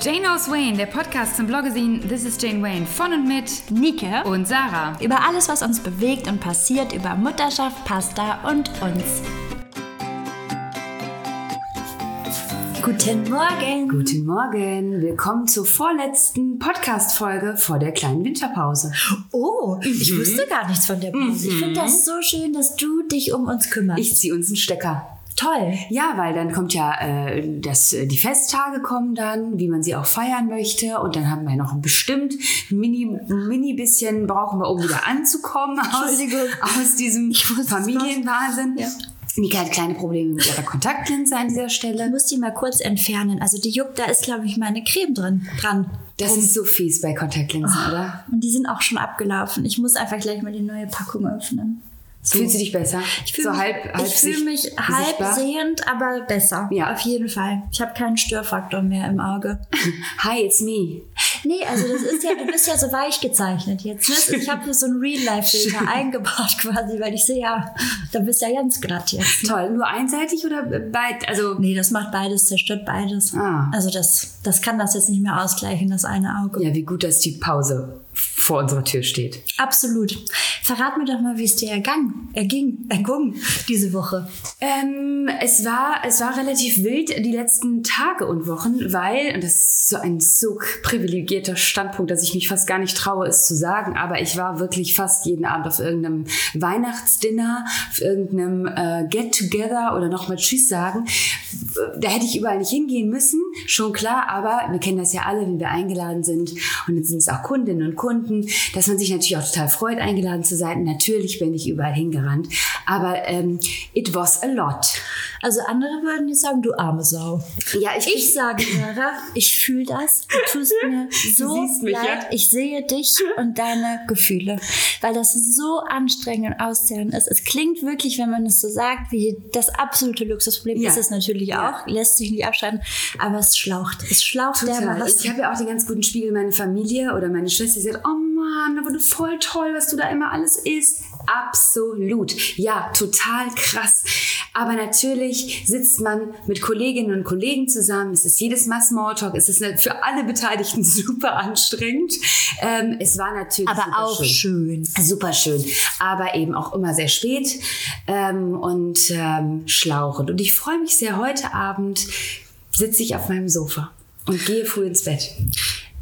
Jane Knows Wayne, der Podcast zum Bloggesin This is Jane Wayne von und mit Nike und Sarah. über alles, was uns bewegt und passiert, über Mutterschaft, Pasta und uns. Guten Morgen. Guten Morgen, willkommen zur vorletzten Podcast-Folge vor der kleinen Winterpause. Oh, ich wusste gar nichts von der Pause. Ich finde das so schön, dass du dich um uns kümmerst. Ich ziehe uns einen Stecker. Toll. Ja, weil dann kommt ja äh, das, äh, die Festtage kommen dann, wie man sie auch feiern möchte. Und dann haben wir noch bestimmt ein mini, mini bisschen brauchen wir, um wieder anzukommen aus, aus diesem Ich Familienwahnsinn. Ja. Nika hat kleine Probleme mit ihrer Kontaktlinse an dieser Ich Stelle. muss die mal kurz entfernen. Also die juckt, da ist, glaube ich, meine Creme drin, dran. Das ist so fies bei Kontaktlinsen, oder? Und die sind auch schon abgelaufen. Ich muss einfach gleich mal die neue Packung öffnen. So. Fühlst du dich besser? Ich fühle so mich, halb, halb ich fühl mich halb sichtbar? sehend, aber besser. Ja. Auf jeden Fall. Ich habe keinen Störfaktor mehr im Auge. Hi, it's me. Nee, also das ist ja, du bist ja so weich gezeichnet jetzt. Ne? Ich habe hier so einen Real-Life-Filter eingebaut quasi, weil ich sehe ja, da bist ja ganz glatt jetzt. Toll. Nur einseitig oder beid? Also Nee, das macht beides, zerstört beides. Ah. Also das, das kann das jetzt nicht mehr ausgleichen, das eine Auge. Ja, wie gut, dass die Pause vor unserer Tür steht. Absolut. Verrat mir doch mal, wie es dir ergang, erging, erging diese Woche. Ähm, es war, es war relativ wild die letzten Tage und Wochen, weil, und das ist so ein so privilegierter Standpunkt, dass ich mich fast gar nicht traue, es zu sagen, aber ich war wirklich fast jeden Abend auf irgendeinem Weihnachtsdinner, auf irgendeinem äh, Get-Together oder nochmal Tschüss sagen. Da hätte ich überall nicht hingehen müssen, schon klar, aber wir kennen das ja alle, wenn wir eingeladen sind und jetzt sind es auch Kundinnen und Kunden, dass man sich natürlich auch total freut, eingeladen zu sein. Natürlich bin ich überall hingerannt, aber ähm, it was a lot. Also andere würden jetzt sagen, du arme Sau. Ja, ich, Ich sage, Sarah, ich fühle das. Du tust mir so mich, leid. ja? Ich sehe dich und deine Gefühle, weil das so anstrengend und auszehrend ist. Es klingt wirklich, wenn man es so sagt, wie das absolute Luxusproblem. Ja. Ist es natürlich Ja. auch, lässt sich nicht abschalten, aber es schlaucht. Es schlaucht Total. dermaßen. Ich habe ja auch den ganz guten Spiegel meine Familie oder meine Schwester, die oh Mann, aber du voll toll, was du da immer alles isst. Absolut. Ja, total krass. Aber natürlich sitzt man mit Kolleginnen und Kollegen zusammen. Es ist jedes Mal Smalltalk. Es ist für alle Beteiligten super anstrengend. Ähm, es war natürlich aber super auch schön. schön. Super schön, aber eben auch immer sehr spät ähm, und ähm, schlauchend. Und ich freue mich sehr, heute Abend sitze ich auf meinem Sofa und gehe früh ins Bett.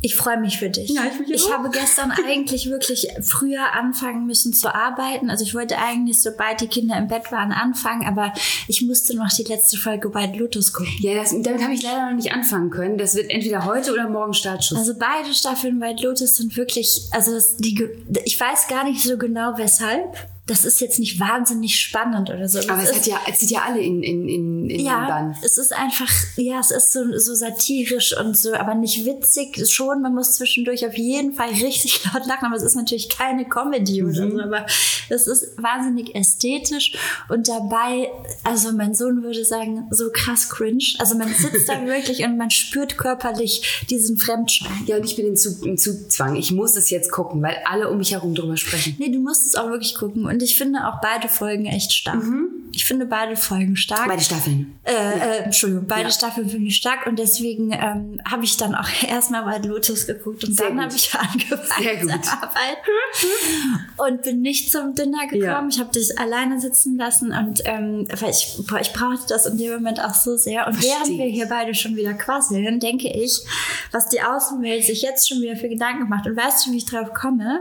Ich freue mich für dich. Ja, ich mich Ich auch. habe gestern eigentlich wirklich früher anfangen müssen zu arbeiten. Also ich wollte eigentlich, sobald die Kinder im Bett waren, anfangen, aber ich musste noch die letzte Folge White Lotus gucken. Ja, das, damit habe ich leider noch nicht anfangen können. Das wird entweder heute oder morgen Startschuss. Also beide Staffeln White Lotus sind wirklich, also das, die, ich weiß gar nicht so genau weshalb. Das ist jetzt nicht wahnsinnig spannend oder so. aber es, ist, hat ja, es zieht ja alle in, in, in, in den ja, Bann. es ist einfach, ja, es ist so, so satirisch und so, aber nicht witzig. Schon, man muss zwischendurch auf jeden Fall richtig laut lachen, aber es ist natürlich keine Comedy oder Mhm. so, aber es ist wahnsinnig ästhetisch und dabei, also mein Sohn würde sagen, so krass cringe. Also man sitzt da wirklich und man spürt körperlich diesen Fremdscham. Ja, und ich bin in Zug, im Zugzwang. Ich muss es jetzt gucken, weil alle um mich herum drüber sprechen. Nee, du musst es auch wirklich gucken und ich finde auch beide Folgen echt stark. Ich finde beide Folgen stark. Mhm. Beide Staffeln. Äh, äh, Entschuldigung, beide Ja. Staffeln finde ich stark und deswegen ähm, habe ich dann auch erstmal White Lotus geguckt und Sehr dann habe ich angefangen zu arbeiten und bin nicht zum Dinner gekommen. Ja. Ich habe dich alleine sitzen lassen und ähm, weil ich, boah, ich brauchte das in dem Moment auch so sehr. Und Versteh während wir hier beide schon wieder quasseln, denke ich, was die Außenwelt sich jetzt schon wieder für Gedanken macht. Und weißt du, wie ich drauf komme?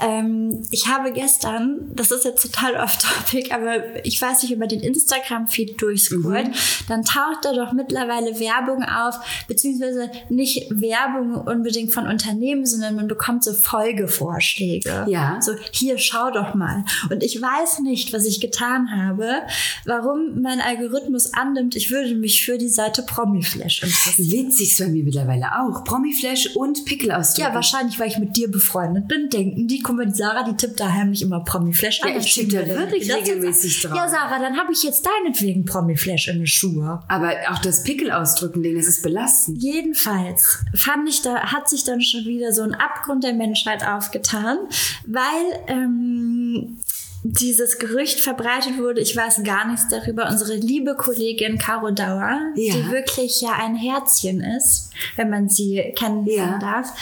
Ähm, ich habe gestern, das ist jetzt total off-topic, aber ich weiß nicht, über den Instagram-Feed durchscrollt, Mhm. dann taucht da doch mittlerweile Werbung auf, beziehungsweise nicht Werbung unbedingt von Unternehmen, sondern man bekommt so Folgevorschläge. Ja. So, hier, schau doch mal. Und ich weiß nicht, was ich getan habe, warum mein Algorithmus annimmt, ich würde mich für die Seite Promiflash interessieren. Witzig ist bei mir mittlerweile auch. Promiflash und Pickelausdruck. Ja, wahrscheinlich, weil ich mit dir befreundet bin, denken die, guck mal, die Sarah, die tippt da heimlich immer Promiflash an. Ja, ich tippe da wir wirklich das regelmäßig drauf. Ja, Sarah, dann habe ich jetzt deinetwegen Promiflash in den Schuhe. Aber auch das Pickelausdrücken-Ding, das ist belastend. Jedenfalls fand ich, da hat sich dann schon wieder so ein Abgrund der Menschheit aufgetan, weil ähm, dieses Gerücht verbreitet wurde, ich weiß gar nichts darüber, unsere liebe Kollegin Caro Dauer, Ja. die wirklich ja ein Herzchen ist, wenn man sie kennenlernen Ja. darf,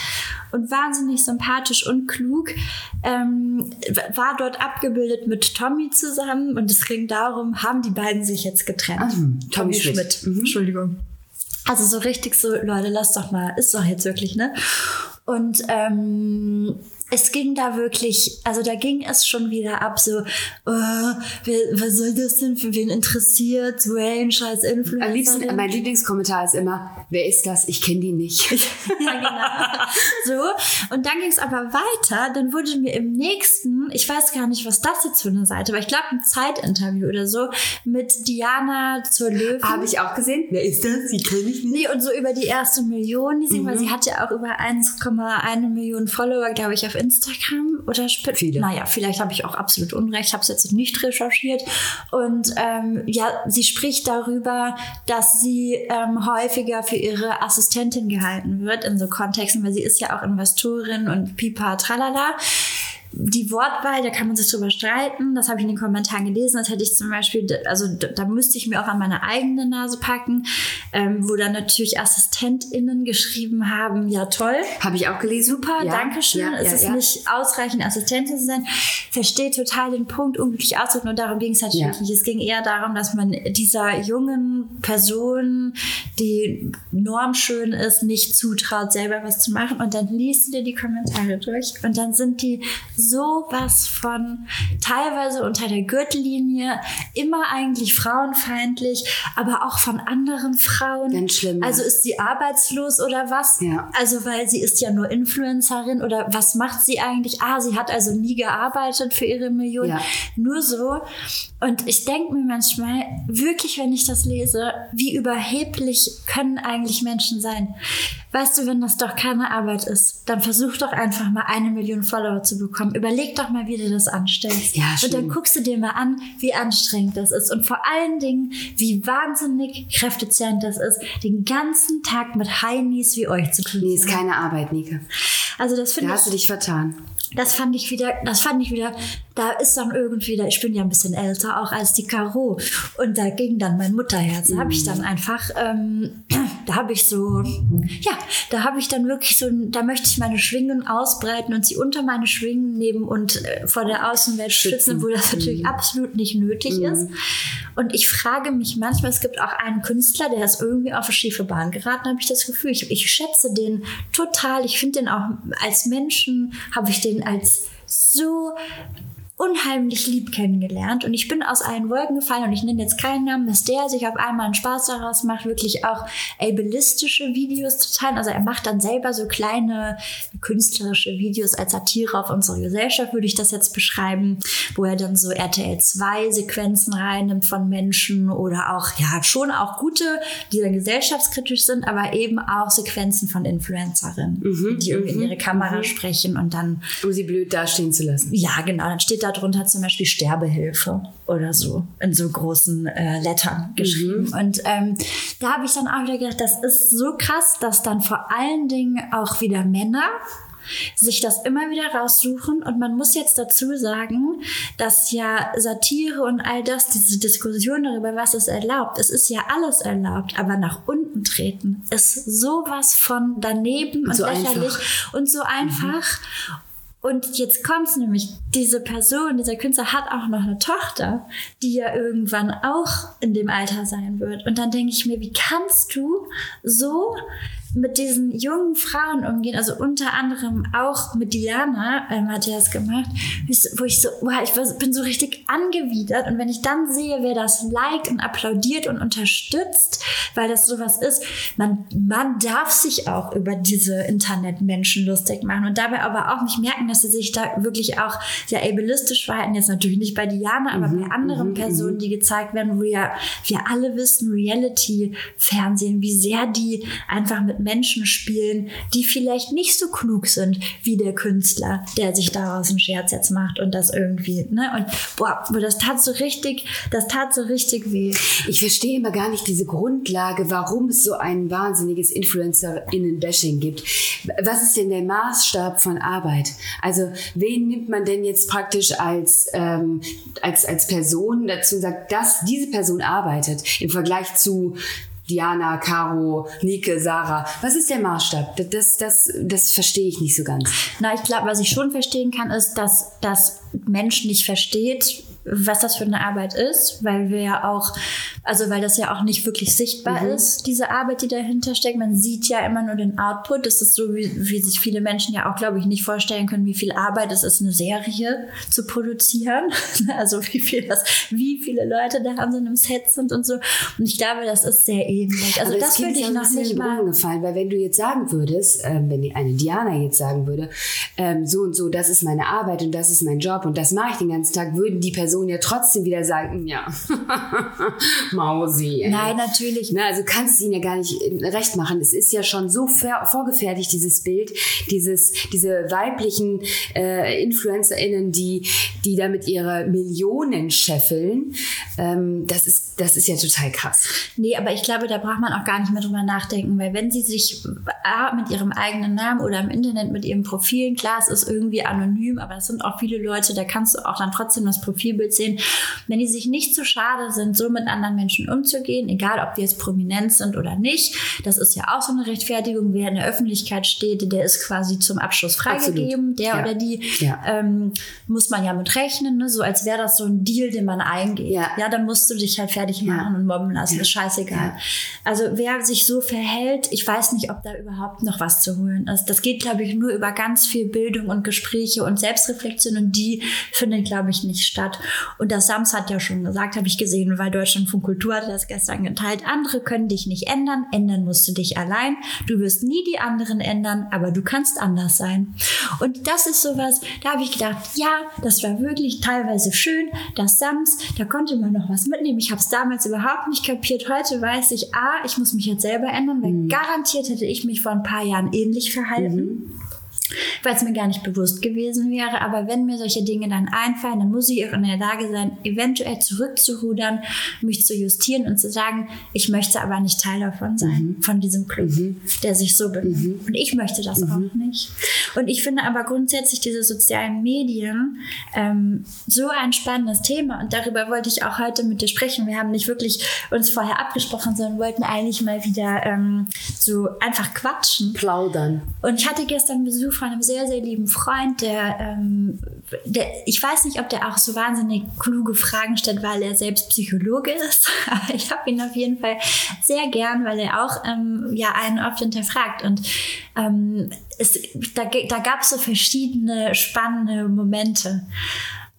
und wahnsinnig sympathisch und klug, ähm, war dort abgebildet mit Tommy zusammen und es ging darum, haben die beiden sich jetzt getrennt? Ah, Tommy Schmidt. Mhm. Entschuldigung. Also so richtig so, Leute, lass doch mal, ist doch jetzt wirklich, ne? Und ähm, es ging da wirklich, also da ging es schon wieder ab, so, äh, wer, was soll das denn für wen interessiert? Wayne, scheiß Influencer. Am liebsten, mein Lieblingskommentar ist immer, wer ist das? Ich kenne die nicht. ja, genau. So, und dann ging es aber weiter. Dann wurde mir im nächsten, ich weiß gar nicht, was das jetzt für eine Seite war, ich glaube ein Zeitinterview oder so, mit Diana zur Löwen. Habe ich auch gesehen. Wer ist das? Die kenne ich nicht. Nee, und so über die erste Million, die sie, Mhm. weil sie hat ja auch über 1,1 Millionen Follower, glaube ich, auf Instagram oder sp- Viele. Naja, vielleicht habe ich auch absolut Unrecht, habe es jetzt nicht recherchiert. Und ähm, ja, sie spricht darüber, dass sie ähm, häufiger für ihre Assistentin gehalten wird in so Kontexten, weil sie ist ja auch Investorin und pipa tralala. Die Wortwahl, da kann man sich drüber streiten. Das habe ich in den Kommentaren gelesen. Das hätte ich zum Beispiel, also da, da müsste ich mir auch an meine eigene Nase packen, ähm, wo dann natürlich AssistentInnen geschrieben haben, ja toll, Habe ich auch gelesen. super, Ja, danke schön. ja, es ja, ist nicht ausreichend, Assistentin zu sein. Versteht total den Punkt, unglücklich auszudrücken. Und darum ging es halt Ja. wirklich nicht. Es ging eher darum, dass man dieser jungen Person, die normschön ist, nicht zutraut, selber was zu machen. Und dann liest du dir die Kommentare durch. Und dann sind die sowas von teilweise unter der Gürtellinie, immer eigentlich frauenfeindlich, aber auch von anderen Frauen. Ganz schlimm. Also ist sie arbeitslos oder was? Ja. Also, weil sie ist ja nur Influencerin oder was macht sie eigentlich? Ah, sie hat also nie gearbeitet für ihre Millionen. Ja. Nur so. Und ich denke mir manchmal, wirklich, wenn ich das lese, wie überheblich können eigentlich Menschen sein? Weißt du, wenn das doch keine Arbeit ist, dann versuch doch einfach mal eine Million Follower zu bekommen. Überleg doch mal, wie du das anstellst. Ja, Und dann guckst du dir mal an, wie anstrengend das ist. Und vor allen Dingen, wie wahnsinnig kräftezehrend das ist, den ganzen Tag mit Heinis wie euch zu tun. Nee, ist keine Arbeit, Nike. Also das Da finde hast du ich, dich vertan. Das fand ich wieder, das fand ich wieder, da ist dann irgendwie, da, ich bin ja ein bisschen älter auch als die Caro und da ging dann mein Mutterherz. Da habe ich dann einfach, ähm, da habe ich so, ja, da habe ich dann wirklich so, da möchte ich meine Schwingen ausbreiten und sie unter meine Schwingen nehmen und äh, vor der Außenwelt schützen, wo das natürlich absolut nicht nötig ist. Und ich frage mich manchmal, es gibt auch einen Künstler, der ist irgendwie auf eine schiefe Bahn geraten, habe ich das Gefühl. Ich, ich schätze den total. Ich finde den auch als Menschen, habe ich den als so unheimlich lieb kennengelernt und ich bin aus allen Wolken gefallen und ich nenne jetzt keinen Namen, dass der sich auf einmal einen Spaß daraus macht, wirklich auch ableistische Videos zu teilen. Also er macht dann selber so kleine künstlerische Videos als Satire auf unsere Gesellschaft, würde ich das jetzt beschreiben, wo er dann so RTL 2 Sequenzen reinnimmt von Menschen oder auch, ja, schon auch gute, die dann gesellschaftskritisch sind, aber eben auch Sequenzen von Influencerinnen, die irgendwie in ihre Kamera sprechen und dann Um sie blöd dastehen zu lassen. ja, genau. Dann steht da drunter zum Beispiel Sterbehilfe oder so in so großen äh, Lettern geschrieben. Und ähm, da habe ich dann auch wieder gedacht, das ist so krass, dass dann vor allen Dingen auch wieder Männer sich das immer wieder raussuchen und man muss jetzt dazu sagen, dass ja Satire und all das, diese Diskussion darüber, was ist erlaubt, es ist ja alles erlaubt, aber nach unten treten ist sowas von daneben und So lächerlich einfach. und so einfach. Und jetzt kommt's nämlich, diese Person, dieser Künstler hat auch noch eine Tochter, die ja irgendwann auch in dem Alter sein wird. Und dann denke ich mir, wie kannst du so mit diesen jungen Frauen umgehen, also unter anderem auch mit Diana, ähm, hat er es gemacht, wo ich so, wow, ich bin so richtig angewidert. Und wenn ich dann sehe, wer das liked und applaudiert und unterstützt, weil das sowas ist, man, man darf sich auch über diese Internetmenschen lustig machen und dabei aber auch nicht merken, dass sie sich da wirklich auch sehr ableistisch verhalten, jetzt natürlich nicht bei Diana, aber bei anderen Personen, die gezeigt werden, wo ja wir alle wissen, Reality-Fernsehen, wie sehr die einfach mit Menschen spielen, die vielleicht nicht so klug sind wie der Künstler, der sich daraus einen Scherz jetzt macht und das irgendwie, ne? Und boah, das tat so richtig, das tat so richtig weh. Ich verstehe immer gar nicht diese Grundlage, warum es so ein wahnsinniges Influencer-Innen-Bashing gibt. Was ist denn der Maßstab von Arbeit? Also, wen nimmt man denn jetzt praktisch als, ähm, als, als Person dazu, sagt, dass diese Person arbeitet im Vergleich zu Diana, Caro, Nike, Sarah. Was ist der Maßstab? Das, das, das verstehe ich nicht so ganz. Na, ich glaube, was ich schon verstehen kann, ist, dass das Mensch nicht versteht, was das für eine Arbeit ist, weil wir ja auch, also weil das ja auch nicht wirklich sichtbar mhm. ist, diese Arbeit, die dahinter steckt. Man sieht ja immer nur den Output. Das ist so, wie, wie sich viele Menschen ja auch, glaube ich, nicht vorstellen können, wie viel Arbeit es ist, eine Serie zu produzieren. also wie viel das, wie viele Leute da an so einem Set sind und so. Und ich glaube, das ist sehr ähnlich. Also Aber das würde ich noch nicht mal gefallen, weil wenn du jetzt sagen würdest, ähm, wenn eine Diana jetzt sagen würde, ähm, so und so, das ist meine Arbeit und das ist mein Job und das mache ich den ganzen Tag, würden die Personen Person ja trotzdem wieder sagen, ja, Mausi. Ey. Nein, natürlich. Na, also kannst du ihnen ja gar nicht äh, recht machen. Es ist ja schon so vorgefertigt, dieses Bild, dieses, diese weiblichen äh, InfluencerInnen, die, die damit ihre Millionen scheffeln. Ähm, das ist, das ist ja total krass. Nee, aber ich glaube, da braucht man auch gar nicht mehr drüber nachdenken, weil wenn sie sich A, mit ihrem eigenen Namen oder im Internet mit ihren Profilen, klar, es ist irgendwie anonym, aber es sind auch viele Leute, da kannst du auch dann trotzdem das Profilbild Vorbild sehen, wenn die sich nicht zu schade sind, so mit anderen Menschen umzugehen, egal ob wir jetzt prominent sind oder nicht. Das ist ja auch so eine Rechtfertigung. Wer in der Öffentlichkeit steht, der ist quasi zum Abschluss freigegeben. Absolut. Der ja. oder die ja. ähm, muss man ja mit rechnen, ne? so als wäre das so ein Deal, den man eingeht. Ja, ja dann musst du dich halt fertig machen und mobben lassen. Ist scheißegal. Also wer sich so verhält, ich weiß nicht, ob da überhaupt noch was zu holen ist. Das geht, glaube ich, nur über ganz viel Bildung und Gespräche und Selbstreflexion und die findet, glaube ich, nicht statt. Und das Sams hat ja schon gesagt, habe ich gesehen, weil Deutschlandfunk Kultur hat das gestern geteilt. Andere können dich nicht ändern, ändern musst du dich allein. Du wirst nie die anderen ändern, aber du kannst anders sein. Und das ist sowas, da habe ich gedacht, ja, das war wirklich teilweise schön. Das Sams, da konnte man noch was mitnehmen. Ich habe es damals überhaupt nicht kapiert. Heute weiß ich, ah, ich muss mich jetzt selber ändern, weil mhm. garantiert hätte ich mich vor ein paar Jahren ähnlich verhalten. Mhm weil es mir gar nicht bewusst gewesen wäre. Aber wenn mir solche Dinge dann einfallen, dann muss ich auch in der Lage sein, eventuell zurückzurudern, mich zu justieren und zu sagen, ich möchte aber nicht Teil davon sein, mhm. von diesem Club, mhm. der sich so benimmt. Mhm. Und ich möchte das mhm. auch nicht. Und ich finde aber grundsätzlich diese sozialen Medien ähm, so ein spannendes Thema. Und darüber wollte ich auch heute mit dir sprechen. Wir haben nicht wirklich uns vorher abgesprochen, sondern wollten eigentlich mal wieder ähm, so einfach quatschen. Plaudern. Und ich hatte gestern Besuch von einem sehr, sehr lieben Freund, der, ähm, der, ich weiß nicht, ob der auch so wahnsinnig kluge Fragen stellt, weil er selbst Psychologe ist, aber ich habe ihn auf jeden Fall sehr gern, weil er auch ähm, ja einen oft hinterfragt und ähm, es, da, da gab es so verschiedene spannende Momente.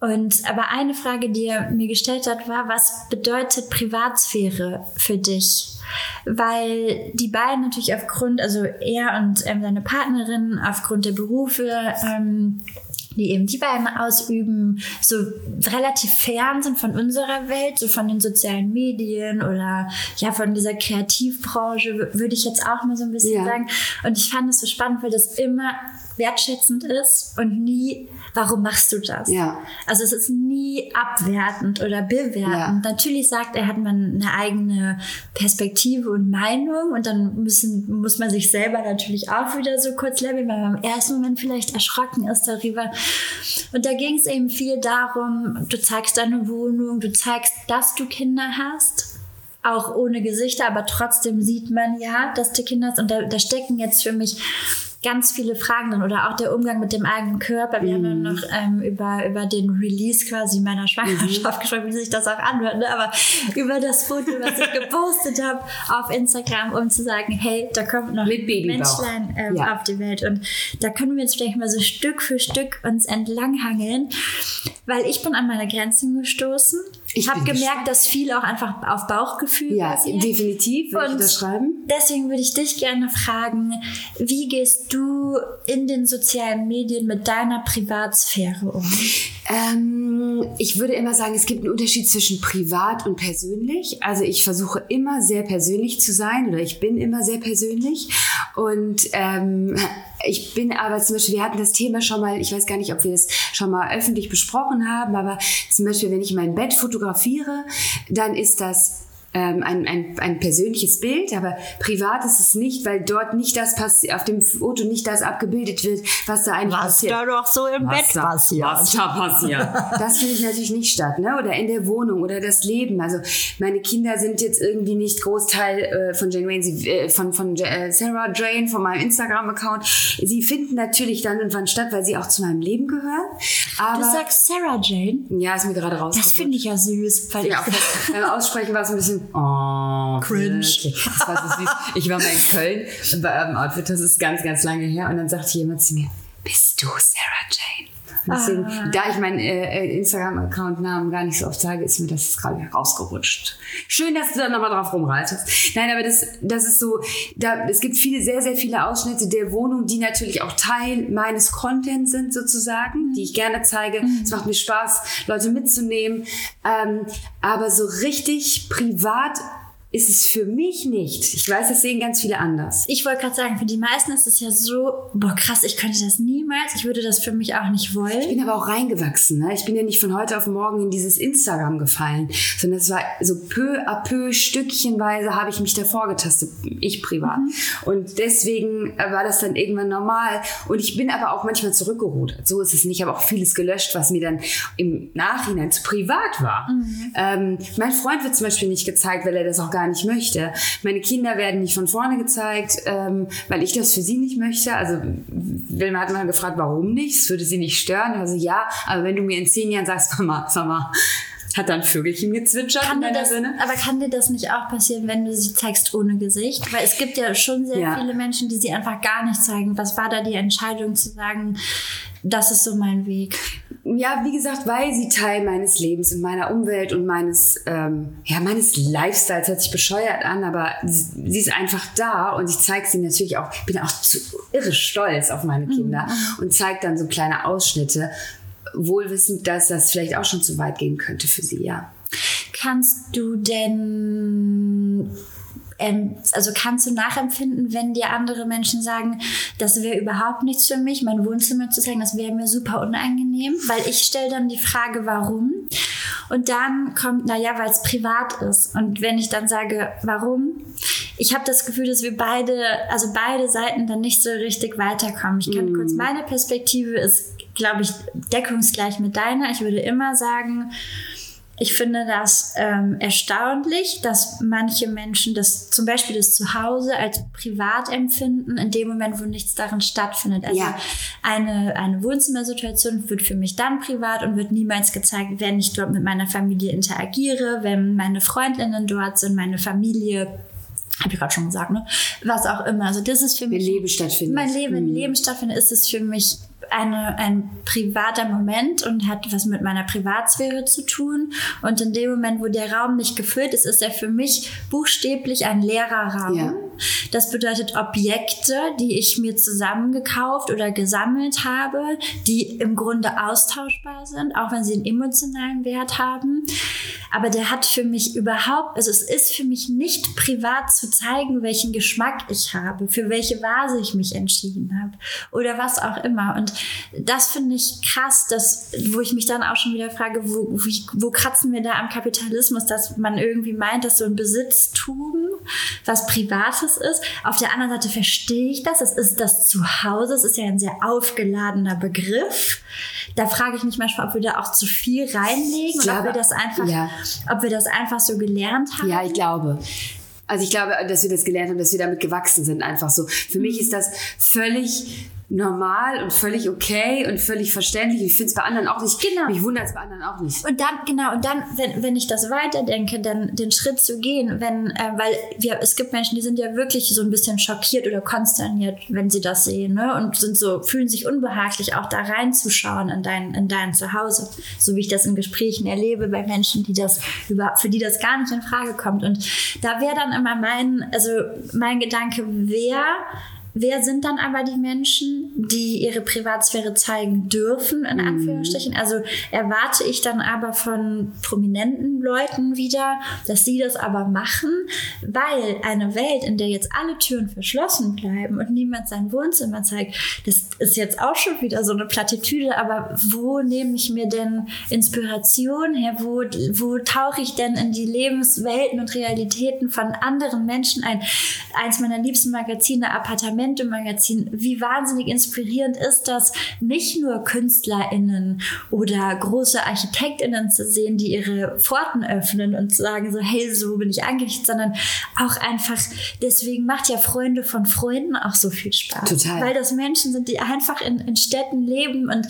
Und aber eine Frage, die er mir gestellt hat, war, was bedeutet Privatsphäre für dich? Weil die beiden natürlich aufgrund, also er und ähm, seine Partnerin aufgrund der Berufe, ähm, die eben die beiden ausüben, so relativ fern sind von unserer Welt, so von den sozialen Medien oder ja von dieser Kreativbranche, würde ich jetzt auch mal so ein bisschen ja. sagen. Und ich fand es so spannend, weil das immer wertschätzend ist und nie, warum machst du das? Ja. Also es ist nie abwertend oder bewertend. Ja. Natürlich sagt er, hat man eine eigene Perspektive und Meinung und dann müssen, muss man sich selber natürlich auch wieder so kurz leveln, weil man im ersten Moment vielleicht erschrocken ist darüber. Und da ging es eben viel darum, du zeigst deine Wohnung, du zeigst, dass du Kinder hast auch ohne Gesichter, aber trotzdem sieht man ja, dass du Kinder hast. Und da, da stecken jetzt für mich ganz viele Fragen drin oder auch der Umgang mit dem eigenen Körper. Wir mm. haben ja noch ähm, über, über den Release quasi meiner Schwangerschaft mm. gesprochen, wie sich das auch anhört, ne? aber über das Foto, was ich gepostet habe auf Instagram, um zu sagen, hey, da kommt noch ein Menschlein ähm, ja. auf die Welt und da können wir jetzt vielleicht mal so Stück für Stück uns entlanghangeln, weil ich bin an meine Grenzen gestoßen. Ich habe gemerkt, dass viel auch einfach auf Bauchgefühl Ja, basiert. definitiv, würde ich unterschreiben. Deswegen würde ich dich gerne fragen, wie gehst du in den sozialen Medien mit deiner Privatsphäre um? Ähm, ich würde immer sagen, es gibt einen Unterschied zwischen privat und persönlich. Also ich versuche immer sehr persönlich zu sein oder ich bin immer sehr persönlich. Und ähm, ich bin aber zum Beispiel, wir hatten das Thema schon mal, ich weiß gar nicht, ob wir das schon mal öffentlich besprochen haben, aber zum Beispiel, wenn ich mein Bett fotografiere, dann ist das ähm, ein, ein, ein persönliches Bild, aber privat ist es nicht, weil dort nicht das passiert, auf dem Foto nicht das abgebildet wird, was da eigentlich Was passiert. da doch so im Was Bett da- passiert. Was da passiert. Das findet natürlich nicht statt, ne? Oder in der Wohnung oder das Leben. Also meine Kinder sind jetzt irgendwie nicht Großteil äh, von Jane Wayne, sie, äh, von, von äh, Sarah Jane, von meinem Instagram-Account. Sie finden natürlich dann und wann statt, weil sie auch zu meinem Leben gehören. Aber Du sagst Sarah Jane? ja, ist mir gerade raus. Das finde ich ja süß. Weil Ja, ich, beim Aussprechen war es ein bisschen oh, Cringe. wirklich. Das war so süß. Ich war mal in Köln bei einem Outfit, das ist ganz, ganz lange her. Und dann sagte jemand zu mir, bist du Sarah Jane? Deswegen, Ah. da ich meinen äh, äh, Instagram-Account-Namen gar nicht so oft sage, ist mir das gerade rausgerutscht. Schön, dass du da nochmal drauf rumreitest. Nein, aber das, das ist so, da, es gibt viele, sehr, sehr viele Ausschnitte der Wohnung, die natürlich auch Teil meines Contents sind sozusagen, die ich gerne zeige. Es macht mir Spaß, Leute mitzunehmen. Ähm, aber so richtig privat ist es für mich nicht. Ich weiß, das sehen ganz viele anders. ich wollte gerade sagen, für die meisten ist es ja so, boah krass, ich könnte das niemals, ich würde das für mich auch nicht Ich wollen. bin aber auch reingewachsen. Ne? Ich bin ja nicht von heute auf morgen in dieses Instagram gefallen, sondern es war so peu à peu, stückchenweise habe ich mich davor getastet, ich privat. Und deswegen war das dann irgendwann normal. Und ich bin aber auch manchmal zurückgerudert. So ist es nicht. Ich habe auch vieles gelöscht, was mir dann im Nachhinein zu privat war. Ähm, mein Freund wird zum Beispiel nicht gezeigt, weil er das auch gar nicht möchte. Meine Kinder werden nicht von vorne gezeigt, ähm, weil ich das für sie nicht möchte. Also Wilma hat mal gefragt, warum nicht? Es würde sie nicht stören. Also ja, aber wenn du mir in zehn Jahren sagst, Mama, sag mal, hat dann Vögelchen gezwitschert Kann in deiner das, Sinne? aber kann dir das nicht auch passieren, wenn du sie zeigst ohne Gesicht? Weil es gibt ja schon sehr Ja. viele Menschen, die sie einfach gar nicht zeigen. Was war da die Entscheidung zu sagen, das ist so mein Weg? Ja, wie gesagt, weil sie Teil meines Lebens und meiner Umwelt und meines, ähm, ja, meines Lifestyles hört sich bescheuert an, aber sie, sie ist einfach da und ich zeige sie natürlich auch, ich bin auch zu irre stolz auf meine Kinder und zeige dann so kleine Ausschnitte, wohlwissend, dass das vielleicht auch schon zu weit gehen könnte für sie, ja. Kannst du denn, ähm, also kannst du nachempfinden, wenn dir andere Menschen sagen, das wäre überhaupt nichts für mich, mein Wohnzimmer zu zeigen, das wäre mir super unangenehm? Weil ich stelle dann die Frage, warum? Und dann kommt, naja, weil es privat ist. Und wenn ich dann sage, warum? Ich habe das Gefühl, dass wir beide, also beide Seiten dann nicht so richtig weiterkommen. Ich kann kurz, meine Perspektive ist, glaube ich, deckungsgleich mit deiner. Ich würde immer sagen, ich finde das ähm, erstaunlich, dass manche Menschen das zum Beispiel das Zuhause als privat empfinden, in dem Moment, wo nichts darin stattfindet. Also Ja. eine, eine Wohnzimmersituation wird für mich dann privat und wird niemals gezeigt, wenn ich dort mit meiner Familie interagiere, wenn meine Freundinnen dort sind, meine Familie. Habe ich gerade schon gesagt, ne? Was auch immer. Also das ist für mich Leben stattfindet. mein Leben im Leben stattfindet, ist es für mich eine, ein privater Moment und hat was mit meiner Privatsphäre zu tun. Und in dem Moment, wo der Raum nicht gefüllt ist, ist er für mich buchstäblich ein leerer Raum. Ja. Das bedeutet Objekte, die ich mir zusammengekauft oder gesammelt habe, die im Grunde austauschbar sind, auch wenn sie einen emotionalen Wert haben. Aber der hat für mich überhaupt, also es ist für mich nicht privat zu zeigen, welchen Geschmack ich habe, für welche Vase ich mich entschieden habe oder was auch immer. Und das finde ich krass, dass, wo ich mich dann auch schon wieder frage, wo, wie, wo kratzen wir da am Kapitalismus, dass man irgendwie meint, dass so ein Besitztum was Privates ist. Auf der anderen Seite verstehe ich das. Es ist das Zuhause. Es ist ja ein sehr aufgeladener Begriff. Da frage ich mich manchmal, ob wir da auch zu viel reinlegen und ob wir das einfach, ja. ob wir das einfach so gelernt haben. Ja, ich glaube. Also ich glaube, dass wir das gelernt haben, dass wir damit gewachsen sind, einfach so. Für mich ist das völlig normal und völlig okay und völlig verständlich. Ich finde es bei anderen auch nicht. Genau. Mich wundert es bei anderen auch nicht. Und dann, genau, und dann, wenn, wenn ich das weiterdenke, dann den Schritt zu gehen, wenn, äh, weil wir, es gibt Menschen, die sind ja wirklich so ein bisschen schockiert oder konsterniert, wenn sie das sehen, ne? Und sind so, fühlen sich unbehaglich, auch da reinzuschauen in dein, in dein Zuhause. So wie ich das in Gesprächen erlebe bei Menschen, die das über, für die das gar nicht in Frage kommt. Und da wäre dann immer mein, also mein Gedanke, wer wer sind dann aber die Menschen, die ihre Privatsphäre zeigen dürfen, in Anführungsstrichen? Also erwarte ich dann aber von prominenten Leuten wieder, dass sie das aber machen, weil eine Welt, in der jetzt alle Türen verschlossen bleiben und niemand sein Wohnzimmer zeigt, das ist jetzt auch schon wieder so eine Plattitüde, aber wo nehme ich mir denn Inspiration her? Wo, wo tauche ich denn in die Lebenswelten und Realitäten von anderen Menschen ein? Eins meiner liebsten Magazine, Appartamente-Magazin. Wie wahnsinnig inspirierend ist das, nicht nur KünstlerInnen oder große ArchitektInnen zu sehen, die ihre Pforten öffnen und sagen so, hey, so bin ich angerichtet, sondern auch einfach, deswegen macht ja Freunde von Freunden auch so viel Spaß. Total. Weil das Menschen sind, die einfach in, in Städten leben und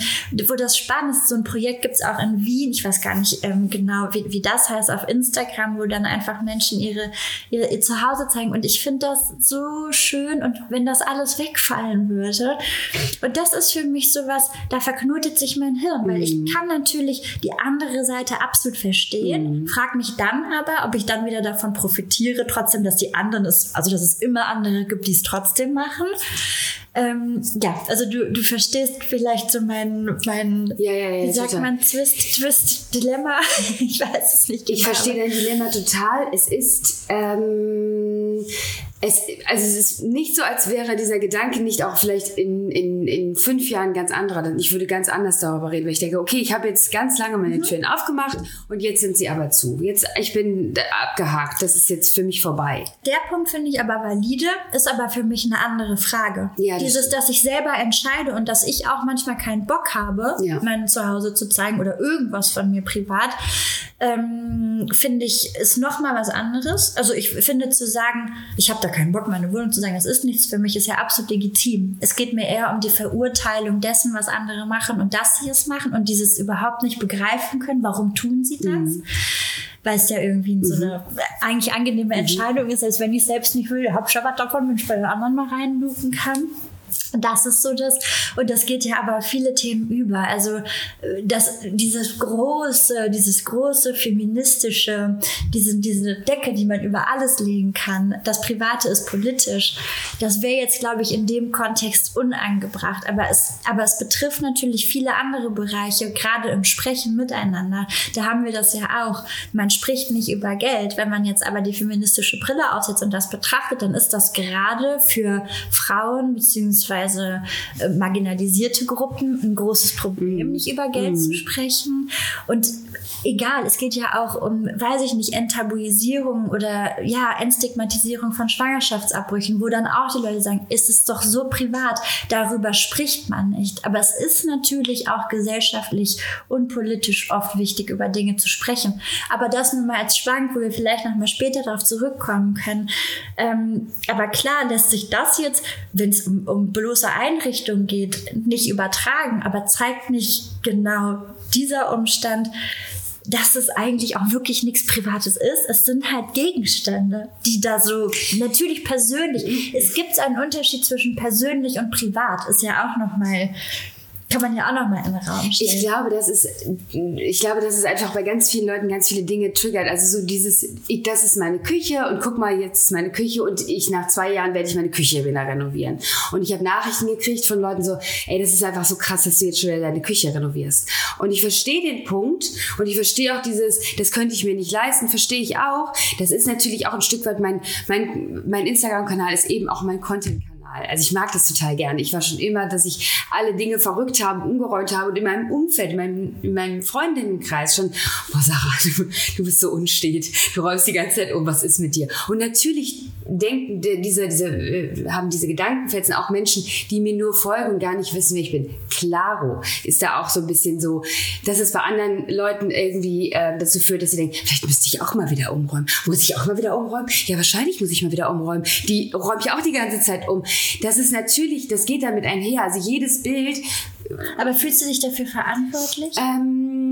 wo das spannend ist. So ein Projekt gibt es auch in Wien, ich weiß gar nicht ähm, genau, wie, wie das heißt, auf Instagram, wo dann einfach Menschen ihre, ihre ihr Zuhause zeigen. Und ich finde das so schön und wenn das alles wegfallen würde. Und das ist für mich sowas, da verknotet sich mein Hirn, weil ich kann natürlich die andere Seite absolut verstehen, frag mich dann aber, ob ich dann wieder davon profitiere, trotzdem, dass die anderen es, also dass es immer andere gibt, die es trotzdem machen. Ähm, ja, also du, du verstehst vielleicht so mein, mein Ja, ja, ja, wie sagt total. man, Twist, Twist, Dilemma. ich weiß es nicht genau. Ich verstehe dein Dilemma total. Es ist, ähm, es, also es ist nicht so, als wäre dieser Gedanke nicht auch vielleicht in, in, in fünf Jahren ganz anderer. Denn Ich würde ganz anders darüber reden, weil ich denke, okay, ich habe jetzt ganz lange Mhm. meine Türen aufgemacht und jetzt sind sie aber zu. Jetzt, ich bin abgehakt. Das ist jetzt für mich vorbei. Der Punkt finde ich aber valide, ist aber für mich eine andere Frage. Ja, Dieses, dass ich selber entscheide und dass ich auch manchmal keinen Bock habe, Ja. mein Zuhause zu zeigen oder irgendwas von mir privat, ähm, finde ich, ist nochmal was anderes. Also ich finde zu sagen, ich habe da keinen Bock, meine Wohnung zu sagen, das ist nichts für mich, ist ja absolut legitim. Es geht mir eher um die Verurteilung dessen, was andere machen und dass sie es machen und dieses überhaupt nicht begreifen können, warum tun sie das? Weil es ja irgendwie so eine eigentlich angenehme Entscheidung ist, als wenn ich selbst nicht will, hab schon was davon, wenn ich bei den anderen mal reinlufen kann. Das ist so das. Und das geht ja aber viele Themen über. Also äh, das, dieses große, dieses große feministische, diese, diese Decke, die man über alles legen kann. Das Private ist politisch. Das wäre jetzt, glaube ich, in dem Kontext unangebracht. Aber es, aber es betrifft natürlich viele andere Bereiche, gerade im Sprechen miteinander. Da haben wir das ja auch. Man spricht nicht über Geld. Wenn man jetzt aber die feministische Brille aufsetzt und das betrachtet, dann ist das gerade für Frauen beziehungsweise äh, marginalisierte Gruppen ein großes Problem, nicht über Geld zu sprechen. Und egal, es geht ja auch um, weiß ich nicht, Enttabuisierung oder ja, Entstigmatisierung von Schwangerschaftsabbrüchen, wo dann auch die Leute sagen, ist es doch so privat, darüber spricht man nicht. Aber es ist natürlich auch gesellschaftlich und politisch oft wichtig, über Dinge zu sprechen. Aber das nur mal als Schwank, wo wir vielleicht noch mal später darauf zurückkommen können. Ähm, aber klar lässt sich das jetzt, wenn es um, um bloße Einrichtung geht, nicht übertragen, aber zeigt nicht genau dieser Umstand, dass es eigentlich auch wirklich nichts Privates ist. Es sind halt Gegenstände, die da so natürlich persönlich. Es gibt einen Unterschied zwischen persönlich und privat. Ist ja auch noch mal kann man ja auch noch mal in den Raum stellen. Ich glaube, das ist, ich glaube, das ist einfach bei ganz vielen Leuten ganz viele Dinge triggert. Also so dieses, ich, das ist meine Küche und guck mal, jetzt ist meine Küche und ich nach zwei Jahren werde ich meine Küche wieder renovieren. Und ich habe Nachrichten gekriegt von Leuten so, ey, das ist einfach so krass, dass du jetzt schon wieder deine Küche renovierst. Und ich verstehe den Punkt und ich verstehe auch dieses, das könnte ich mir nicht leisten, verstehe ich auch. Das ist natürlich auch ein Stück weit mein, mein, mein Instagram-Kanal ist eben auch mein Content-Kanal. Also ich mag das total gerne. Ich war schon immer, dass ich alle Dinge verrückt habe, umgeräumt habe und in meinem Umfeld, in meinem, in meinem Freundinnenkreis schon, boah Sarah, du, du bist so unstet. Du räumst die ganze Zeit um, was ist mit dir? Und natürlich denken die- diese, diese, äh, haben diese Gedankenfetzen auch Menschen, die mir nur folgen und gar nicht wissen, wer ich bin. Claro ist da auch so ein bisschen so, dass es bei anderen Leuten irgendwie äh, dazu führt, dass sie denken, vielleicht müsste ich auch mal wieder umräumen. Muss ich auch mal wieder umräumen? Ja, wahrscheinlich muss ich mal wieder umräumen. Die räumt ja auch die ganze Zeit um. Das ist natürlich, das geht damit einher. Also jedes Bild Aber fühlst du dich dafür verantwortlich? ähm,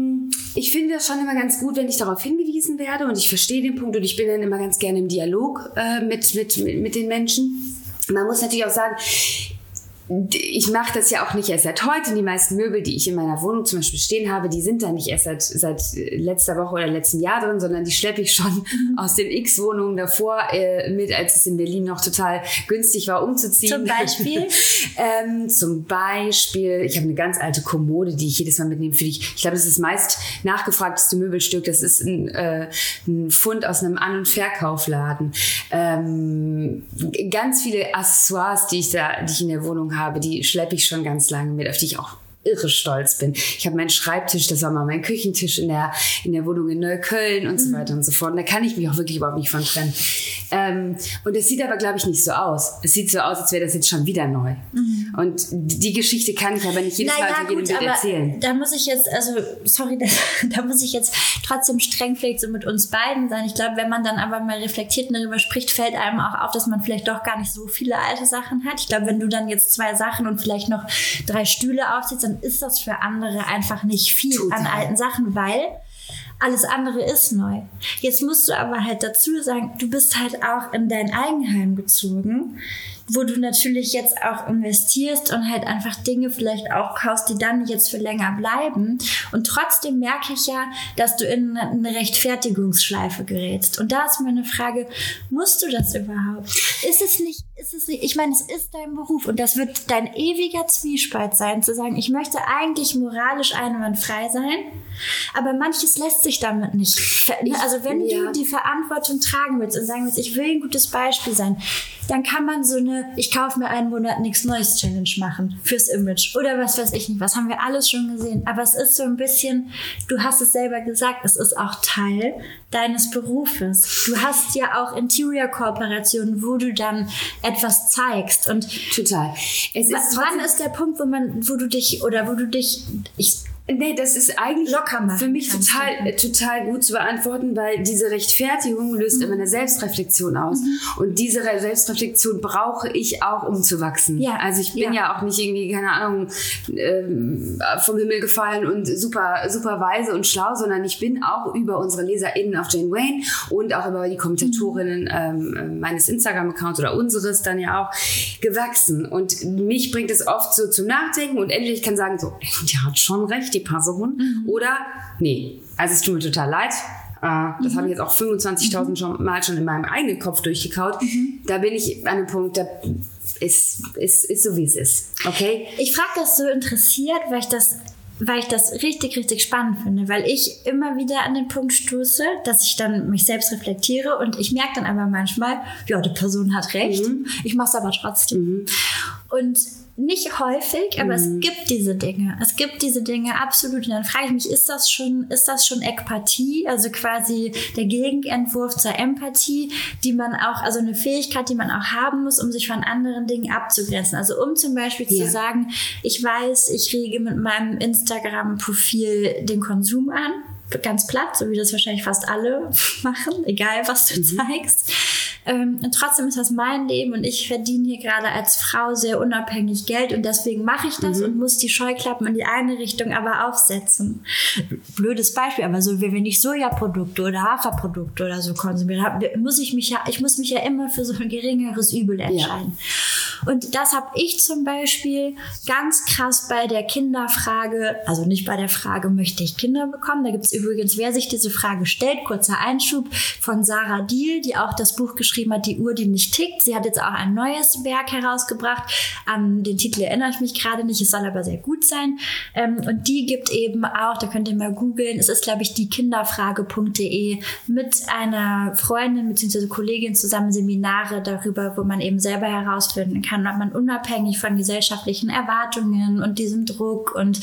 ich finde das schon immer ganz gut, wenn ich darauf hingewiesen werde und ich verstehe den Punkt und ich bin dann immer ganz gerne im Dialog äh, mit, mit, mit, mit den Menschen. Man muss natürlich auch sagen, ich mache das ja auch nicht erst seit heute. Die meisten Möbel, die ich in meiner Wohnung zum Beispiel stehen habe, die sind da nicht erst seit, seit letzter Woche oder letzten Jahr drin, sondern die schleppe ich schon aus den X-Wohnungen davor äh, mit, als es in Berlin noch total günstig war, umzuziehen. Zum Beispiel? ähm, zum Beispiel, ich habe eine ganz alte Kommode, die ich jedes Mal mitnehme für dich. Ich glaube, das ist das meist nachgefragteste Möbelstück. Das ist ein, äh, ein Fund aus einem An- und Verkaufladen. Ähm, ganz viele Accessoires, die ich da, die ich in der Wohnung habe, die schleppe ich schon ganz lange mit, auf die ich auch irre stolz bin. Ich habe meinen Schreibtisch, das war mal mein Küchentisch in der, in der Wohnung in Neukölln und mhm. so weiter und so fort. Und da kann ich mich auch wirklich überhaupt nicht von trennen. Ähm, und es sieht aber, glaube ich, nicht so aus. Es sieht so aus, als wäre das jetzt schon wieder neu. Mhm. Und die Geschichte kann ich aber nicht jedes naja, Mal jedem gut, erzählen. Da muss ich jetzt, also, sorry, da, da muss ich jetzt trotzdem streng vielleicht so mit uns beiden sein. Ich glaube, wenn man dann aber mal reflektiert und darüber spricht, fällt einem auch auf, dass man vielleicht doch gar nicht so viele alte Sachen hat. Ich glaube, wenn du dann jetzt zwei Sachen und vielleicht noch drei Stühle aufziehst, dann dann ist das für andere einfach nicht viel Total. an alten Sachen, weil alles andere ist neu. Jetzt musst du aber halt dazu sagen, du bist halt auch in dein Eigenheim gezogen wo du natürlich jetzt auch investierst und halt einfach Dinge vielleicht auch kaufst, die dann jetzt für länger bleiben. Und trotzdem merke ich ja, dass du in eine Rechtfertigungsschleife gerätst. Und da ist meine Frage, musst du das überhaupt? Ist es nicht, ist es nicht, ich meine, es ist dein Beruf und das wird dein ewiger Zwiespalt sein, zu sagen, ich möchte eigentlich moralisch einwandfrei sein, aber manches lässt sich damit nicht. Also wenn ja. du die Verantwortung tragen willst und sagen willst, ich will ein gutes Beispiel sein, dann kann man so eine Ich kaufe mir einen Monat nichts Neues Challenge machen fürs Image oder was weiß ich nicht. Was haben wir alles schon gesehen. Aber es ist so ein bisschen, du hast es selber gesagt, es ist auch Teil deines Berufes. Du hast ja auch Interior-Kooperationen, wo du dann etwas zeigst. Und total. Es ist wann ist der Punkt, wo man, wo du dich oder wo du dich, ich Nee, das ist eigentlich für mich total, total gut zu beantworten, weil diese Rechtfertigung löst mhm. immer eine Selbstreflexion aus. Mhm. Und diese Selbstreflexion brauche ich auch, um zu wachsen. Ja. Also ich bin ja. ja auch nicht irgendwie, keine Ahnung, äh, vom Himmel gefallen und super, super weise und schlau, sondern ich bin auch über unsere LeserInnen auf Jane Wayne und auch über die Kommentatorinnen mhm. ähm, meines Instagram-Accounts oder unseres dann ja auch gewachsen. Und mich bringt es oft so zum Nachdenken und endlich kann sagen so, die hat schon recht die Person. Mhm. Oder, nee, also es tut mir total leid. Uh, das mhm. habe ich jetzt auch 25.000 mhm. schon mal schon in meinem eigenen Kopf durchgekaut. Mhm. Da bin ich an einem Punkt, da ist, ist, ist so, wie es ist. Okay? Ich frage das so interessiert, weil ich das weil ich das richtig, richtig spannend finde, weil ich immer wieder an den Punkt stoße, dass ich dann mich selbst reflektiere und ich merke dann aber manchmal, ja, die Person hat recht, mhm. ich mache es aber trotzdem. Mhm. Und nicht häufig, aber mhm. es gibt diese Dinge. Es gibt diese Dinge absolut. Und dann frage ich mich, ist das schon, ist das schon Ekpathie? Also quasi der Gegenentwurf zur Empathie, die man auch, also eine Fähigkeit, die man auch haben muss, um sich von anderen Dingen abzugrenzen. Also um zum Beispiel ja. zu sagen, ich weiß, ich rege mit meinem Instagram-Profil den Konsum an. Ganz platt, so wie das wahrscheinlich fast alle machen, egal was du mhm. zeigst. Ähm, und trotzdem ist das mein Leben und ich verdiene hier gerade als Frau sehr unabhängig Geld und deswegen mache ich das mhm. und muss die Scheuklappen in die eine Richtung aber aufsetzen. Blödes Beispiel, aber so, wenn ich Sojaprodukte oder Haferprodukte oder so konsumiere, muss ich mich ja, ich muss mich ja immer für so ein geringeres Übel entscheiden. Ja. Und das habe ich zum Beispiel ganz krass bei der Kinderfrage, also nicht bei der Frage, möchte ich Kinder bekommen? Da gibt es übrigens, wer sich diese Frage stellt, kurzer Einschub von Sarah Diel, die auch das Buch geschrieben hat, Die Uhr, die nicht tickt. Sie hat jetzt auch ein neues Werk herausgebracht. An den Titel erinnere ich mich gerade nicht, es soll aber sehr gut sein. Ähm, und die gibt eben auch, da könnt ihr mal googeln, es ist, glaube ich, die kinderfrage.de mit einer Freundin bzw. Kollegin zusammen Seminare darüber, wo man eben selber herausfinden kann, ob man unabhängig von gesellschaftlichen Erwartungen und diesem Druck und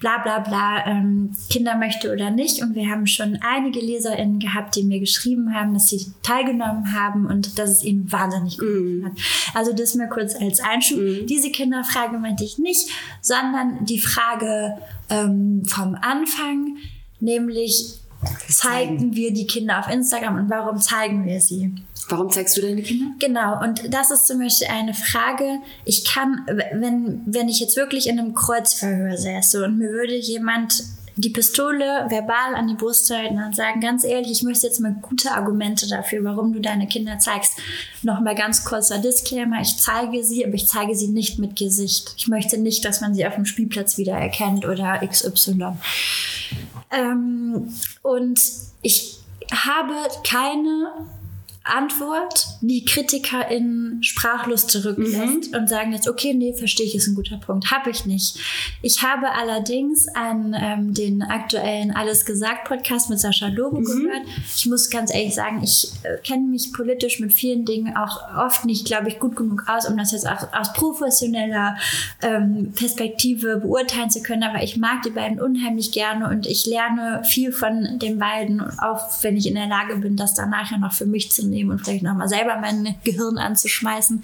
bla bla bla ähm, Kinder möchte oder nicht. Und wir haben schon einige LeserInnen gehabt, die mir geschrieben haben, dass sie teilgenommen haben und dass es ihnen wahnsinnig gut mm. hat. Also das mal kurz als Einschub. Mm. Diese Kinderfrage meinte ich nicht, sondern die Frage ähm, vom Anfang, nämlich zeigen wir die Kinder auf Instagram und warum zeigen wir sie? Warum zeigst du deine Kinder? Genau, und das ist zum Beispiel eine Frage. Ich kann, wenn, wenn ich jetzt wirklich in einem Kreuzverhör säße und mir würde jemand die Pistole verbal an die Brust halten und sagen, ganz ehrlich, ich möchte jetzt mal gute Argumente dafür, warum du deine Kinder zeigst. Nochmal ganz kurzer Disclaimer, ich zeige sie, aber ich zeige sie nicht mit Gesicht. Ich möchte nicht, dass man sie auf dem Spielplatz wiedererkennt oder XY. Ähm, und ich habe keine Antwort, die KritikerInnen sprachlos zurücklässt mhm. und sagen jetzt, okay, nee, verstehe ich, ist ein guter Punkt. Habe ich nicht. Ich habe allerdings an ähm, den aktuellen Alles gesagt Podcast mit Sascha Lobo mhm. gehört. Ich muss ganz ehrlich sagen, ich äh, kenne mich politisch mit vielen Dingen auch oft nicht, glaube ich, gut genug aus, um das jetzt auch aus professioneller ähm, Perspektive beurteilen zu können. Aber ich mag die beiden unheimlich gerne und ich lerne viel von den beiden, auch wenn ich in der Lage bin, das dann nachher noch für mich zu nehmen nehmen und vielleicht nochmal selber mein Gehirn anzuschmeißen,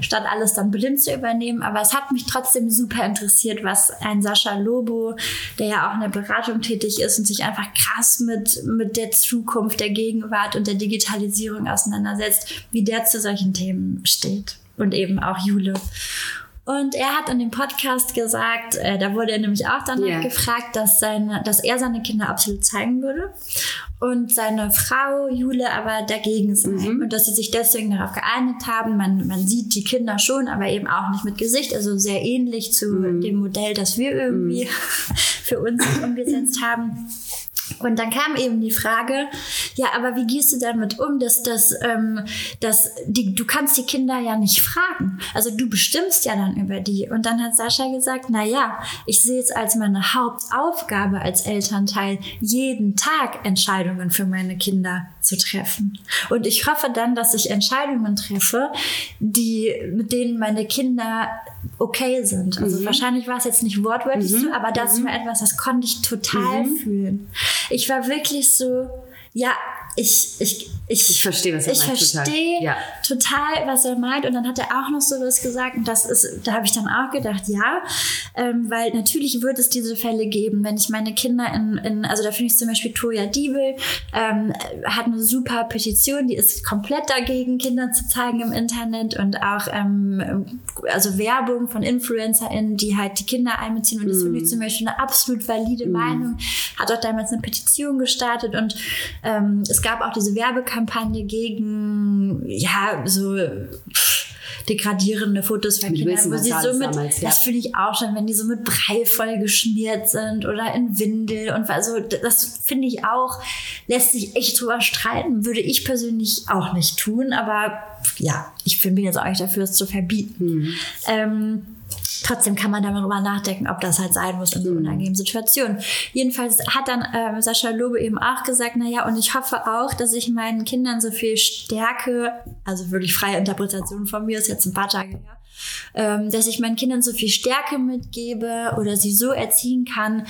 statt alles dann blind zu übernehmen. Aber es hat mich trotzdem super interessiert, was ein Sascha Lobo, der ja auch in der Beratung tätig ist und sich einfach krass mit, mit der Zukunft, der Gegenwart und der Digitalisierung auseinandersetzt, wie der zu solchen Themen steht. Und eben auch Jule. Und er hat in dem Podcast gesagt, äh, da wurde er nämlich auch danach yeah. gefragt, dass, seine, dass er seine Kinder absolut zeigen würde und seine Frau Jule aber dagegen sei mhm. und dass sie sich deswegen darauf geeinigt haben. Man, man sieht die Kinder schon, aber eben auch nicht mit Gesicht, also sehr ähnlich zu mhm. dem Modell, das wir irgendwie mhm. für uns umgesetzt haben. Und dann kam eben die Frage, ja, aber wie gehst du damit um, dass das, ähm, dass die, du kannst die Kinder ja nicht fragen. Also du bestimmst ja dann über die. Und dann hat Sascha gesagt, na ja, ich sehe es als meine Hauptaufgabe als Elternteil, jeden Tag Entscheidungen für meine Kinder zu treffen. Und ich hoffe dann, dass ich Entscheidungen treffe, die, mit denen meine Kinder okay sind. Also mhm. wahrscheinlich war es jetzt nicht wortwörtlich mhm. so, aber das mhm. war etwas, das konnte ich total mhm. fühlen. Ich war wirklich so, ja, ich, ich, ich, ich verstehe, was er ich meint. Ich verstehe total. Ja. total. was er meint. Und dann hat er auch noch so was gesagt. Und das ist, da habe ich dann auch gedacht, ja, ähm, weil natürlich wird es diese Fälle geben, wenn ich meine Kinder in, in also da finde ich zum Beispiel Toya Diebel, ähm, hat eine super Petition, die ist komplett dagegen, Kinder zu zeigen im Internet und auch, ähm, also Werbung von InfluencerInnen, die halt die Kinder einbeziehen. Und das finde ich mm. zum Beispiel eine absolut valide mm. Meinung. Hat auch damals eine Petition gestartet und ähm, es gab auch diese Werbekampagne gegen, ja, so pff, degradierende Fotos von Kindern, wo sie so mit, damals, ja. das finde ich auch schon, wenn die so mit Brei voll geschmiert sind oder in Windel und also das finde ich auch, lässt sich echt drüber streiten, würde ich persönlich auch nicht tun, aber ja, ich bin jetzt auch nicht dafür, es zu verbieten. Mhm. Ähm, Trotzdem kann man darüber nachdenken, ob das halt sein muss in so mhm. unangenehmen Situationen. Jedenfalls hat dann äh, Sascha Lobe eben auch gesagt, naja, und ich hoffe auch, dass ich meinen Kindern so viel Stärke, also wirklich freie Interpretation von mir, ist jetzt ein paar Tage her, ähm, dass ich meinen Kindern so viel Stärke mitgebe oder sie so erziehen kann,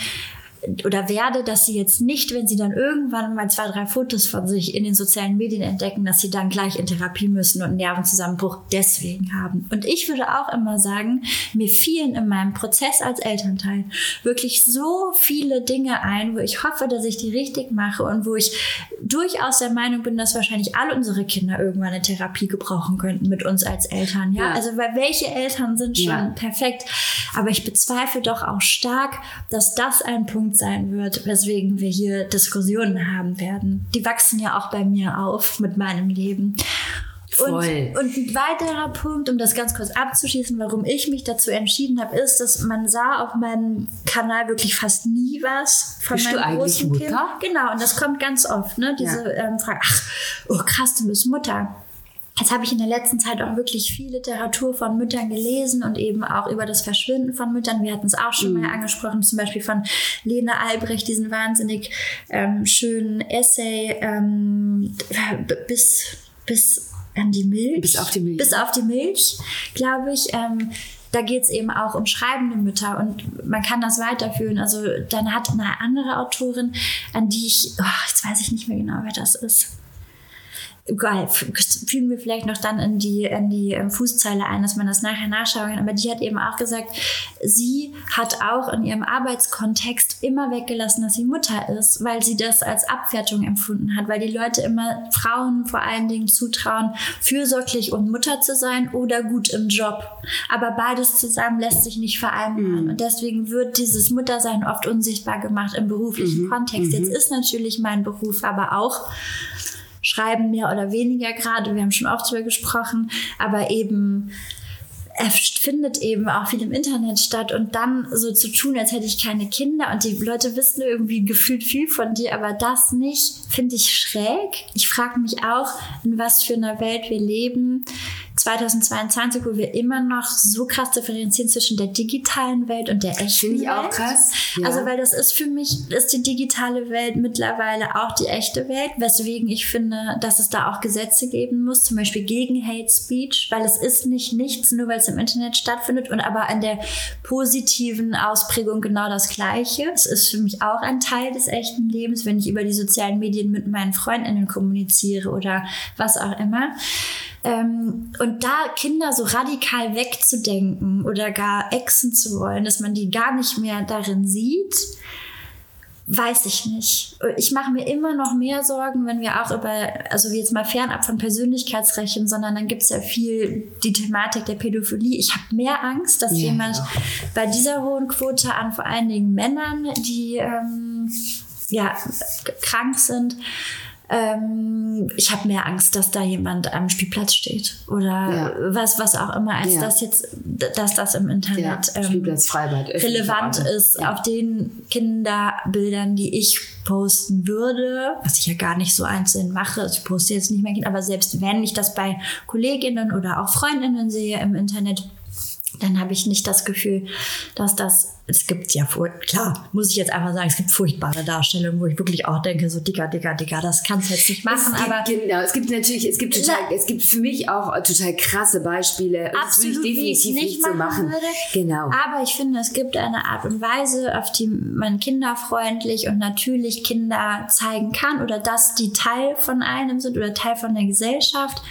oder werde, dass sie jetzt nicht, wenn sie dann irgendwann mal zwei, drei Fotos von sich in den sozialen Medien entdecken, dass sie dann gleich in Therapie müssen und einen Nervenzusammenbruch deswegen haben. Und ich würde auch immer sagen, mir fielen in meinem Prozess als Elternteil wirklich so viele Dinge ein, wo ich hoffe, dass ich die richtig mache und wo ich durchaus der Meinung bin, dass wahrscheinlich alle unsere Kinder irgendwann eine Therapie gebrauchen könnten mit uns als Eltern. Ja, ja. also weil welche Eltern sind schon ja. perfekt, aber ich bezweifle doch auch stark, dass das ein Punkt Punkt sein wird, weswegen wir hier Diskussionen haben werden. Die wachsen ja auch bei mir auf mit meinem Leben. Und, und, ein weiterer Punkt, um das ganz kurz abzuschließen, warum ich mich dazu entschieden habe, ist, dass man sah auf meinem Kanal wirklich fast nie was von bist meinem großen Mutter? Kind. Genau, und das kommt ganz oft, ne? Diese ja. ähm, Frage, ach, oh krass, du bist Mutter. Jetzt habe ich in der letzten Zeit auch wirklich viel Literatur von Müttern gelesen und eben auch über das Verschwinden von Müttern. Wir hatten es auch schon mhm. mal angesprochen, zum Beispiel von Lene Albrecht, diesen wahnsinnig ähm, schönen Essay ähm, bis, bis an die Milch. Bis auf die Milch. Bis auf die Milch, glaube ich. Ähm, da geht es eben auch um schreibende Mütter und man kann das weiterführen. Also dann hat eine andere Autorin, an die ich, oh, jetzt weiß ich nicht mehr genau, wer das ist geil, fühlen wir vielleicht noch dann in die, in die ähm, Fußzeile ein, dass man das nachher nachschauen kann. Aber die hat eben auch gesagt, sie hat auch in ihrem Arbeitskontext immer weggelassen, dass sie Mutter ist, weil sie das als Abwertung empfunden hat, weil die Leute immer Frauen vor allen Dingen zutrauen, fürsorglich und Mutter zu sein oder gut im Job. Aber beides zusammen lässt sich nicht vereinbaren. Mhm. Und deswegen wird dieses Muttersein oft unsichtbar gemacht im beruflichen mhm. Kontext. Jetzt mhm. ist natürlich mein Beruf aber auch Schreiben mehr oder weniger gerade. Wir haben schon oft darüber gesprochen, aber eben er findet eben auch viel im Internet statt und dann so zu tun, als hätte ich keine Kinder und die Leute wissen irgendwie gefühlt viel von dir, aber das nicht, finde ich schräg. Ich frage mich auch, in was für einer Welt wir leben, 2022, wo wir immer noch so krass differenzieren zwischen der digitalen Welt und der echten Finde ich Welt. auch krass. Ja. Also, weil das ist für mich, ist die digitale Welt mittlerweile auch die echte Welt, weswegen ich finde, dass es da auch Gesetze geben muss, zum Beispiel gegen Hate Speech, weil es ist nicht nichts, nur weil es im Internet stattfindet und aber an der positiven Ausprägung genau das Gleiche. Es ist für mich auch ein Teil des echten Lebens, wenn ich über die sozialen Medien mit meinen Freundinnen kommuniziere oder was auch immer. Ähm, und da Kinder so radikal wegzudenken oder gar exen zu wollen, dass man die gar nicht mehr darin sieht, weiß ich nicht. Ich mache mir immer noch mehr Sorgen, wenn wir auch über, also jetzt mal fernab von Persönlichkeitsrechten, sondern dann gibt es ja viel die Thematik der Pädophilie. Ich habe mehr Angst, dass ja, jemand ja. bei dieser hohen Quote an vor allen Dingen Männern, die ähm, ja krank sind, ähm, ich habe mehr Angst, dass da jemand am Spielplatz steht oder ja. was, was auch immer, als ja. dass jetzt, dass das im Internet ja, ähm, relevant ist auf den Kinderbildern, die ich posten würde, was ich ja gar nicht so einzeln mache. Ich poste jetzt nicht mehr, aber selbst wenn ich das bei Kolleginnen oder auch Freundinnen sehe im Internet, dann habe ich nicht das Gefühl, dass das, es gibt ja, klar, muss ich jetzt einfach sagen, es gibt furchtbare Darstellungen, wo ich wirklich auch denke, so dicker, dicker, dicker, das kannst du jetzt nicht machen, es gibt, aber. Genau, es gibt natürlich, es gibt total, es gibt für mich auch total krasse Beispiele. Absolut, das würde ich definitiv nicht, nicht so machen. Würde. Genau. Aber ich finde, es gibt eine Art und Weise, auf die man kinderfreundlich und natürlich Kinder zeigen kann oder dass die Teil von einem sind oder Teil von der Gesellschaft.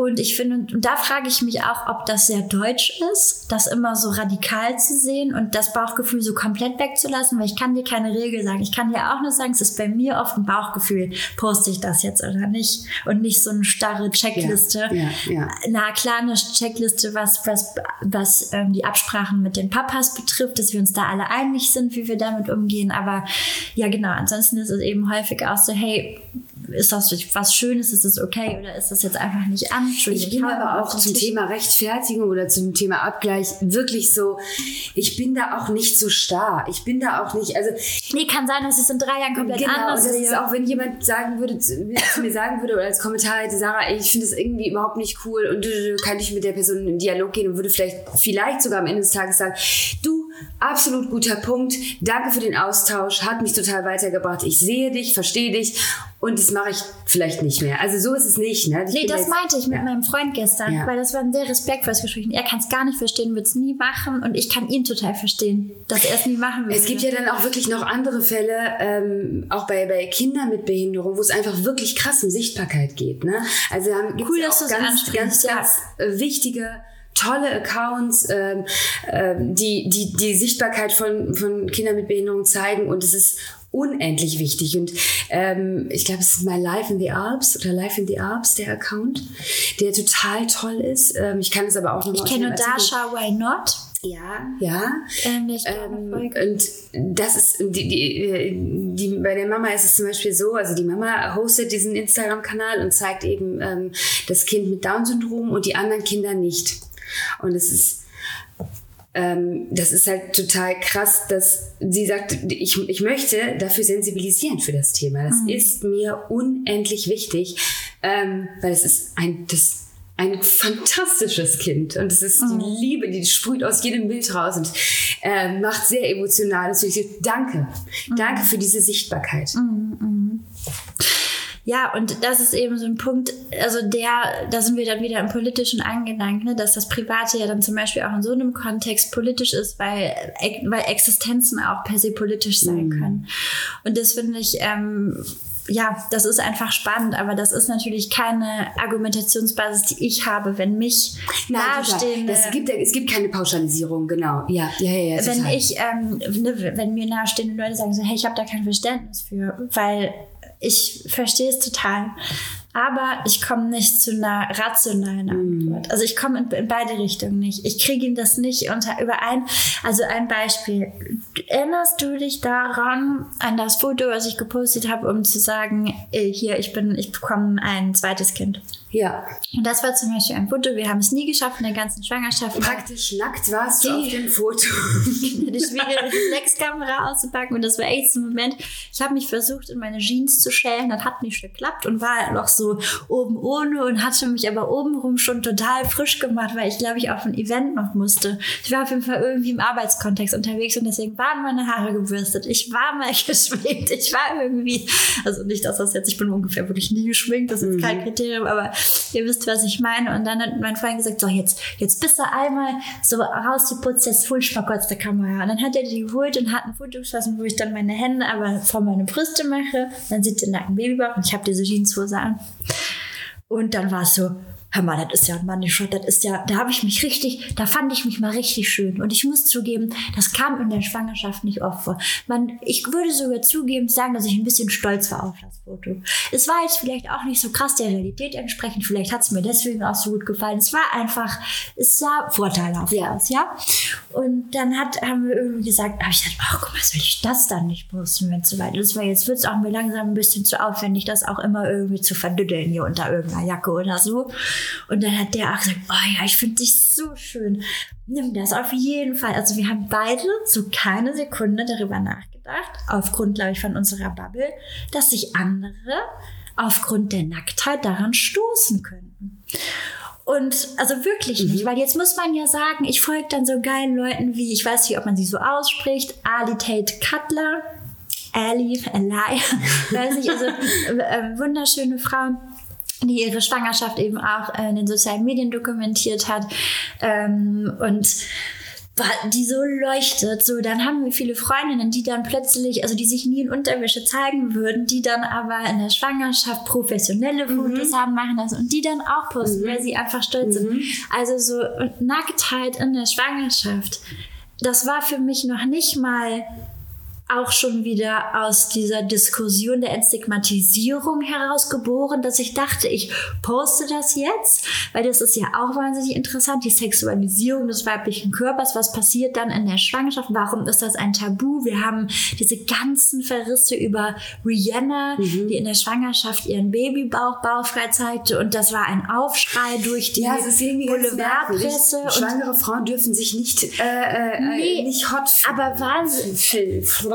Und ich finde, und da frage ich mich auch, ob das sehr deutsch ist, das immer so radikal zu sehen und das Bauchgefühl so komplett wegzulassen, weil ich kann dir keine Regel sagen. Ich kann dir auch nur sagen, es ist bei mir oft ein Bauchgefühl, poste ich das jetzt oder nicht und nicht so eine starre Checkliste. Ja, ja, ja. Na klar, eine Checkliste, was, was, was ähm, die Absprachen mit den Papas betrifft, dass wir uns da alle einig sind, wie wir damit umgehen. Aber ja, genau, ansonsten ist es eben häufig auch so, hey, ist das was Schönes, ist das okay oder ist das jetzt einfach nicht an? Ich bin aber auch zum Thema Rechtfertigung oder zum Thema Abgleich wirklich so, ich bin da auch nicht so starr. Ich bin da auch nicht, also. Nee, kann sein, dass es in drei Jahren komplett genau, anders ist. Genau, auch wenn jemand sagen würde, zu, mir sagen würde oder als Kommentar hätte, Sarah, ey, ich finde das irgendwie überhaupt nicht cool und du, kann ich mit der Person in den Dialog gehen und würde vielleicht, vielleicht sogar am Ende des Tages sagen, du, absolut guter Punkt, danke für den Austausch, hat mich total weitergebracht. Ich sehe dich, verstehe dich und das mache ich vielleicht nicht mehr. Also so ist es nicht. Ne? Ich nee, das jetzt, meinte ich mit ja. meinem Freund gestern, ja. weil das war ein sehr respektvolles Gespräch. Er kann es gar nicht verstehen, wird es nie machen und ich kann ihn total verstehen, dass er es nie machen will. Es gibt ja dann auch wirklich noch andere Fälle, ähm, auch bei, bei Kindern mit Behinderung, wo es einfach wirklich krass um Sichtbarkeit geht. Ne? Also haben, cool, dass du ganz, ganz, ganz, ja. ganz äh, wichtige tolle Accounts, ähm, ähm, die, die die Sichtbarkeit von, von Kindern mit Behinderung zeigen und es ist unendlich wichtig. Und ähm, ich glaube, es ist My Life in the Alps oder Life in the Alps, der Account, der total toll ist. Ähm, ich kann es aber auch noch Ich kenne Dasha Why Not. Ja, ja. Ähm, ähm, und das ist die, die, die, bei der Mama ist es zum Beispiel so, also die Mama hostet diesen Instagram-Kanal und zeigt eben ähm, das Kind mit Down-Syndrom und die anderen Kinder nicht. Und es ist ähm, das ist halt total krass, dass sie sagt, ich, ich möchte dafür sensibilisieren für das Thema. Das mhm. ist mir unendlich wichtig, ähm, weil es ist ein, das, ein fantastisches Kind und es ist mhm. die Liebe, die sprüht aus jedem Bild raus und äh, macht sehr emotional. Deswegen danke, mhm. danke für diese Sichtbarkeit. Ja, und das ist eben so ein Punkt, also der, da sind wir dann wieder im Politischen angelangt, ne, dass das Private ja dann zum Beispiel auch in so einem Kontext politisch ist, weil, weil Existenzen auch per se politisch sein mhm. können. Und das finde ich, ähm, ja, das ist einfach spannend, aber das ist natürlich keine Argumentationsbasis, die ich habe, wenn mich Nein, nahestehende... Es gibt, es gibt keine Pauschalisierung, genau. Ja, ja, ja. ja wenn total. ich, ähm, ne, wenn mir nahestehende Leute sagen so, hey, ich habe da kein Verständnis für, weil ich verstehe es total. Aber ich komme nicht zu einer rationalen Antwort. Also ich komme in, in, beide Richtungen nicht. Ich kriege ihn das nicht unter überein. Also ein Beispiel. Erinnerst du dich daran, an das Foto, was ich gepostet habe, um zu sagen, hier, ich bin, ich bekomme ein zweites Kind? Ja. Und das war zum Beispiel ein Foto. Wir haben es nie geschafft in der ganzen Schwangerschaft. Praktisch nackt warst du auf dem Foto. die schwierige Reflexkamera auszupacken und das war echt so ein Moment. Ich habe mich versucht, in meine Jeans zu schälen. Das hat nicht geklappt und war noch so oben ohne und hatte mich aber obenrum schon total frisch gemacht, weil ich glaube ich auf ein Event noch musste. Ich war auf jeden Fall irgendwie im Arbeitskontext unterwegs und deswegen waren meine Haare gebürstet. Ich war mal geschminkt. Ich war irgendwie, also nicht, dass das jetzt, ich bin ungefähr wirklich nie geschminkt, das ist mhm. kein Kriterium, aber ihr wisst, was ich meine. Und dann hat mein Freund gesagt, so jetzt, jetzt bist du einmal so rausgeputzt, jetzt hol ich mal kurz der Kamera. Und dann hat er die geholt und hat ein Foto geschossen, wo ich dann meine Hände aber vor meine Brüste mache. Dann sieht der Nacken Babybauch und ich habe diese Jeanshose an. Und dann war es so, hör mal, das ist ja ein Money-Shot, das ist ja, da habe ich mich richtig, da fand ich mich mal richtig schön. Und ich muss zugeben, das kam in der Schwangerschaft nicht oft vor. Man, ich würde sogar zugeben, sagen, dass ich ein bisschen stolz war auf das Foto. Es war jetzt vielleicht auch nicht so krass der Realität entsprechend, vielleicht hat es mir deswegen auch so gut gefallen. Es war einfach, es sah vorteilhaft ja. aus, ja. Und dann hat, haben wir irgendwie gesagt, habe ich gesagt, ach guck mal, soll ich das dann nicht posten, wenn es so weit ist? Weil jetzt wird es auch mir langsam ein bisschen zu aufwendig, das auch immer irgendwie zu verdüddeln hier unter irgendeiner Jacke oder so. Und dann hat der auch gesagt, oh ja, ich finde dich so schön. Nimm das auf jeden Fall. Also wir haben beide so keine Sekunde darüber nachgedacht, aufgrund, glaube ich, von unserer Bubble, dass sich andere aufgrund der Nacktheit daran stoßen könnten. Und also wirklich nicht, mhm. weil jetzt muss man ja sagen, ich folge dann so geilen Leuten wie, ich weiß nicht, ob man sie so ausspricht, Ali Tate Cutler, Ali, Ali, weiß nicht, also äh, wunderschöne Frau die ihre Schwangerschaft eben auch in den sozialen Medien dokumentiert hat. Ähm, und die so leuchtet, so dann haben wir viele Freundinnen, die dann plötzlich, also die sich nie in Unterwäsche zeigen würden, die dann aber in der Schwangerschaft professionelle mhm. Fotos mhm. haben machen lassen und die dann auch posten, mhm. weil sie einfach stolz mhm. sind. Also so Nacktheit in der Schwangerschaft, das war für mich noch nicht mal auch schon wieder aus dieser Diskussion der Entstigmatisierung herausgeboren, dass ich dachte, ich poste das jetzt, weil das ist ja auch wahnsinnig interessant, die Sexualisierung des weiblichen Körpers, was passiert dann in der Schwangerschaft, warum ist das ein Tabu? Wir haben diese ganzen Verrisse über Rihanna, mhm. die in der Schwangerschaft ihren Babybauch bauchfrei zeigte und das war ein Aufschrei durch die ja, Boulevardpresse. Schwangere Frauen dürfen sich nicht, äh, äh, nee, nicht hot aber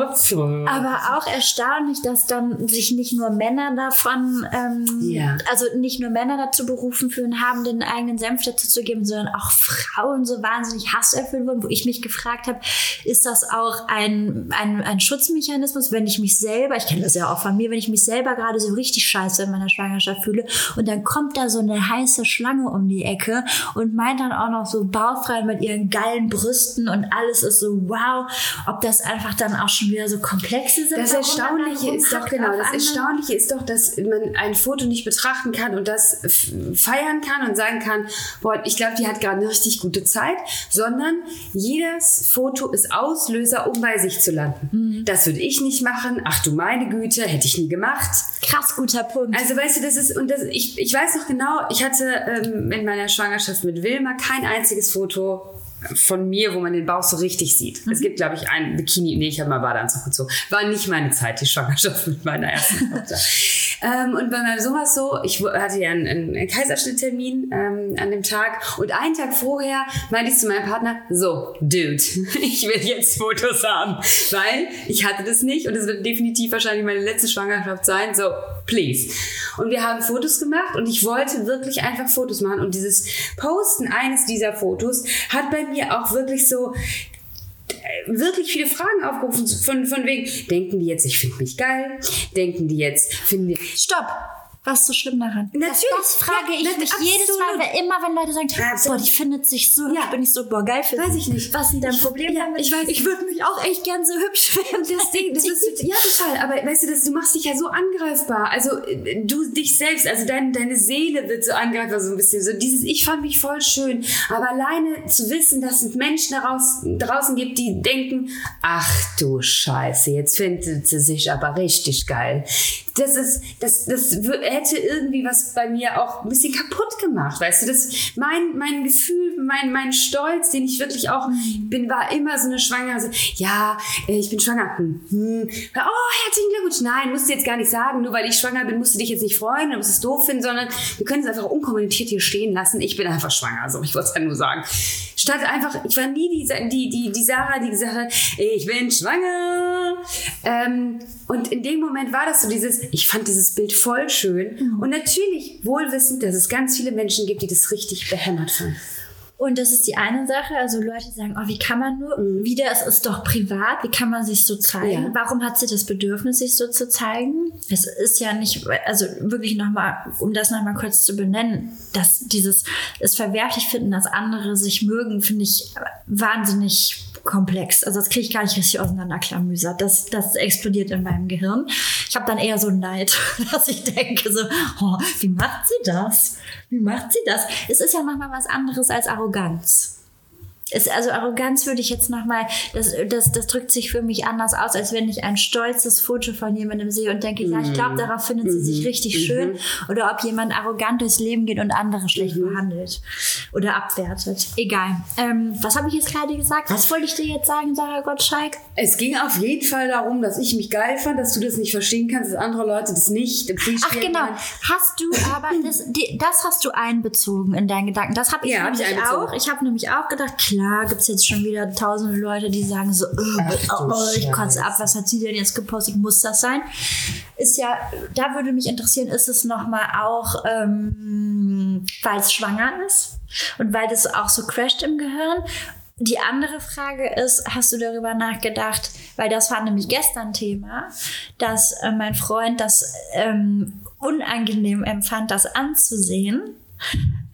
wahnsinnig aber auch erstaunlich, dass dann sich nicht nur Männer davon, ähm, ja. also nicht nur Männer dazu berufen fühlen haben, den eigenen Senf dazu zu geben, sondern auch Frauen so wahnsinnig hasserfüllt wurden, wo ich mich gefragt habe, ist das auch ein, ein, ein Schutzmechanismus, wenn ich mich selber, ich kenne das ja auch von mir, wenn ich mich selber gerade so richtig scheiße in meiner Schwangerschaft fühle und dann kommt da so eine heiße Schlange um die Ecke und meint dann auch noch so bauchfrei mit ihren geilen Brüsten und alles ist so wow, ob das einfach dann auch schon wieder so komplexe sind. Das Erstaunliche ist doch genau, das Erstaunliche ist doch, dass man ein Foto nicht betrachten kann und das feiern kann und sagen kann, boah, ich glaube, die hat gerade eine richtig gute Zeit, sondern jedes Foto ist Auslöser, um bei sich zu landen. Mhm. Das würde ich nicht machen. Ach du meine Güte, hätte ich nie gemacht. Krass guter Punkt. Also weißt du, das ist und das, ich, ich weiß noch genau, ich hatte ähm, in meiner Schwangerschaft mit Wilma kein einziges Foto von mir, wo man den Bauch so richtig sieht. Mhm. Es gibt, glaube ich, ein Bikini. Nee, ich habe mal Badeanzug gezogen. War nicht meine Zeit, die Schwangerschaft mit meiner ersten Tochter. ähm, und bei meinem Sohn war es so, ich hatte ja einen, einen Kaiserschnitttermin ähm, an dem Tag. Und einen Tag vorher meinte ich zu meinem Partner, so, Dude, ich will jetzt Fotos haben. Weil ich hatte das nicht und es wird definitiv wahrscheinlich meine letzte Schwangerschaft sein. So, please. Und wir haben Fotos gemacht und ich wollte wirklich einfach Fotos machen. Und dieses Posten eines dieser Fotos hat bei mir auch wirklich so äh, wirklich viele Fragen aufgerufen von, von wegen, denken die jetzt, ich finde mich geil? Denken die jetzt, finden die... Stopp! Was ist so schlimm daran? Natürlich. Das, das frage Ja, ich das- mich jedes Mal, absolut. weil immer, wenn Leute sagen, boah, Absolut. die findet sich so hübsch, Ja. bin ich so, boah, geil für Weiß ich nicht. Was ist dein Problem damit? ich weiß- ich würde mich auch echt gern so hübsch finden. Das Ding, das ist, ja, total. Aber weißt du, das, du machst dich ja so angreifbar. Also äh, du dich selbst, also dein, deine Seele wird so angreifbar, so ein bisschen. So dieses, ich fand mich voll schön. Aber alleine zu wissen, dass es Menschen daraus, draußen gibt, die denken, ach du Scheiße, jetzt findet sie sich aber richtig geil. Das ist, das, das hätte irgendwie was bei mir auch ein bisschen kaputt gemacht, weißt du, das, mein, mein Gefühl, mein, mein Stolz, den ich wirklich auch bin, war immer so eine Schwangere, so, ja, äh, ich bin schwanger, hm, hm. oh, herzlichen Glückwunsch, nein, musst du jetzt gar nicht sagen, nur weil ich schwanger bin, musst du dich jetzt nicht freuen, du musst es doof finden, sondern wir können es einfach unkommentiert hier stehen lassen, ich bin einfach schwanger, so, ich wollte es ja nur sagen. Statt einfach, ich war nie die, die, die, die Sarah, die gesagt hat, ich bin schwanger. Ähm, und in dem Moment war das so dieses, ich fand dieses Bild voll schön. Und natürlich wohlwissend, dass es ganz viele Menschen gibt, die das richtig behämmert fanden. Und das ist die eine Sache. Also Leute sagen, oh, wie kann man nur, wieder, es ist doch privat, wie kann man sich so zeigen? Ja. Warum hat sie das Bedürfnis, sich so zu zeigen? Es ist ja nicht, also wirklich nochmal, um das nochmal kurz zu benennen, dass dieses, es verwerflich finden, dass andere sich mögen, finde ich wahnsinnig komplex. Also das kriege ich gar nicht richtig auseinanderklamüsert. Das, das explodiert in meinem Gehirn. Ich habe dann eher so Neid, dass ich denke so, oh, wie macht sie das? Wie macht sie das? Es ist ja manchmal was anderes als Arroganz. Es, also Arroganz würde ich jetzt nochmal, das, das, das drückt sich für mich anders aus, als wenn ich ein stolzes Foto von jemandem sehe und denke, ja, ich glaube, darauf findet sie sich richtig schön. Oder ob jemand arrogant durchs Leben geht und andere schlecht behandelt oder abwertet. Egal. Ähm, was habe ich jetzt gerade gesagt? Was wollte ich dir jetzt sagen, Sarah Gottschalk? Es ging auf jeden Fall darum, dass ich mich geil fand, dass du das nicht verstehen kannst, dass andere Leute das nicht. Ach genau, hast du aber das, die, das hast du einbezogen in deinen Gedanken. Das habe ich Ja, hab ich auch. Ich habe nämlich auch gedacht, klar, gibt es jetzt schon wieder tausende Leute, die sagen so, äh, Ach du oh, ich kotze ab, was hat sie denn jetzt gepostet? Muss das sein? Ist ja, da würde mich interessieren, ist es nochmal auch, ähm, weil es schwanger ist und weil das auch so crasht im Gehirn? Die andere Frage ist, hast du darüber nachgedacht, weil das war nämlich gestern Thema, dass äh, mein Freund das ähm, unangenehm empfand, das anzusehen.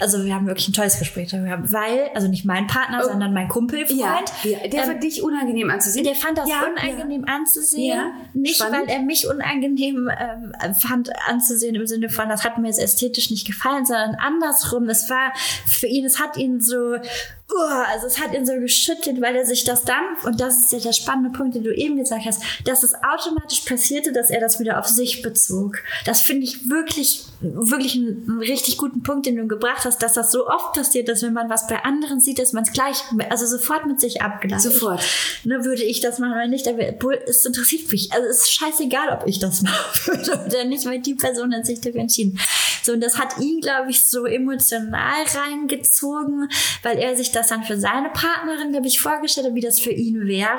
Also wir haben wirklich ein tolles Gespräch darüber, weil, also nicht mein Partner, Oh. sondern mein Kumpelfreund. Ja, ja, der ähm, fand dich unangenehm anzusehen. der fand das Ja, unangenehm anzusehen. Nicht, spannend. weil er mich unangenehm ähm, fand anzusehen im Sinne von, das hat mir jetzt ästhetisch nicht gefallen, sondern andersrum. Es war für ihn, es hat ihn so, uh, also es hat ihn so geschüttelt, weil er sich das dann, und das ist ja der spannende Punkt, den du eben gesagt hast, dass es automatisch passierte, dass er das wieder auf sich bezog. Das finde ich wirklich, wirklich einen, einen richtig guten Punkt, den du gebracht hast, dass das so oft passiert, dass wenn man was bei anderen sieht, dass man es gleich, also sofort mit sich abgleicht. Sofort. Ne, würde ich das machen oder nicht, aber es interessiert mich. Also es ist scheißegal, ob ich das machen würde oder nicht, weil die Person hat sich dafür entschieden. So, und das hat ihn, glaube ich, so emotional reingezogen, weil er sich das dann für seine Partnerin, glaube ich, vorgestellt hat, wie das für ihn wäre,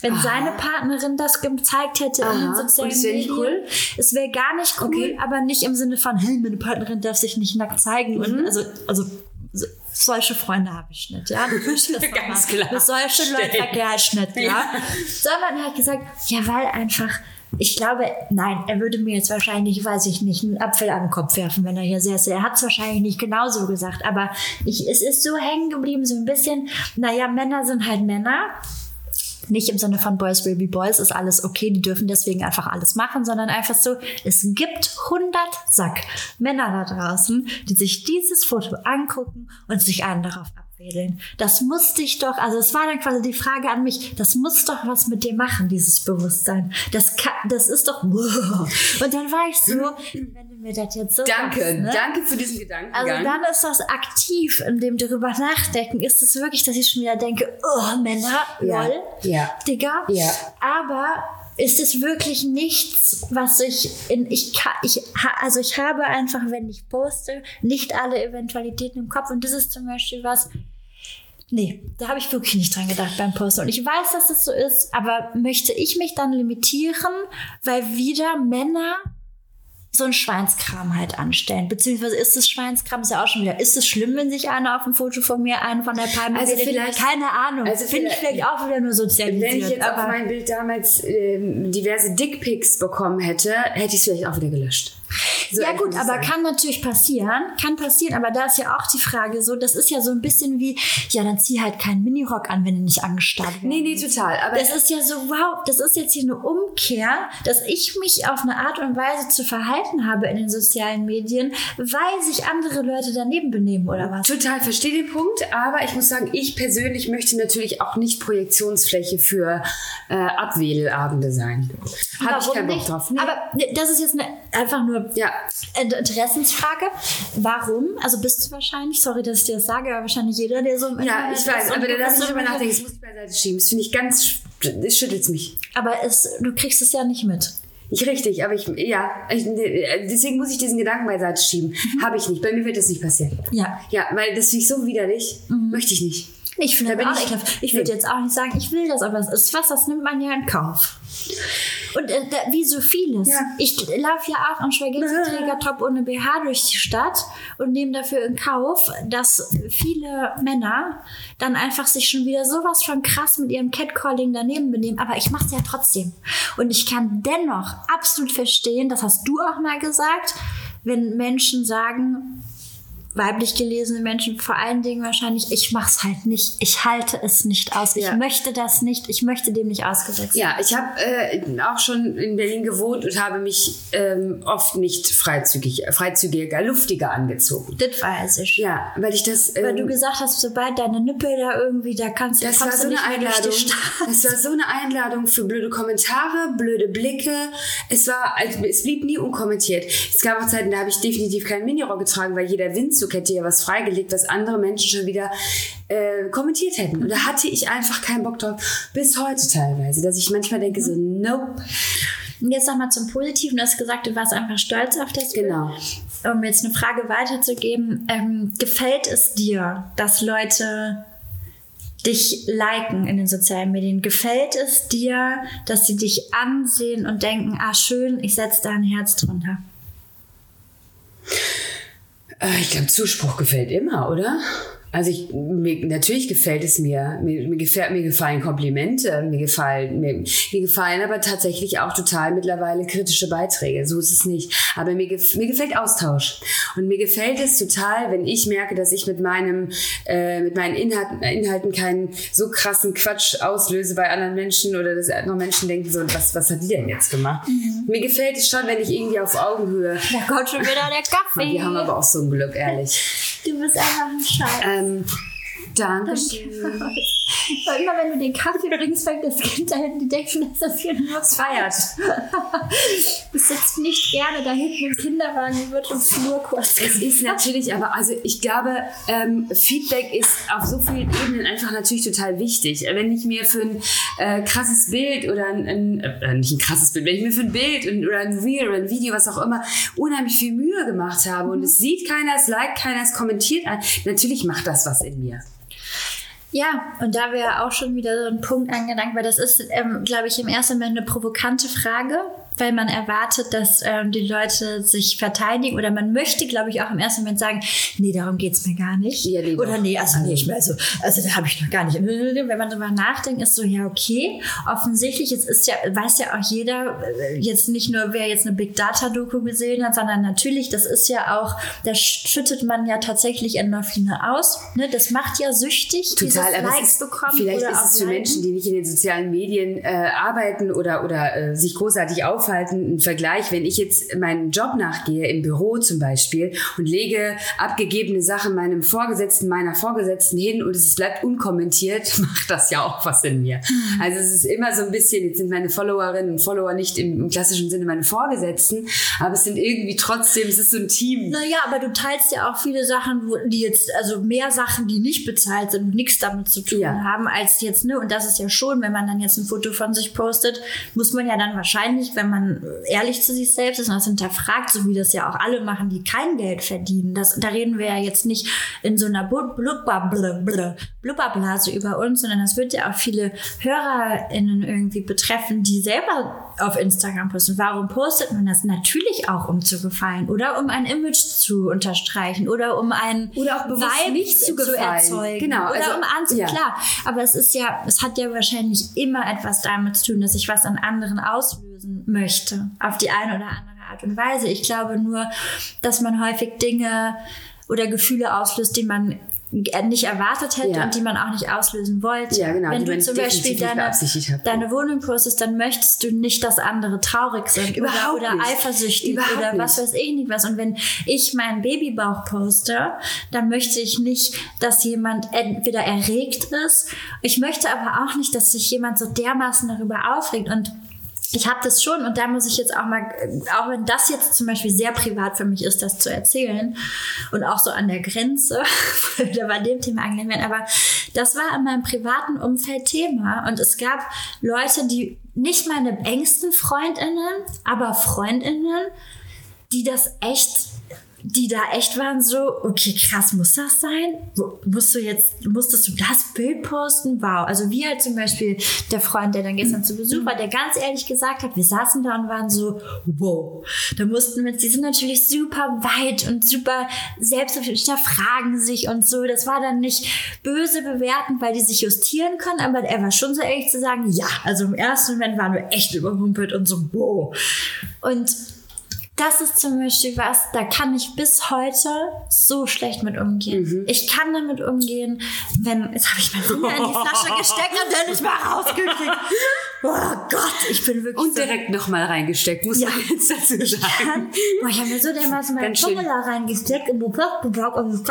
wenn seine Partnerin das gezeigt hätte in den Aha. sozialen Und es wäre nicht cool? Es wäre gar nicht cool, Okay. aber nicht im Sinne von, hey, meine Partnerin darf sich nicht nackt zeigen. Mhm. Und also, also so, solche Freunde habe ich nicht, ja. Du das Ganz klar. Das solche Leute Stell. verkehrt ich nicht, ja. Ja. Sondern er hat gesagt, ja, weil einfach, ich glaube, nein, er würde mir jetzt wahrscheinlich, weiß ich nicht, einen Apfel an den Kopf werfen, wenn er hier säße. Er hat es wahrscheinlich nicht genauso gesagt, aber ich, es ist so hängen geblieben, so ein bisschen, naja, Männer sind halt Männer. Nicht im Sinne von Boys will be Boys, ist alles okay, die dürfen deswegen einfach alles machen, sondern einfach so, es gibt 100 Sack Männer da draußen, die sich dieses Foto angucken und sich einen darauf abwedeln. Das muss dich doch, also es war dann quasi die Frage an mich, das muss doch was mit dir machen, dieses Bewusstsein. Das, kann, das ist doch, und dann war ich so, wenn du mir das jetzt so Danke, sagst, ne? danke für diesen Gedanken. Also dann ist das aktiv, in dem drüber nachdenken. Ist es wirklich, dass ich schon wieder denke, oh Männer, Ja, lol, ja. Digga. Ja. Aber ist es wirklich nichts, was ich in ich kann, ich also ich habe einfach, wenn ich poste, nicht alle Eventualitäten im Kopf und das ist zum Beispiel was. Nee, da habe ich wirklich nicht dran gedacht beim Posten. Und ich weiß, dass es so ist, aber möchte ich mich dann limitieren, weil wieder Männer so einen Schweinskram halt anstellen. Beziehungsweise ist es Schweinskram, ist ja auch schon wieder. Ist es schlimm, wenn sich einer auf ein Foto von mir einen von der Palme Also redet? vielleicht- Keine Ahnung. also Finde ich vielleicht- auch wieder nur sozialisiert. Wenn ich jetzt auf mein Bild damals ähm, diverse Dickpics bekommen hätte, hätte ich es vielleicht auch wieder gelöscht. So ja gut, aber kann natürlich passieren, kann passieren, aber da ist ja auch die Frage so, das ist ja so ein bisschen wie, ja, dann zieh halt keinen Minirock an, wenn du nicht angestarrt wirst. Nee, nee, total. Aber Das ist ja so, wow, das ist jetzt hier eine Umkehr, dass ich mich auf eine Art und Weise zu verhalten habe in den sozialen Medien, weil sich andere Leute daneben benehmen oder was? Total verstehe den Punkt, aber ich muss sagen, ich persönlich möchte natürlich auch nicht Projektionsfläche für äh, Abwählabende sein. Habe ich keinen Bock drauf. Nee. Aber das ist jetzt eine, einfach nur ja, Eine Interessensfrage. Warum? Also bist du wahrscheinlich, sorry, dass ich dir das sage, aber wahrscheinlich jeder, der so im ja, Internet ich weiß, aber da was ich nicht drüber nachdenken. Das muss ich beiseite schieben. Das finde ich ganz, das schüttelt mich. Aber es, du kriegst es ja nicht mit. Nicht richtig, aber ich, ja, ich, deswegen muss ich diesen Gedanken beiseite schieben. Habe ich nicht. Bei mir wird das nicht passieren. Ja. Ja, weil das finde ich so widerlich. Möchte ich nicht. Ich finde Da das bin auch ich- ekelhaft. Ich würde Nee. jetzt auch nicht sagen, ich will das, aber es ist was, das nimmt man ja in Kauf. Und äh, da, wie so vieles. Ja. Ich laufe ja auch im Spaghetti-Träger-Top ohne BH durch die Stadt und nehme dafür in Kauf, dass viele Männer dann einfach sich schon wieder sowas von krass mit ihrem Catcalling daneben benehmen. Aber ich mache es ja trotzdem. Und ich kann dennoch absolut verstehen, das hast du auch mal gesagt, wenn Menschen sagen, weiblich gelesene Menschen vor allen Dingen wahrscheinlich, ich mach's halt nicht, ich halte es nicht aus, ich Ja. möchte das nicht, ich möchte dem nicht ausgesetzt Ja, ich habe äh, auch schon in Berlin gewohnt und habe mich ähm, oft nicht freizügig, freizügiger, luftiger angezogen. Das weiß ich. Ja, weil ich das. Ähm, Weil du gesagt hast, sobald deine Nippel da irgendwie, da kannst du, das war kommst so du eine nicht mehr durch Einladung. die Stadt. Das war so eine Einladung für blöde Kommentare, blöde Blicke. Es war, also, es blieb nie unkommentiert. Es gab auch Zeiten, da habe ich definitiv keinen Minirock getragen, weil jeder Windzug hätte ja was freigelegt, was andere Menschen schon wieder äh, kommentiert hätten. Und da hatte ich einfach keinen Bock drauf. Bis heute teilweise, dass ich manchmal denke so, nope. Und jetzt nochmal zum Positiven. Du hast gesagt, du warst einfach stolz auf das Bild. Genau. Um jetzt eine Frage weiterzugeben. Ähm, gefällt es dir, dass Leute dich liken in den sozialen Medien? Gefällt es dir, dass sie dich ansehen und denken, ah schön, ich setze da ein Herz drunter? Äh, Ich glaube, Zuspruch gefällt immer, oder? Also ich, mir, natürlich gefällt es mir. Mir, mir, gefällt, mir gefallen Komplimente, mir gefallen, mir, mir gefallen aber tatsächlich auch total mittlerweile kritische Beiträge. So ist es nicht. Aber mir, gef, mir gefällt Austausch. Und mir gefällt es total, wenn ich merke, dass ich mit meinem, äh, mit meinen Inhalten, Inhalten keinen so krassen Quatsch auslöse bei anderen Menschen oder dass andere Menschen denken so, was, was hat die denn jetzt gemacht? Mir gefällt es schon, wenn ich irgendwie auf Augenhöhe Da kommt schon wieder der Kaffee. wir haben aber auch so ein Glück, ehrlich. du bist einfach ein Scheiß. Ähm, Dankeschön. Weil immer wenn du den Kaffee bringst, fängt das Kind da hinten, die denken, dass das hier nur Feiert. Du sitzt nicht gerne da hinten im Kinderwagen wird im Flurkurs Es ist natürlich, aber also ich glaube, ähm, Feedback ist auf so vielen Ebenen einfach natürlich total wichtig. Wenn ich mir für ein äh, krasses Bild oder ein, ein äh, nicht ein krasses Bild, wenn ich mir für ein Bild und, oder ein Reel oder ein Video, was auch immer, unheimlich viel Mühe gemacht habe und es sieht keiner, es liked keiner, es kommentiert natürlich macht das was in mir. Ja, und da wäre auch schon wieder so ein Punkt angelangt, weil das ist, ähm, glaube ich, im ersten Moment eine provokante Frage, weil man erwartet, dass ähm, die Leute sich verteidigen oder man möchte, glaube ich, auch im ersten Moment sagen, nee, darum geht's mir gar nicht. Ja, oder nee, also nee, ich also, also da habe ich noch gar nicht. Wenn man darüber nachdenkt, ist so, ja, okay, offensichtlich, es ist ja, weiß ja auch jeder, äh, jetzt nicht nur, wer jetzt eine Big Data Doku gesehen hat, sondern natürlich, das ist ja auch, da schüttet man ja tatsächlich Endorphine aus. Ne? Das macht ja süchtig, dieses Total, aber Likes es ist, bekommen vielleicht oder ist auch es für. Menschen, die nicht in den sozialen Medien äh, arbeiten oder, oder äh, sich großartig aufhalten, ein Vergleich. Wenn ich jetzt meinen Job nachgehe, im Büro zum Beispiel, und lege abgegebene Sachen meinem Vorgesetzten, meiner Vorgesetzten hin und es bleibt unkommentiert, macht das ja auch was in mir. Mhm. Also es ist immer so ein bisschen, jetzt sind meine Followerinnen und Follower nicht im, im klassischen Sinne meine Vorgesetzten, aber es sind irgendwie trotzdem, es ist so ein Team. Naja, aber du teilst ja auch viele Sachen, die jetzt, also mehr Sachen, die nicht bezahlt sind und nichts damit zu tun Ja. haben, als jetzt, ne? Und das ist ja schon, wenn man dann jetzt ein Foto von sich postet, muss man ja dann wahrscheinlich, wenn man ehrlich zu sich selbst ist und das hinterfragt, so wie das ja auch alle machen, die kein Geld verdienen. Das, da reden wir ja jetzt nicht in so einer Blubberblase über uns, sondern das wird ja auch viele HörerInnen irgendwie betreffen, die selber auf Instagram posten. Warum postet man das? Natürlich auch, um zu gefallen oder um ein Image zu unterstreichen oder um ein Oder auch bewusst Vibe nicht zu zu, erzeugen. Genau, Oder also, um anzu ja. klar. Aber es ist ja, es hat ja wahrscheinlich immer etwas damit zu tun, dass ich was an anderen auslösen möchte. Auf die eine oder andere Art und Weise. Ich glaube nur, dass man häufig Dinge oder Gefühle auslöst, die man nicht erwartet hätte Ja. und die man auch nicht auslösen wollte. Ja, genau, Wenn du zum Beispiel deine, deine Wohnung postest, dann möchtest du nicht, dass andere traurig sind Überhaupt oder, oder nicht. eifersüchtig Überhaupt oder was nicht. weiß ich nicht was. Und wenn ich meinen Babybauch poste, dann möchte ich nicht, dass jemand entweder erregt ist. Ich möchte aber auch nicht, dass sich jemand so dermaßen darüber aufregt und ich habe das schon und da muss ich jetzt auch mal, auch wenn das jetzt zum Beispiel sehr privat für mich ist, das zu erzählen und auch so an der Grenze, da bei dem Thema angelehnt werden, aber das war in meinem privaten Umfeld Thema und es gab Leute, die nicht meine engsten Freundinnen, aber Freundinnen, die das echt, die da echt waren so, okay, krass, muss das sein? Musst du jetzt, musstest du das Bild posten? Wow. Also wie halt zum Beispiel der Freund, der dann gestern zu Besuch war, der ganz ehrlich gesagt hat, wir saßen da und waren so, wow. Da mussten wir, die sind natürlich super weit und super selbstbewusst, fragen sich und so. Das war dann nicht böse bewertend, weil die sich justieren können, aber er war schon so ehrlich zu sagen, ja, also im ersten Moment waren wir echt überrumpelt und so, wow. Und das ist zum Beispiel was, da kann ich bis heute so schlecht mit umgehen. Mhm. Ich kann damit umgehen, wenn, jetzt habe ich meinen Finger in die Flasche gesteckt und dann nicht mehr rausgekriegt. Oh Gott, ich bin wirklich Und so, direkt nochmal reingesteckt, muss Ja. man jetzt dazu sagen. boah, ich habe mir so dermaßen meine da reingesteckt und gebraucht und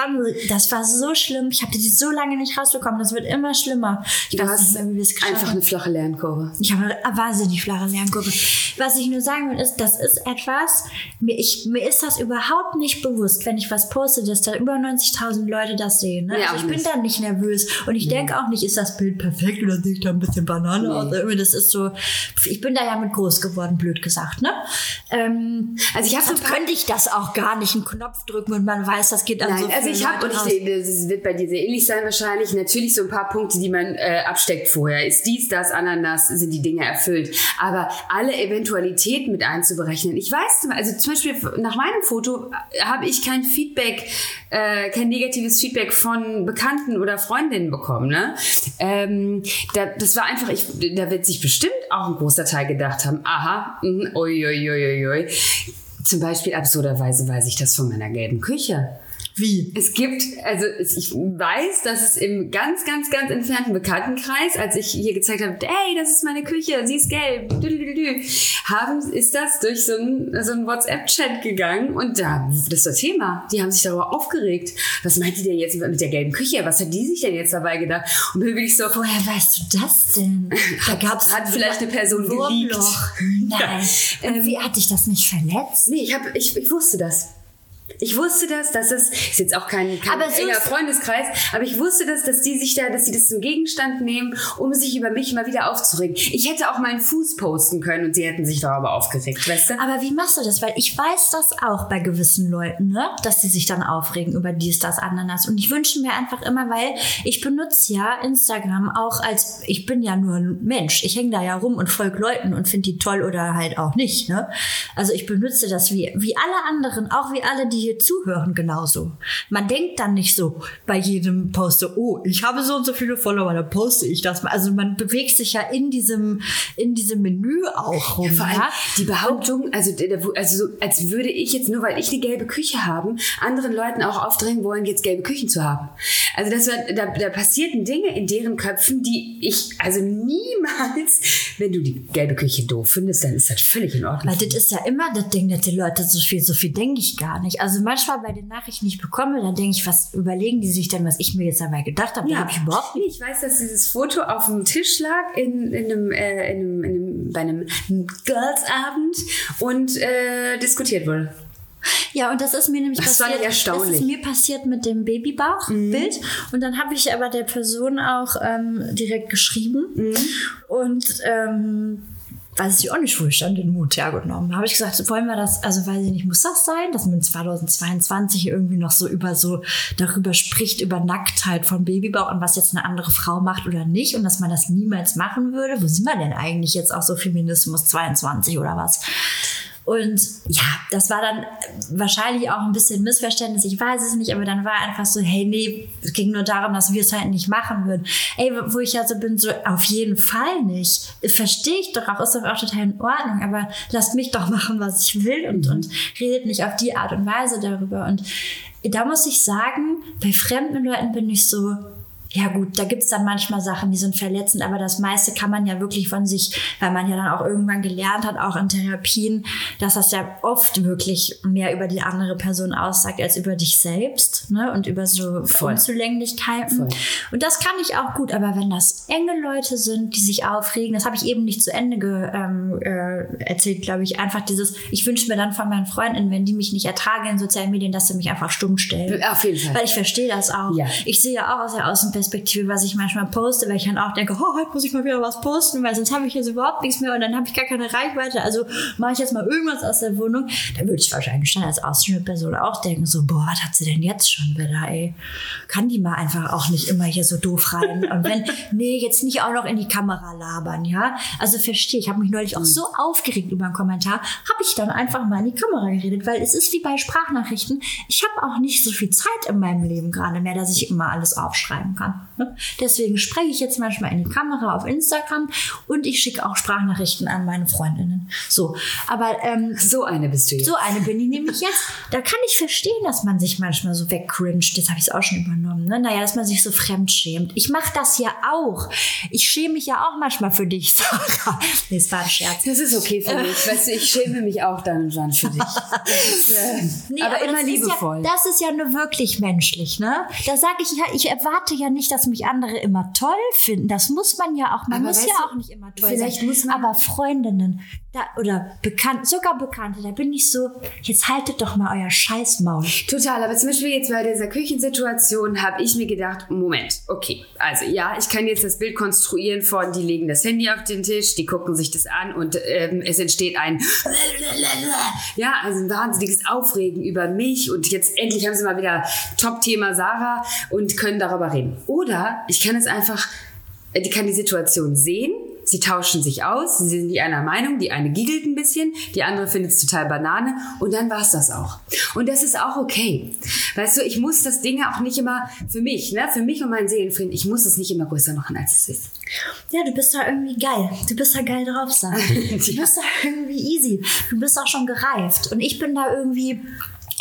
das war so schlimm. Ich habe die so lange nicht rausbekommen. Das wird immer schlimmer. Ich Du weiß nicht wie wir es geschafft einfach eine flache Lernkurve. Ich habe eine wahnsinnig flache Lernkurve. Was ich nur sagen will, ist, das ist etwas, mir, ich, mir ist das überhaupt nicht bewusst, wenn ich was poste, dass da über 90.000 Leute das sehen. Ne? Ja, also ich bin nicht. da nicht nervös und ich denke auch nicht, ist das Bild perfekt oder sehe ich da ein bisschen Banane aus. Irgendwie Das ist so, ich bin da ja mit groß geworden, blöd gesagt. Ne? Ähm, Also ich habe könnte ich das auch gar nicht einen Knopf drücken und man weiß, das geht an Nein, so also ich habe, und ich das wird bei dir sehr ähnlich sein wahrscheinlich, natürlich so ein paar Punkte, die man äh, absteckt vorher. Ist dies, das, Ananas, sind die Dinge erfüllt. Aber alle Eventualitäten mit einzuberechnen. Ich weiß, also zum Beispiel nach meinem Foto äh, habe ich kein Feedback, äh, kein negatives Feedback von Bekannten oder Freundinnen bekommen. Ne? Ähm, da, das war einfach, ich, da wird sich bestimmt auch ein großer Teil gedacht haben, aha, mm, ui, ui, ui, ui, ui. Zum Beispiel absurderweise weiß ich das von meiner gelben Küche. Wie? Es gibt, also ich weiß, dass es im ganz, ganz, ganz entfernten Bekanntenkreis, als ich hier gezeigt habe, hey, das ist meine Küche, sie ist gelb, düdelüdelü, haben, ist das durch so einen so WhatsApp-Chat gegangen und da, das ist das Thema. Die haben sich darüber aufgeregt. Was meint die denn jetzt mit der gelben Küche? Was hat die sich denn jetzt dabei gedacht? Und dann bin ich so, Woher weißt du das denn? Da gab's Hat vielleicht eine Person ein geleakt. Wurmloch. Nein. Ähm, Wie hat dich das nicht verletzt? nee, ich, hab, ich, ich wusste das. Ich wusste das, dass es ist jetzt auch kein, kein enger Freundeskreis, aber ich wusste das, dass die sich da, dass sie das zum Gegenstand nehmen, um sich über mich mal wieder aufzuregen. Ich hätte auch meinen Fuß posten können und sie hätten sich darüber aufgeregt, weißt du? Aber wie machst du das? Weil ich weiß das auch bei gewissen Leuten, ne? dass sie sich dann aufregen über dies, das, Ananas. Und ich wünsche mir einfach immer, weil ich benutze ja Instagram auch als, ich bin ja nur ein Mensch. Ich hänge da ja rum und folge Leuten und finde die toll oder halt auch nicht. Ne? Also ich benutze das wie, wie alle anderen, auch wie alle, die hier zuhören, genauso. Man denkt dann nicht so bei jedem Poste, oh, ich habe so und so viele Follower, dann poste ich das mal. Also man bewegt sich ja in diesem, in diesem Menü auch rum. Vor allem ja? die Behauptung, also, also so, als würde ich jetzt nur, weil ich eine gelbe Küche habe, anderen Leuten auch aufdrängen wollen, jetzt gelbe Küchen zu haben. Also das war, da, da passierten Dinge in deren Köpfen, die ich also niemals, wenn du die gelbe Küche doof findest, dann ist das völlig in Ordnung. Weil das ist ja immer das Ding, dass die Leute so viel, so viel denke ich gar nicht. Also manchmal bei den Nachrichten, die ich bekomme, da denke ich, was überlegen die sich denn, was ich mir jetzt dabei gedacht habe? Da habe ich überhaupt Nee, ich weiß, dass dieses Foto auf dem Tisch lag in, in einem, äh, in einem, in einem, bei einem Girls-Abend und äh, diskutiert wurde. Ja, und das ist mir nämlich Das passiert. ich erstaunlich. Mhm. Das ist mir passiert mit dem Babybauchbild. Und dann habe ich aber der Person auch ähm, direkt geschrieben. Mhm. Und ähm, weiß ich auch nicht, wo ich dann den Mut hergenommen habe. ich gesagt, wollen wir das, also weiß ich nicht, muss das sein, dass man 2022 irgendwie noch so über so darüber spricht, über Nacktheit von Babybauch und was jetzt eine andere Frau macht oder nicht und dass man das niemals machen würde. Wo sind wir denn eigentlich jetzt auch so Feminismus 22 oder was? Und ja, das war dann wahrscheinlich auch ein bisschen Missverständnis, ich weiß es nicht, aber dann war einfach so, hey, nee, es ging nur darum, dass wir es halt nicht machen würden. Ey, wo ich ja so bin, so auf jeden Fall nicht. Verstehe ich doch auch, ist doch auch total in Ordnung, aber lasst mich doch machen, was ich will und, und redet nicht auf die Art und Weise darüber. Und da muss ich sagen, bei fremden Leuten bin ich so, ja gut, da gibt's dann manchmal Sachen, die sind verletzend, aber das meiste kann man ja wirklich von sich, weil man ja dann auch irgendwann gelernt hat, auch in Therapien, dass das ja oft wirklich mehr über die andere Person aussagt als über dich selbst ne? und über so Voll. Unzulänglichkeiten. Voll. Und das kann ich auch gut, aber wenn das enge Leute sind, die sich aufregen, das habe ich eben nicht zu Ende ge, ähm, äh, erzählt, glaube ich, einfach dieses, ich wünsche mir dann von meinen Freundinnen, wenn die mich nicht ertragen in sozialen Medien, dass sie mich einfach stumm stellen. Auf jeden Fall. Weil ich verstehe das auch. Ja. Ich sehe ja auch aus der Außenperspektive, was ich manchmal poste, weil ich dann auch denke, oh, heute muss ich mal wieder was posten, weil sonst habe ich jetzt überhaupt nichts mehr und dann habe ich gar keine Reichweite. Also mache ich jetzt mal irgendwas aus der Wohnung. Da würde ich wahrscheinlich dann als außenstehende Person auch denken, so, boah, was hat sie denn jetzt schon wieder, ey? Kann die mal einfach auch nicht immer hier so doof rein? Und wenn, nee, jetzt nicht auch noch in die Kamera labern, ja? Also verstehe, ich habe mich neulich auch so aufgeregt über einen Kommentar, habe ich dann einfach mal in die Kamera geredet, weil es ist wie bei Sprachnachrichten. Ich habe auch nicht so viel Zeit in meinem Leben gerade mehr, dass ich immer alles aufschreiben kann. Ne? Deswegen spreche ich jetzt manchmal in die Kamera auf Instagram und ich schicke auch Sprachnachrichten an meine Freundinnen. So, aber ähm, So eine bist du jetzt. so eine bin ich nämlich jetzt. Da kann ich verstehen, dass man sich manchmal so wegcringet. Das habe ich auch schon übernommen. Ne? Naja, dass man sich so fremd schämt. Ich mache das ja auch. Ich schäme mich ja auch manchmal für dich, Sarah. Nee, es war ein Scherz. Das ist okay für mich. Weißt du, ich schäme mich auch dann und wann für dich. Ist, äh, Nee, aber, immer das liebevoll. Ist ja, das ist ja nur wirklich menschlich, ne? Da sage ich ja, ich erwarte ja nicht, dass mich andere immer toll finden. Das muss man ja auch. Man Aber muss ja du, auch nicht immer toll vielleicht sein. muss man- Aber Freundinnen da, oder bekannt, sogar Bekannte, da bin ich so, jetzt haltet doch mal euer Scheißmaul. Total, aber zum Beispiel jetzt bei dieser Küchensituation habe ich mir gedacht, Moment, okay, also ja, ich kann jetzt das Bild konstruieren von, die legen das Handy auf den Tisch, die gucken sich das an und ähm, es entsteht ein, ja, also ein wahnsinniges Aufregen über mich und jetzt endlich haben sie mal wieder Top-Thema Sarah und können darüber reden. Oder ich kann es einfach, äh, die kann die Situation sehen, Sie tauschen sich aus, sie sind nicht einer Meinung, die eine giggelt ein bisschen, die andere findet es total Banane und dann war es das auch. Und das ist auch okay. Weißt du, ich muss das Ding auch nicht immer für mich, ne, für mich und meinen Seelenfrieden, ich muss es nicht immer größer machen, als es ist. Ja, du bist da irgendwie geil. Du bist da geil drauf, Sarah. Du bist da irgendwie easy. Du bist auch schon gereift. Und ich bin da irgendwie,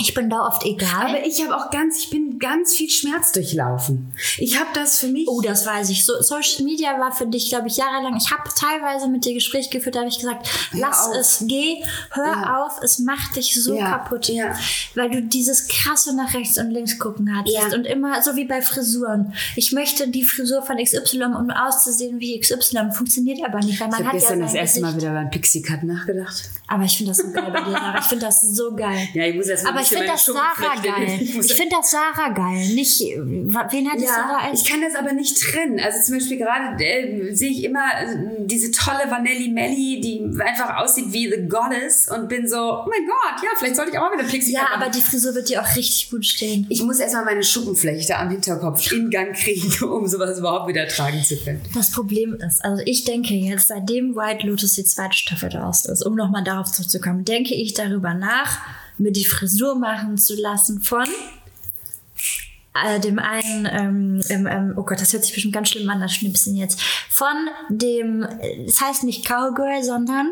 ich bin da oft egal. Aber ich habe auch ganz, ich bin ganz viel Schmerz durchlaufen. Ich habe das für mich. Oh, das weiß ich. So, Social Media war für dich, glaube ich, jahrelang. Ich habe teilweise mit dir Gespräch geführt, da habe ich gesagt, lass auf. es, geh, hör Ja. auf, es macht dich so Ja, kaputt. ja. Weil du dieses krasse nach rechts und links gucken hattest. Und immer so wie bei Frisuren. Ich möchte die Frisur von XY, um auszusehen wie XY. Funktioniert aber nicht, weil man ich hat habe gestern ja das erste Mal wieder beim Pixie Cut nachgedacht. Aber ich finde das so geil bei dir, Sarah. Ich finde das so geil. Ja, ich muss erst mal Aber ich finde das Sarah geil. Ich finde das Sarah geil. Nicht, wen da Ja, als ich kann das aber nicht trennen. Also zum Beispiel gerade äh, sehe ich immer äh, diese tolle Vanelli Melli, die einfach aussieht wie The Goddess und bin so, oh mein Gott, ja, vielleicht sollte ich auch mal wieder Pixie Ja, aber die Frisur wird dir auch richtig gut stehen. ich muss erstmal meine Schuppenflechte am Hinterkopf in Gang kriegen, um sowas überhaupt wieder tragen zu können. Das Problem ist, also ich denke jetzt, seitdem White Lotus die zweite Staffel draus ist, um nochmal darauf zurückzukommen, denke ich darüber nach, mir die Frisur machen zu lassen von äh, dem einen, ähm, ähm, ähm, oh Gott, das hört sich bestimmt ganz schlimm an, das Schnipsen jetzt, von dem, äh, es heißt nicht Cowgirl, sondern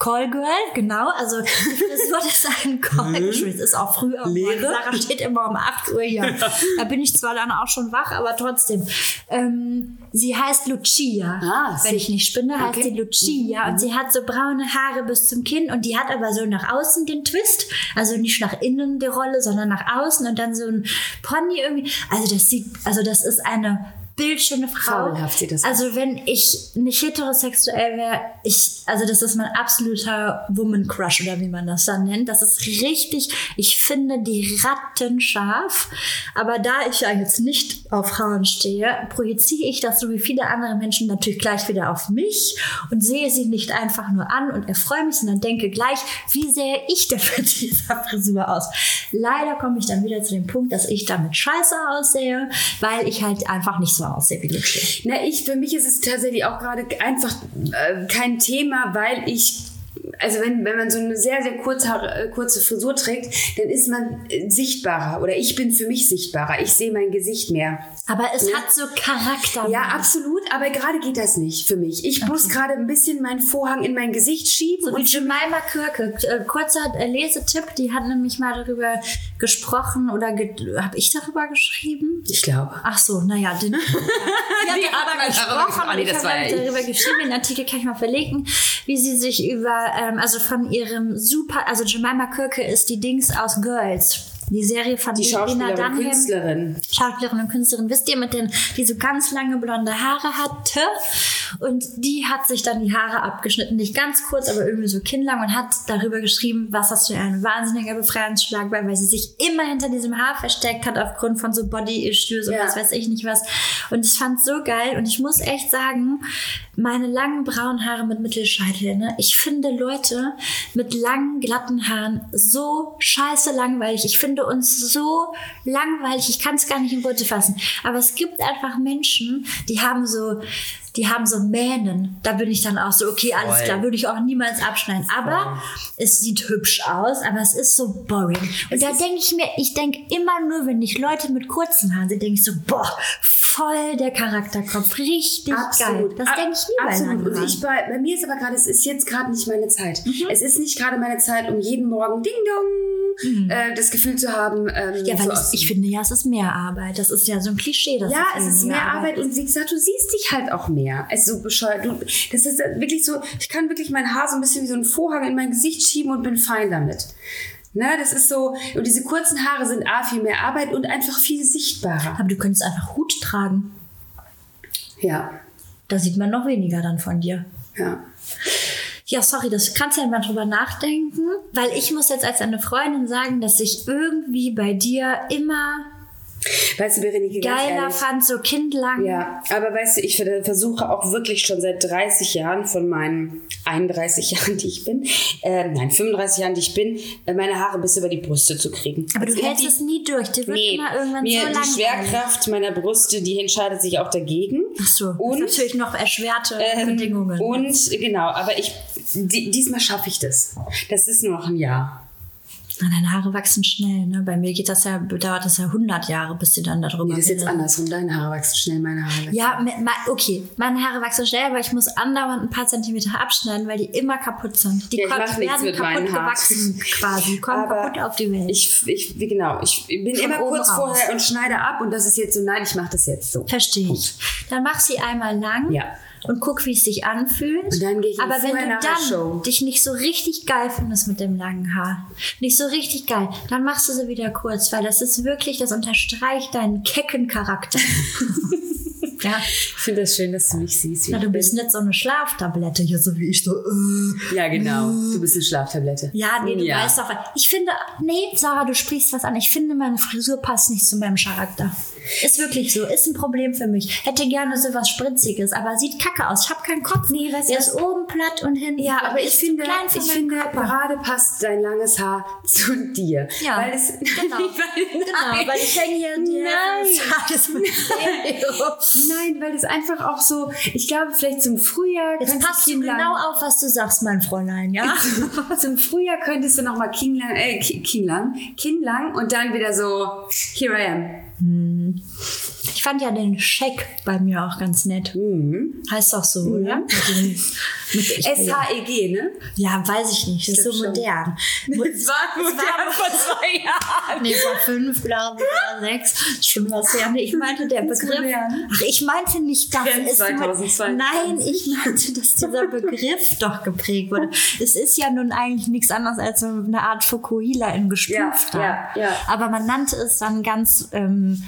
Callgirl, genau, also Frisur des einen Callgirl, es ist auch früh am Morgen, Sarah steht immer um 8 Uhr hier, da bin ich zwar dann auch schon wach, aber trotzdem, ähm, sie heißt Lucia, Ah, wenn ich nicht spinne, heißt Okay. sie Lucia. Und sie hat so braune Haare bis zum Kinn und die hat aber so nach außen den Twist, also nicht nach innen die Rolle, sondern nach außen und dann so ein Pony irgendwie, also das sieht, also das ist eine bildschöne Frau. Fabelhaft sieht das also wenn ich nicht heterosexuell wäre, ich, also das ist mein absoluter Woman Crush oder wie man das dann nennt. Das ist richtig, ich finde die rattenscharf. Aber da ich ja jetzt nicht auf Frauen stehe, projiziere ich das so wie viele andere Menschen natürlich gleich wieder auf mich und sehe sie nicht einfach nur an und erfreue mich, sondern denke gleich, wie sähe ich denn mit dieser Frisur aus? Leider komme ich dann wieder zu dem Punkt, dass ich damit scheiße aussehe, weil ich halt einfach nicht so wie Lucia. Na, ich, für mich ist es tatsächlich auch gerade einfach äh, kein Thema, weil ich also wenn, wenn man so eine sehr, sehr kurze, äh, kurze Frisur trägt, dann ist man äh, sichtbarer oder ich bin für mich sichtbarer. Ich sehe mein Gesicht mehr. Aber es hat so Charakter. Ja, absolut, aber gerade geht das nicht für mich. Ich muss gerade ein bisschen meinen Vorhang in mein Gesicht schieben So wie und Jemima Kirke. Äh, Kurzer Lesetipp, die hat nämlich mal darüber gesprochen oder ge habe ich darüber geschrieben? ich glaube. Ach so, naja, den, ja. sie hat Die hat darüber gesprochen gesprochen. und Nee, ich das habe ja ich. darüber geschrieben, den Artikel kann ich mal verlinken, wie sie sich über, ähm, also von ihrem super, also Jemima Kirke ist die Dings aus Girls. Die Serie von Die Lena Schauspielerin, Dunham. Künstlerin. Schauspielerin und Künstlerin, wisst ihr, mit den, die so ganz lange blonde Haare hatte. Und die hat sich dann die Haare abgeschnitten, nicht ganz kurz, aber irgendwie so kinnlang und hat darüber geschrieben, was das für ein wahnsinniger Befreiungsschlag war, weil sie sich immer hinter diesem Haar versteckt hat aufgrund von so Body-Issues und Ja. was weiß ich nicht was. Und ich fand so geil und ich muss echt sagen, meine langen braunen Haare mit Mittelscheitel, ne? Ich finde Leute mit langen, glatten Haaren so scheiße langweilig. Ich finde uns so langweilig. Ich kann es gar nicht in Worte fassen. Aber es gibt einfach Menschen, die haben so, die haben so Mähnen. Da bin ich dann auch so, okay, alles Voll. klar, würde ich auch niemals abschneiden. Aber es sieht hübsch aus, aber es ist so boring. Und da denke ich mir, ich denke immer nur, wenn ich Leute mit kurzen Haaren sehe, denke ich so, boah, voll der Charakterkopf, richtig geil. Das denke ich nie bei Absolut. langen Und ich bei, bei mir ist aber gerade, es ist jetzt gerade nicht meine Zeit. Mhm. Es ist nicht gerade meine Zeit, um jeden Morgen Ding Dong äh, das Gefühl zu haben, ähm, Mhm. Ja, weil so aus- ich finde ja, es ist mehr Arbeit. Das ist ja so ein Klischee. Dass ja, es ist mehr Arbeit und wie gesagt, du siehst dich halt auch mehr. Es ist so bescheuert. Du, das ist wirklich so, ich kann wirklich mein Haar so ein bisschen wie so einen Vorhang in mein Gesicht schieben und bin fein damit. Ne, das ist so, und diese kurzen Haare sind A, viel mehr Arbeit und einfach viel sichtbarer. Aber du könntest einfach Hut tragen. Ja, Da sieht man noch weniger dann von dir. ja. Ja, sorry, das kannst du ja mal drüber nachdenken, weil ich muss jetzt als deine Freundin sagen, dass ich irgendwie bei dir immer Weißt du, Berenike, ganz geiler fand, so kindlang. Ja, aber weißt du, ich ver- versuche auch wirklich schon seit 30 Jahren von meinen 31 Jahren, die ich bin, äh, nein, 35 Jahren, die ich bin, äh, meine Haare bis über die Brüste zu kriegen. Aber du Also hältst die- es nie durch. Dir wird Nee, immer irgendwann mir so die langweilig. Schwerkraft meiner Brüste, die entscheidet sich auch dagegen. Ach so, Und- natürlich noch erschwerte Ähm, Bedingungen. Und genau, aber ich di diesmal schaffe ich das. Das ist nur noch ein Jahr. Na, deine Haare wachsen schnell, ne? Bei mir geht das ja, dauert das ja 100 Jahre, bis sie dann darüber Nee, das ist jetzt andersrum. Deine Haare wachsen schnell, meine Haare. wachsen- Ja, okay. Meine Haare wachsen schnell, aber ich muss andauernd ein paar Zentimeter abschneiden, weil die immer kaputt sind. Die Ja, die werden kaputt gewachsen quasi. Kommen Aber kaputt auf die Welt. Ich, ich, wie genau, ich bin Von immer kurz raus. vorher und schneide ab und das ist jetzt so, nein, ich mache das jetzt so. Verstehe ich. Dann mach sie einmal lang Ja. Und guck, wie es sich anfühlt. Und dann gehe ich Aber wenn du dann dich nicht so richtig geil findest mit dem langen Haar, nicht so richtig geil, dann machst du sie wieder kurz, weil das ist wirklich, das unterstreicht deinen kecken Charakter. ja. Ich finde das schön, dass du mich siehst. Na, ich du bist nicht so eine Schlaftablette hier, so wie ich so. Äh. Ja, genau. Du bist eine Schlaftablette. Ja, nee, du Ja. weißt doch. Ich finde, nee, Sarah, du sprichst was an. Ich finde, meine Frisur passt nicht zu meinem Charakter. Ist wirklich so. Ist ein Problem für mich. Hätte gerne so was Spritziges, aber sieht kacke aus. Ich habe keinen Kopf. Nee, weißt du, ist oben platt und hinten. Ja, aber ich zu finde, ich finde gerade passt dein langes Haar zu dir. Ja, weil es, genau. weil, Genau, weil ich hänge hier die Nein. Nein, weil es einfach auch so, ich glaube, vielleicht zum Frühjahr Jetzt passt du genau auf, was du sagst, mein Fräulein, ja? Zum Frühjahr könntest du noch mal Kinnlang, äh, Ki- Kinnlang, Kinnlang und dann wieder so, here I am. Ich fand ja den Scheck bei mir auch ganz nett. Mhm. Heißt doch so, oder? Mit mit- ich- S-H-E-G, ne? Ja, weiß ich nicht. Das ist so glaub schon. modern. Das war, modern vor zwei Jahren. Nee, vor fünf, glaube ich, oder sechs. Schon was her. Nee, ich meinte der Begriff. modern. Ach, ich meinte nicht, dass es. 2022. Nein, ich meinte, dass dieser Begriff doch geprägt wurde. Es ist ja nun eigentlich nichts anderes als eine Art Fukuhila in Gestuft. Ja, ja, ja. Aber man nannte es dann ganz, ähm,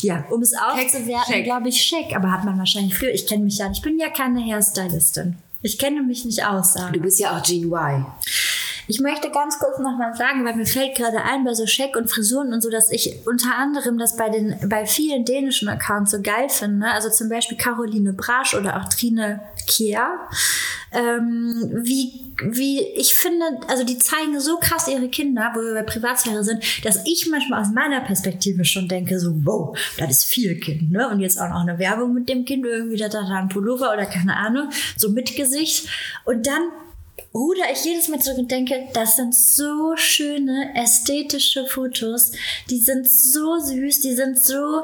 ja, um es aufzuwerten, glaube ich, Scheck. Aber hat man wahrscheinlich früher. Ich kenne mich ja, ich bin ja keine Hairstylistin. Ich kenne mich nicht aus, Sarah. Du bist ja auch Gene Y. Ich möchte ganz kurz nochmal sagen, weil mir fällt gerade ein bei so Scheck und Frisuren und so, dass ich unter anderem das bei den bei vielen dänischen Accounts so geil finde. Also zum Beispiel Caroline Brasch oder auch Trine Kier. Ähm, wie, wie, ich finde, also die zeigen so krass ihre Kinder, wo wir bei Privatsphäre sind, dass ich manchmal aus meiner Perspektive schon denke, so, wow, das ist viel Kind, ne? Und jetzt auch noch eine Werbung mit dem Kind, irgendwie da da ein Pullover oder keine Ahnung, so mit Gesicht. Und dann ruder ich jedes Mal zurück und denke, das sind so schöne ästhetische Fotos. Die sind so süß, die sind so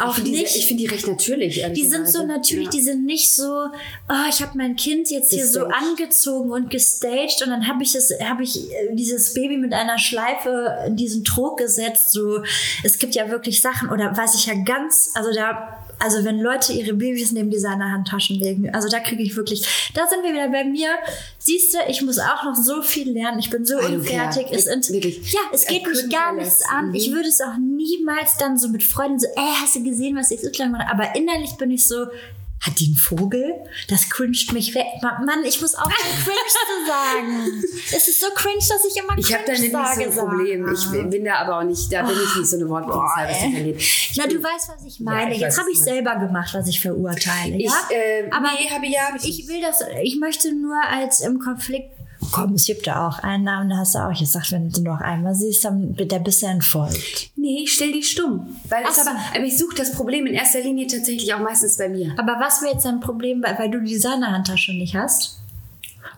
auch ich finde nicht. die, ich find die recht natürlich. die sind so natürlich, Ja. die sind nicht so, oh, ich habe mein Kind jetzt hier so angezogen und gestaged und dann habe ich es, habe ich äh, dieses Baby mit einer Schleife in diesen Trog gesetzt. So, es gibt ja wirklich Sachen oder weiß ich ja ganz, also da, also wenn Leute ihre Babys neben Designerhandtaschen legen, also da kriege ich wirklich, da sind wir wieder bei mir. Siehst du, ich muss auch noch so viel lernen. Ich bin so don't unfertig. Es sind, Wirklich. ja, es geht mich gar nichts an. Ich Mhm. würde es auch niemals dann so mit Freunden so, ey, hast du gesehen, was XY macht? Aber innerlich bin ich so, hat die einen Vogel? Das cringet mich weg. Ma- Mann, ich muss auch cringe zu sagen. Es ist so cringe, dass ich immer cringe Ich habe da nicht so sage. ein Problem. Ich bin da aber auch nicht, da bin ich nicht so eine Wortpolizei, was das angeht. Na, du weißt, was ich meine. Ja, ich Jetzt habe ich selber gemacht, was ich verurteile. Ich, ja? äh, Aber nee, habe ja, hab ich ich will das, ich möchte nur als im Konflikt. Komm, es gibt da auch einen Namen, da hast du auch gesagt, wenn du noch einmal siehst, dann wird der bisschen entfolgt. Nee, ich stell die stumm. Weil so. aber, aber ich suche das Problem in erster Linie tatsächlich auch meistens bei mir. Aber was wäre jetzt dein Problem, weil, weil du die Designerhandtasche nicht hast?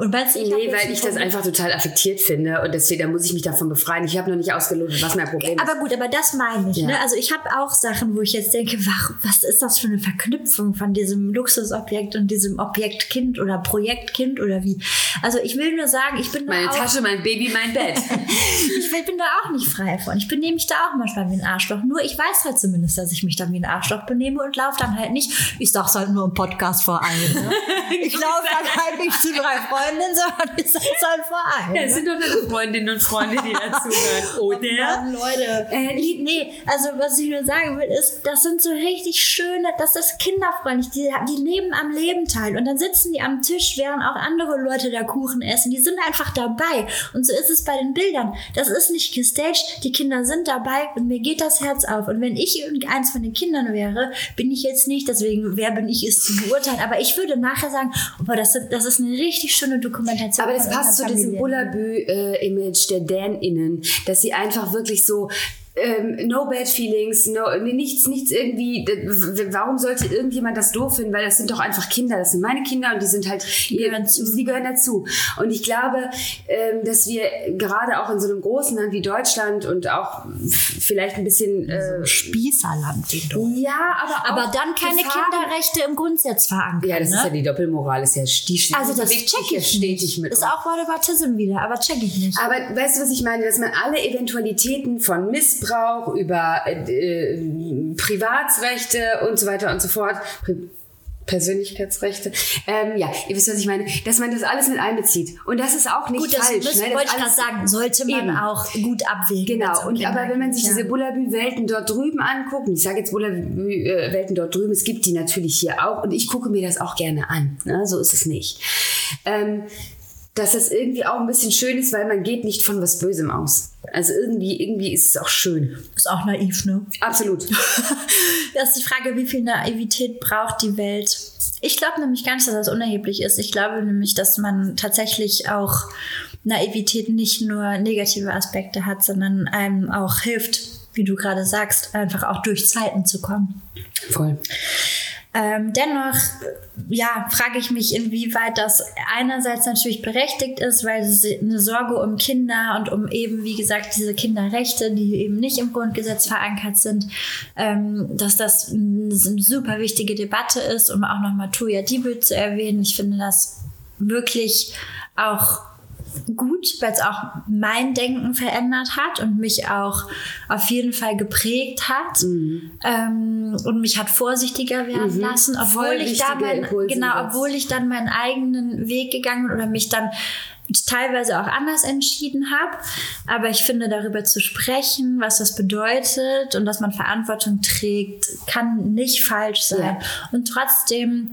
Und du, ich Nee, weil ich das einfach total affektiert finde und deswegen da muss ich mich davon befreien. Ich habe noch nicht ausgelotet, was mein Problem ist. Aber gut, aber das meine ich. Ja. Ne? Also ich habe auch Sachen, wo ich jetzt denke, warum, was ist das für eine Verknüpfung von diesem Luxusobjekt und diesem Objekt Kind oder Projekt Kind oder wie? Also ich will nur sagen, ich bin da Meine auch, Tasche, mein Baby, mein Bett. ich bin da auch nicht frei von. Ich benehme mich da auch manchmal wie ein Arschloch. Nur ich weiß halt zumindest, dass ich mich dann wie ein Arschloch benehme und laufe dann halt nicht. Ich sag's halt nur im Podcast vor allem. Ne? Ich laufe dann halt nicht zu drei Freundinnen, sondern sag's halt vor allem. Ja, es sind doch deine Freundinnen und Freunde, die dazuhören. Oder? Mann, Leute. Äh, nee, also was ich nur sagen will, ist, das sind so richtig schöne, das ist kinderfreundlich. Die, die leben am Leben teil. Und dann sitzen die am Tisch, während auch andere Leute da Kuchen essen. Die sind einfach dabei. Und so ist es bei den Bildern. Das ist nicht gestaged. Die Kinder sind dabei und mir geht das Herz auf. Und wenn ich irgendeins von den Kindern wäre, bin ich jetzt nicht, deswegen, wer bin ich, es zu beurteilen. Aber ich würde nachher sagen, oh, das, das ist eine richtig schöne Dokumentation. Aber das passt zu diesem. Bullabü-Image der Dan-Innen, dass sie einfach wirklich so ähm, no bad feelings, no, nichts, nichts irgendwie. Warum sollte irgendjemand das doof finden? Weil das sind doch einfach Kinder. Das sind meine Kinder und die sind halt, die gehören zu. Die gehören dazu. Und ich glaube, ähm, dass wir gerade auch in so einem großen Land wie Deutschland und auch vielleicht ein bisschen, äh, Spießerland wie ja, aber Aber dann keine Gefahren- Kinderrechte im Grundsatz verankern. Ja, das ne? ist ja die Doppelmoral, ist ja die Also das check ich stetig mit Ist auch Whataboutism wieder, aber check ich nicht. Aber weißt du, was ich meine? Dass man alle Eventualitäten von Missbrauch über äh, äh, Privatsrechte und so weiter und so fort, Pri Persönlichkeitsrechte, ähm, ja, ihr wisst, was ich meine, dass man das alles mit einbezieht. Und das ist auch nicht Gut, das falsch. müssen- ne? Das wollte ich gerade sagen, sollte man Eben. auch gut abwägen. Genau, und aber wenn man sich geht, diese ja. Bullabü-Welten dort drüben anguckt, und ich sage jetzt Bullabü-Welten dort drüben, es gibt die natürlich hier auch und ich gucke mir das auch gerne an, ne? so ist es nicht. Ähm, dass das irgendwie auch ein bisschen schön ist, weil man geht nicht von was Bösem aus. Also irgendwie, irgendwie ist es auch schön. Ist auch naiv, ne? Absolut. Das ist die Frage, wie viel Naivität braucht die Welt? Ich glaube nämlich gar nicht, dass das unerheblich ist. Ich glaube nämlich, dass man tatsächlich auch Naivität nicht nur negative Aspekte hat, sondern einem auch hilft, wie du gerade sagst, einfach auch durch Zeiten zu kommen. Voll. Ähm, dennoch, ja, frage ich mich, inwieweit das einerseits natürlich berechtigt ist, weil es eine Sorge um Kinder und um eben, wie gesagt, diese Kinderrechte, die eben nicht im Grundgesetz verankert sind, ähm, dass das eine super wichtige Debatte ist, um auch nochmal Tuya Diebel zu erwähnen. Ich finde das wirklich auch gut, weil es auch mein Denken verändert hat und mich auch auf jeden Fall geprägt hat ähm, und mich hat vorsichtiger werden lassen, obwohl Voll ich da mein, genau, obwohl ich dann meinen eigenen Weg gegangen bin oder mich dann teilweise auch anders entschieden habe. Aber ich finde, darüber zu sprechen, was das bedeutet und dass man Verantwortung trägt, kann nicht falsch sein. Ja. Und trotzdem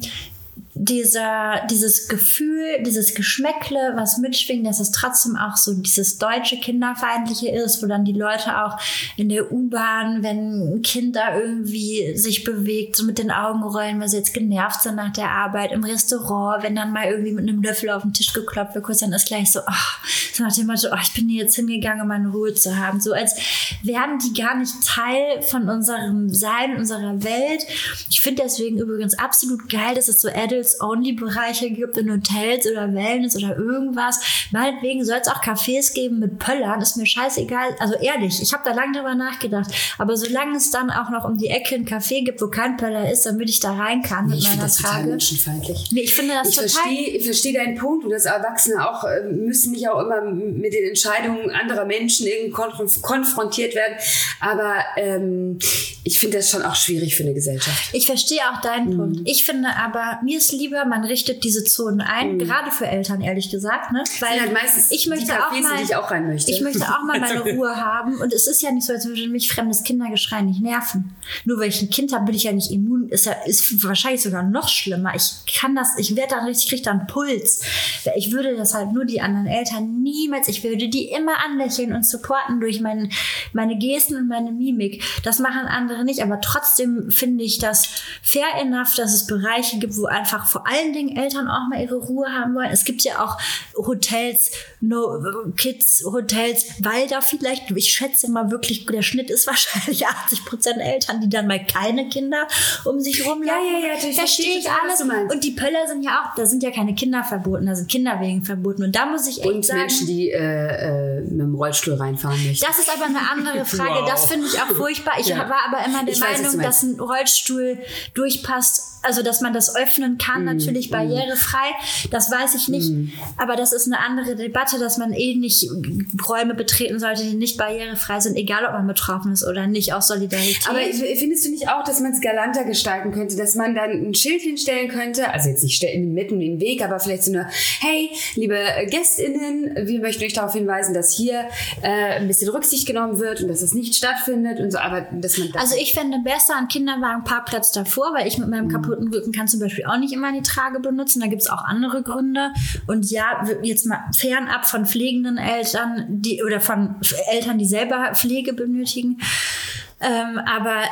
dieser, dieses Gefühl, dieses Geschmäckle, was mitschwingt, dass es trotzdem auch so dieses deutsche Kinderfeindliche ist, wo dann die Leute auch in der U-Bahn, wenn ein Kind da irgendwie sich bewegt, so mit den Augen rollen, weil sie jetzt genervt sind nach der Arbeit, im Restaurant, wenn dann mal irgendwie mit einem Löffel auf den Tisch geklopft wird, kurz dann ist gleich so, ach, so nach dem Motto, oh, ich bin hier jetzt hingegangen, um meine Ruhe zu haben. So als wären die gar nicht Teil von unserem Sein, unserer Welt. Ich finde deswegen übrigens absolut geil, dass es so Adult Couples-Only-Bereiche gibt in Hotels oder Wellness oder irgendwas. Meinetwegen soll es auch Cafés geben mit Pöllern, ist mir scheißegal. Also ehrlich, ich habe da lange drüber nachgedacht. Aber solange es dann auch noch um die Ecke ein Café gibt, wo kein Pöller ist, damit ich da rein kann mit ich meiner das Trage. menschenfeindlich. Nee, ich finde das ich total. verstehe, ich verstehe deinen Punkt und dass Erwachsene auch äh, müssen nicht auch immer mit den Entscheidungen anderer Menschen irgendwie konf konfrontiert werden. Aber ähm, ich finde das schon auch schwierig für eine Gesellschaft. Ich verstehe auch deinen Mhm. Punkt. Ich finde aber, mir ist lieber, man richtet diese Zonen ein, gerade für Eltern, ehrlich gesagt, ne? Weil Mhm. Halt meistens ich möchte auch Cafés, mal, ich auch rein möchte. Ich möchte auch mal meine Ruhe haben. Und es ist ja nicht so, als würde mich fremdes Kindergeschrei nicht nerven. Nur weil ich ein Kind habe, bin ich ja nicht immun. Ist ja ist wahrscheinlich sogar noch schlimmer. Ich kann das, ich werde dann richtig, kriege dann Puls. Ich würde das halt nur die anderen Eltern niemals, ich würde die immer anlächeln und supporten durch mein, meine Gesten und meine Mimik. Das machen andere nicht. Aber trotzdem finde ich das fair enough, dass es Bereiche gibt, wo einfach vor allen Dingen Eltern auch mal ihre Ruhe haben wollen. Es gibt ja auch Hotels, no, Kids Hotels, weil da vielleicht, ich schätze mal wirklich, der Schnitt ist wahrscheinlich 80 Prozent Eltern, die dann mal keine Kinder um sich rumlaufen. Ja, ja, ja, ich Verstehe ich alles. Und die Pöller sind ja auch, da sind ja keine Kinder verboten, da sind Kinderwegen verboten. Und da muss ich echt und sagen, Menschen, die äh, äh, mit dem Rollstuhl reinfahren möchten. das ist aber eine andere Frage. Wow. Das finde ich auch furchtbar. Ich Ja. war aber immer der Ich weiß, Meinung, dass ein Rollstuhl durchpasst, also dass man das öffnen Mm, kann, natürlich barrierefrei. Das weiß ich nicht. Aber das ist eine andere Debatte, dass man eh nicht Räume betreten sollte, die nicht barrierefrei sind, egal ob man betroffen ist oder nicht, aus Solidarität. Aber findest du nicht auch, dass man es galanter gestalten könnte, dass man dann ein Schild hinstellen könnte, also jetzt nicht mitten im Weg, aber vielleicht so eine, hey, liebe GästInnen, wir möchten euch darauf hinweisen, dass hier äh, ein bisschen Rücksicht genommen wird und dass es nicht stattfindet und so, aber dass man das Also ich fände besser einen Kinderwagenparkplatz davor, weil ich mit meinem kaputten Rücken kann zum Beispiel auch nicht immer die Trage benutzen. Da gibt es auch andere Gründe. Und ja, jetzt mal fernab von pflegenden Eltern, die oder von Eltern, die selber Pflege benötigen. Ähm, aber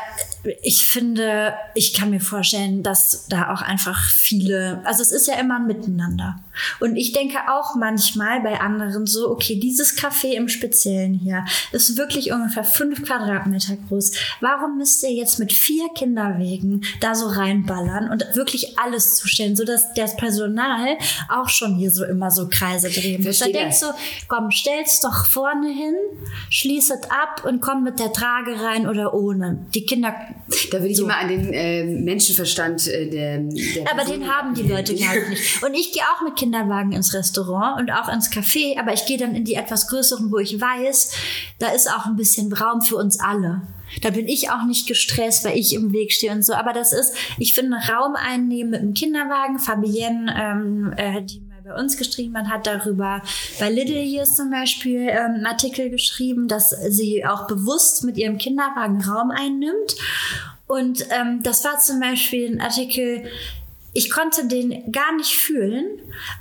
ich finde, ich kann mir vorstellen, dass da auch einfach viele, also es ist ja immer ein Miteinander. Und ich denke auch manchmal bei anderen so, okay, dieses Café im Speziellen hier ist wirklich ungefähr fünf Quadratmeter groß. Warum müsst ihr jetzt mit vier Kinderwegen da so reinballern und wirklich alles zustellen, sodass das Personal auch schon hier so immer so Kreise drehen muss? Da denkst du, komm, stell's doch vorne hin, schließ es ab und komm mit der Trage rein oder ohne. Die Kinder. Da würde ich immer an den äh, Menschenverstand äh, der, der Aber Person den haben die Leute, glaube ich, nicht. Und ich gehe auch mit Kinderwagen ins Restaurant und auch ins Café, aber ich gehe dann in die etwas größeren, wo ich weiß, da ist auch ein bisschen Raum für uns alle. Da bin ich auch nicht gestresst, weil ich im Weg stehe und so. Aber das ist, ich finde, Raum einnehmen mit dem Kinderwagen. Fabienne, ähm, äh, die mal bei uns geschrieben hat, hat darüber bei Lidl hier zum Beispiel ähm, einen Artikel geschrieben, dass sie auch bewusst mit ihrem Kinderwagen Raum einnimmt. Und ähm, das war zum Beispiel ein Artikel, ich konnte den gar nicht fühlen,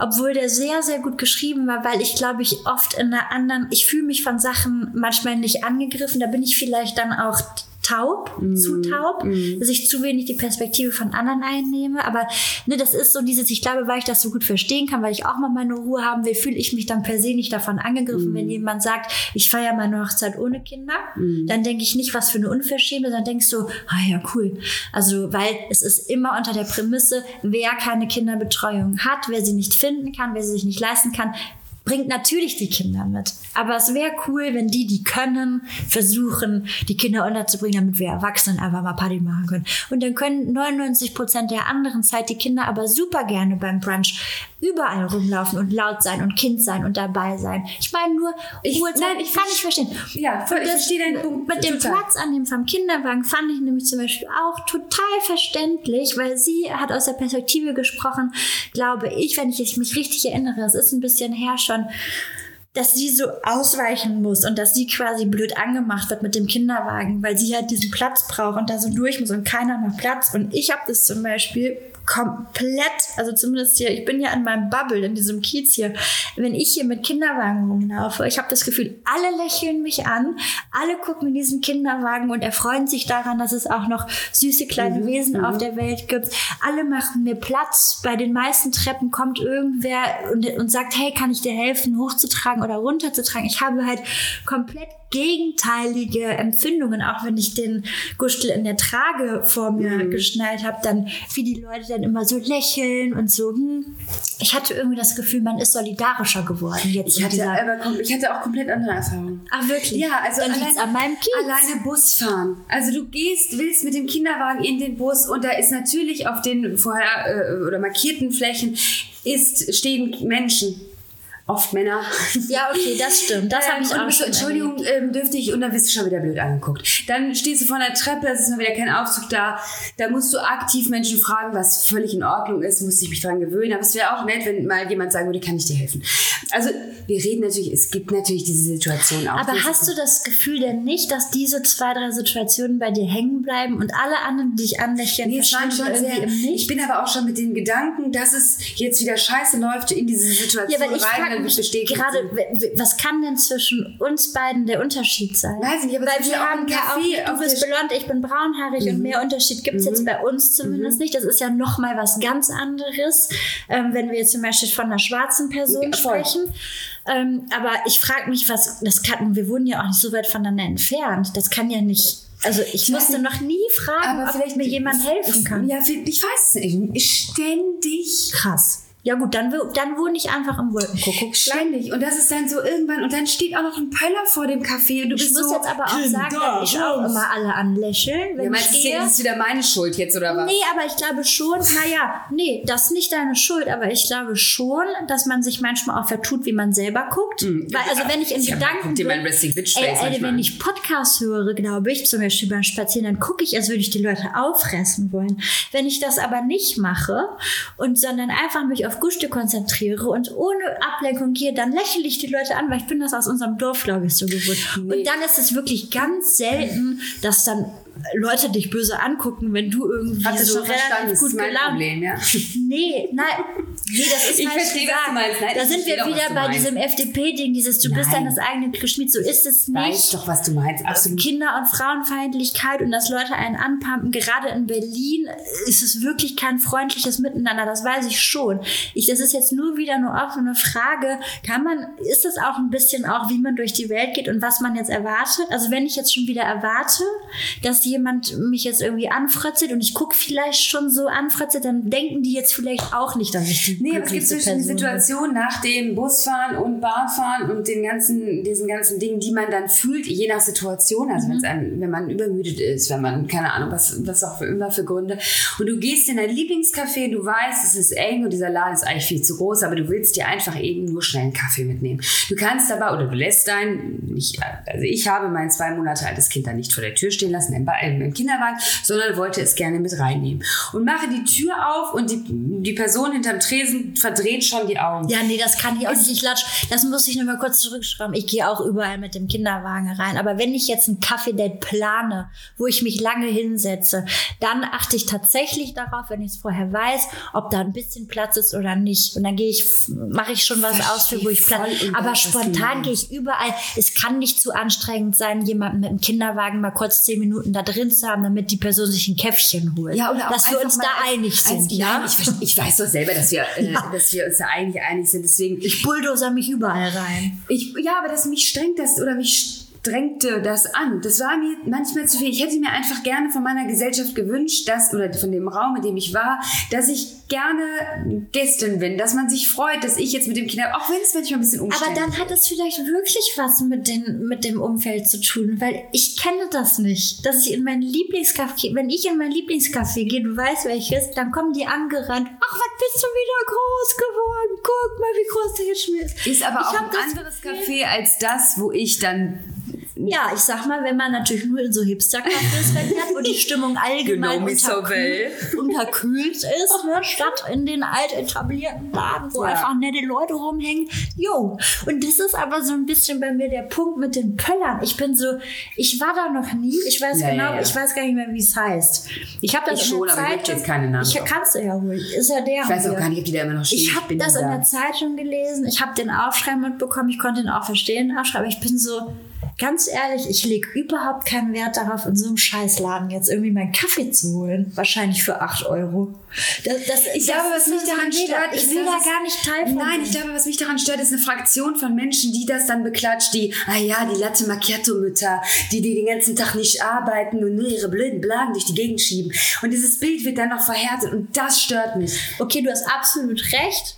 obwohl der sehr, sehr gut geschrieben war, weil ich glaube ich oft in einer anderen, ich fühle mich von Sachen manchmal nicht angegriffen, da bin ich vielleicht dann auch taub, zu taub, dass ich zu wenig die Perspektive von anderen einnehme. Aber ne, das ist so dieses, ich glaube, weil ich das so gut verstehen kann, weil ich auch mal meine Ruhe haben will, fühle ich mich dann per se nicht davon angegriffen, wenn jemand sagt, ich feiere meine Hochzeit ohne Kinder. Dann denke ich nicht, was für eine Unverschämte, dann denkst du, ah ja, cool. Also, weil es ist immer unter der Prämisse, wer keine Kinderbetreuung hat, wer sie nicht finden kann, wer sie sich nicht leisten kann, bringt natürlich die Kinder mit. Aber es wäre cool, wenn die, die können, versuchen, die Kinder unterzubringen, damit wir Erwachsenen einfach mal Party machen können. Und dann können 99 Prozent der anderen Zeit die Kinder aber super gerne beim Brunch überall rumlaufen und laut sein und Kind sein und dabei sein. Ich meine nur, Ich- Ruhezeit, nein, ich kann ich verstehen. Ja, voll, ich verstehe deinen Punkt Mit dem total. Platz an dem vom Kinderwagen fand ich nämlich zum Beispiel auch total verständlich, weil sie hat aus der Perspektive gesprochen, glaube ich, wenn ich mich richtig erinnere, es ist ein bisschen her schon, dass sie so ausweichen muss und dass sie quasi blöd angemacht wird mit dem Kinderwagen, weil sie halt diesen Platz braucht und da so durch muss und keiner macht Platz. Und ich habe das zum Beispiel komplett, also zumindest hier, ich bin ja in meinem Bubble, in diesem Kiez hier, wenn ich hier mit Kinderwagen rumlaufe, ich habe das Gefühl, alle lächeln mich an, alle gucken in diesen Kinderwagen und erfreuen sich daran, dass es auch noch süße kleine Wesen auf der Welt gibt. Alle machen mir Platz. Bei den meisten Treppen kommt irgendwer und, und sagt, hey, kann ich dir helfen, hochzutragen oder runterzutragen? Ich habe halt komplett gegenteilige Empfindungen, auch wenn ich den Gustel in der Trage vor mir geschnallt habe, dann wie die Leute dann immer so lächeln und so. Hm. Ich hatte irgendwie das Gefühl, man ist solidarischer geworden jetzt. Ich hatte, dieser- aber, ich hatte auch komplett andere Erfahrungen. Ah, wirklich? Ja, also Dann allein, an meinem Kiez. alleine Bus fahren. Also du gehst, willst mit dem Kinderwagen in den Bus und da ist natürlich auf den vorher äh, oder markierten Flächen ist, stehen Menschen. Oft Männer. Ja, okay, das stimmt. Das habe Ähm, ich auch schon Entschuldigung, ähm, dürfte ich, und dann wirst du schon wieder blöd angeguckt. Dann stehst du vor einer Treppe, es ist mal wieder kein Aufzug da. Da musst du aktiv Menschen fragen, was völlig in Ordnung ist, musst dich mich dran gewöhnen. Aber es wäre auch nett, wenn mal jemand sagen würde, kann ich dir helfen. Also, wir reden natürlich, es gibt natürlich diese Situation auch. Aber hast du das Gefühl denn nicht, dass diese zwei, drei Situationen bei dir hängen bleiben und alle anderen, die dich anlächeln, Nee, schon sehr, im ich Nichts? bin aber auch schon mit dem Gedanken, dass es jetzt wieder scheiße läuft, in diese Situation Ja, weil ich rein, mich bestätigt gerade, was kann denn zwischen uns beiden der Unterschied sein? Weiß ich nicht, aber weil wir haben ja auch, du bist Mhm. blond, ich bin braunhaarig und mehr Unterschied gibt es jetzt bei uns zumindest nicht. Das ist ja nochmal was ganz anderes, ähm, wenn wir jetzt zum Beispiel von einer schwarzen Person Ja, sprechen. Ähm, aber ich frage mich, was, das kann, wir wohnen ja auch nicht so weit voneinander entfernt. Das kann ja nicht, also ich musste noch nie fragen, ob vielleicht mir jemand helfen kann. Ja, ich weiß es nicht. Ständig. Krass. Ja gut, dann, dann wohne ich einfach im Wolkenkuckuck. Ständig. Und das ist dann so irgendwann, und dann steht auch noch ein Pöller vor dem Café und du Ich bist muss so. jetzt aber auch sagen, dass ich auch raus. immer alle anlächeln, wenn Ja, meinst ich gehe. ist es wieder meine Schuld jetzt oder was? Nee, aber ich glaube schon, naja, nee, das ist nicht deine Schuld, aber ich glaube schon, dass man sich manchmal auch vertut, wie man selber guckt. Weil, also wenn ich in. Ja, Gedanken bin, ey, ey, wenn ich Podcasts höre, glaube ich, zum Beispiel beim Spazieren, dann gucke ich, als würde ich die Leute auffressen wollen. Wenn ich das aber nicht mache und sondern einfach mich auf Guste konzentriere und ohne Ablenkung gehe, dann lächle ich die Leute an, weil ich bin das aus unserem Dorf, glaube ich, so gewohnt. Und dann ist es wirklich ganz selten, dass dann Leute dich böse angucken, wenn du irgendwie Hast du so relativ das gut gelaunt ja. Nee, nein, nee, das ist Ich verstehe, was du meinst. Nein, da sind wir wieder bei meinst. diesem FDP-Ding, dieses du bist Nein. deines eigenen Glückes Schmied. So ist es Ich weiß nicht. doch, was du meinst. Absolut. Kinder- und Frauenfeindlichkeit und dass Leute einen anpumpen. Gerade in Berlin ist es wirklich kein freundliches Miteinander. Das weiß ich schon. Ich, das ist jetzt nur wieder nur eine Frage. Kann man, ist es auch ein bisschen auch, wie man durch die Welt geht und was man jetzt erwartet? Also wenn ich jetzt schon wieder erwarte, dass jemand mich jetzt irgendwie anfrotzelt und ich gucke vielleicht schon so anfrotzelt, dann denken die jetzt vielleicht auch nicht, dass ich die Nee, aber es gibt zwischen die. Situation nach dem Busfahren und Bahnfahren und den ganzen, diesen ganzen Dingen, die man dann fühlt, je nach Situation. Also Mhm. einem, wenn man übermüdet ist, wenn man, keine Ahnung, was, was auch für immer für Gründe. Und du gehst in dein Lieblingscafé, du weißt, es ist eng und dieser Laden ist eigentlich viel zu groß, aber du willst dir einfach eben nur schnell einen Kaffee mitnehmen. Du kannst aber, oder du lässt dein, nicht, also ich habe mein zwei Monate altes Kind dann nicht vor der Tür stehen lassen, im, Ba- im Kinderwagen, sondern wollte es gerne mit reinnehmen. Und mache die Tür auf und die, die Person hinterm Tresen verdreht schon die Augen. Ja, nee, das kann ich auch nicht. Ich latsch, das muss ich nur mal kurz zurückschreiben. Ich gehe auch überall mit dem Kinderwagen rein. Aber wenn ich jetzt ein Kaffee-Date plane, wo ich mich lange hinsetze, dann achte ich tatsächlich darauf, wenn ich es vorher weiß, ob da ein bisschen Platz ist oder nicht. Und dann gehe ich, mache ich schon was aus, für wo ich Platz. Aber spontan gehe ich überall. Es kann nicht zu anstrengend sein, jemanden mit dem Kinderwagen mal kurz zehn Minuten da drin zu haben, damit die Person sich ein Käffchen holt. Ja, oder auch dass wir uns da einig sind. ja, ja, ich, ich weiß doch selber, dass wir, äh, dass wir uns da eigentlich einig sind. Deswegen, ich bulldozer mich überall rein. ich, ja, aber das mich strengt das oder mich drängte das an. Das war mir manchmal zu viel. Ich hätte mir einfach gerne von meiner Gesellschaft gewünscht, dass, oder von dem Raum, in dem ich war, dass ich gerne Gästin bin, dass man sich freut, dass ich jetzt mit dem Kinder, auch wenn es manchmal ein bisschen Aber umständlich dann hat es vielleicht wirklich was mit, den, mit dem Umfeld zu tun, weil ich kenne das nicht. Dass ich in mein Lieblingscafé, wenn ich in mein Lieblingscafé gehe, du weißt welches, dann kommen die angerannt. Ach, was bist du wieder groß geworden? Guck mal, wie groß der jetzt schon ist. ist aber Ich auch ein anderes Gefühl- Café als das, wo ich dann Ja, ich sag mal, wenn man natürlich nur in so Hipster-Cafés verkehrt, wo die Stimmung allgemein so unterkühlt, ist, ne, statt in den alt etablierten Laden, wo Ja. einfach nette Leute rumhängen. Jo. Und das ist aber so ein bisschen bei mir der Punkt mit den Pöllern. Ich bin so, ich war da noch nie. Ich weiß Ja, genau, ja, ich weiß gar nicht mehr, wie es heißt. Ich habe das Ich in schon, der aber ich Zeitung. jetzt keine Namen Ich kannst du ja ruhig. Ist ja der. Ich weiß auch gar nicht, ob die da immer noch stehen. Ich habe das in der Zeitung gelesen. Ich habe den Aufschrei mitbekommen. Ich konnte ihn auch verstehen, Aufschrei. Aber ich bin so, ganz ehrlich, ich lege überhaupt keinen Wert darauf, in so einem Scheißladen jetzt irgendwie meinen Kaffee zu holen. Wahrscheinlich für 8 Euro. Das, das, Ich das glaube, was mich daran stört, ich ist, will da gar nicht Teil von Nein, ich glaube, was mich daran stört, ist eine Fraktion von Menschen, die das dann beklatscht, die, ah ja, die Latte Macchiato-Mütter, die, die den ganzen Tag nicht arbeiten und nur ihre blöden Blagen durch die Gegend schieben. Und dieses Bild wird dann noch verhärtet und das stört mich. Okay, du hast absolut recht.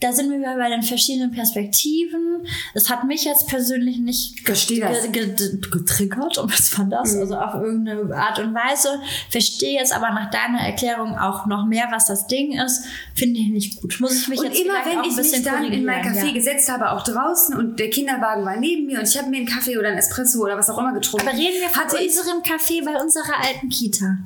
Da sind wir bei den verschiedenen Perspektiven. Es hat mich jetzt persönlich nicht getriggert, und was war das? Also auf irgendeine Art und Weise. Verstehe jetzt aber nach deiner Erklärung auch noch mehr, was das Ding ist. Finde ich nicht gut. Muss ich mich Und jetzt immer wenn ich mich bisschen dann in mein Café ja. gesetzt habe, auch draußen und der Kinderwagen war neben mir und ich habe mir einen Kaffee oder einen Espresso oder was auch immer getrunken. Aber reden wir von hatte unserem Café bei unserer alten Kita.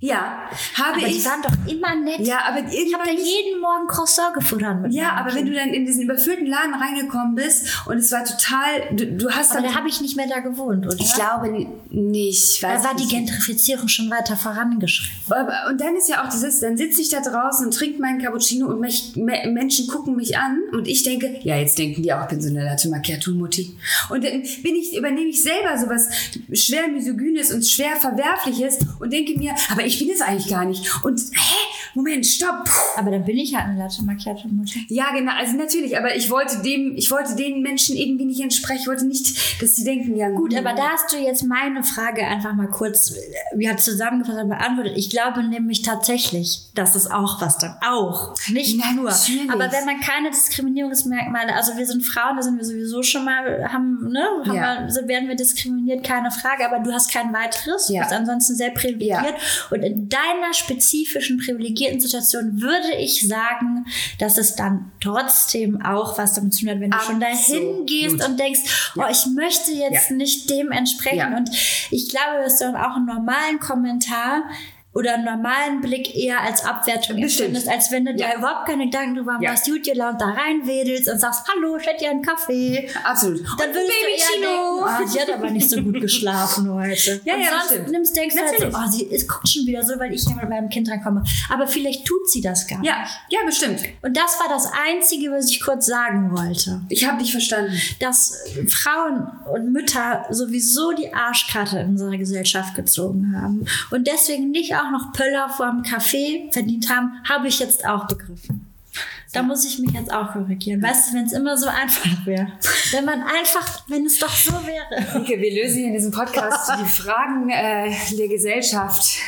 Ja, habe Aber die ich, waren doch immer nett. ja, aber ich habe da jeden Morgen Croissant gefuttert mit Ja, aber wenn Kind. du dann in diesen überfüllten Laden reingekommen bist und es war total, du, du hast Aber dann, da habe ich nicht mehr da gewohnt, oder? ich glaube ni- nicht, Da war die nicht. Gentrifizierung schon weiter vorangeschritten. Aber- Und dann ist ja auch dieses, dann sitze ich da draußen und trinke meinen Cappuccino und mich, me, Menschen gucken mich an und ich denke, ja, jetzt denken die auch, ich bin so eine Latte Macchiato Mutti. Und dann bin ich, übernehme ich selber sowas schwer misogynes und schwer verwerfliches und denke mir, aber ich bin es eigentlich gar nicht. Und, hä, Moment, stopp. Puh. Aber dann bin ich halt eine Latte Macchiato Mutter. Ja, genau, also natürlich, aber ich wollte dem, ich wollte den Menschen irgendwie nicht entsprechen, ich wollte nicht, dass sie denken, ja Gut, aber da hast du jetzt meine Frage einfach mal kurz äh, ja, zusammengefasst und beantwortet. Ich glaube nämlich tatsächlich, dass es auch was dann auch, nicht Ja, nur. natürlich. Aber wenn man keine Diskriminierungsmerkmale, also wir sind Frauen, da sind wir sowieso schon mal, haben, ne, haben Ja. wir, werden wir diskriminiert, keine Frage, aber du hast kein weiteres, Ja. du bist ansonsten sehr privilegiert. Und in deiner spezifischen privilegierten Situation würde ich sagen, dass es dann trotzdem auch was damit zu tun hat, wenn du schon dahin gehst Absolut. und denkst, oh, ich möchte jetzt Ja. nicht dem entsprechen. Ja. Und ich glaube, dass du dann auch einen normalen Kommentar oder einen normalen Blick eher als Abwertung Bestimmt. empfindest, als wenn du Ja. dir überhaupt keine Gedanken drüber Ja. machst, gut gelaunt da reinwedelst und sagst, hallo, ich hätte ja einen Kaffee. Absolut. Dann würdest du eher Baby-Chino. denken, oh, die hat aber nicht so gut geschlafen heute. Ja, und ja, sonst stimmt. nimmst, denkst halt so, oh, sie ist, guckt schon wieder so, weil ich hier mit meinem Kind reinkomme. Aber vielleicht tut sie das gar nicht. Ja, ja, bestimmt. Und das war das Einzige, was ich kurz sagen wollte Ich habe dich verstanden. dass Frauen und Mütter sowieso die Arschkarte in unserer Gesellschaft gezogen haben und deswegen nicht auch noch Pöller vor dem Café verdient haben, habe ich jetzt auch begriffen. Da muss ich mich jetzt auch korrigieren. Weißt du, wenn es immer so einfach wäre. Wenn man einfach, wenn es doch so wäre. Okay, wir lösen hier in diesem Podcast die Fragen äh, der Gesellschaft.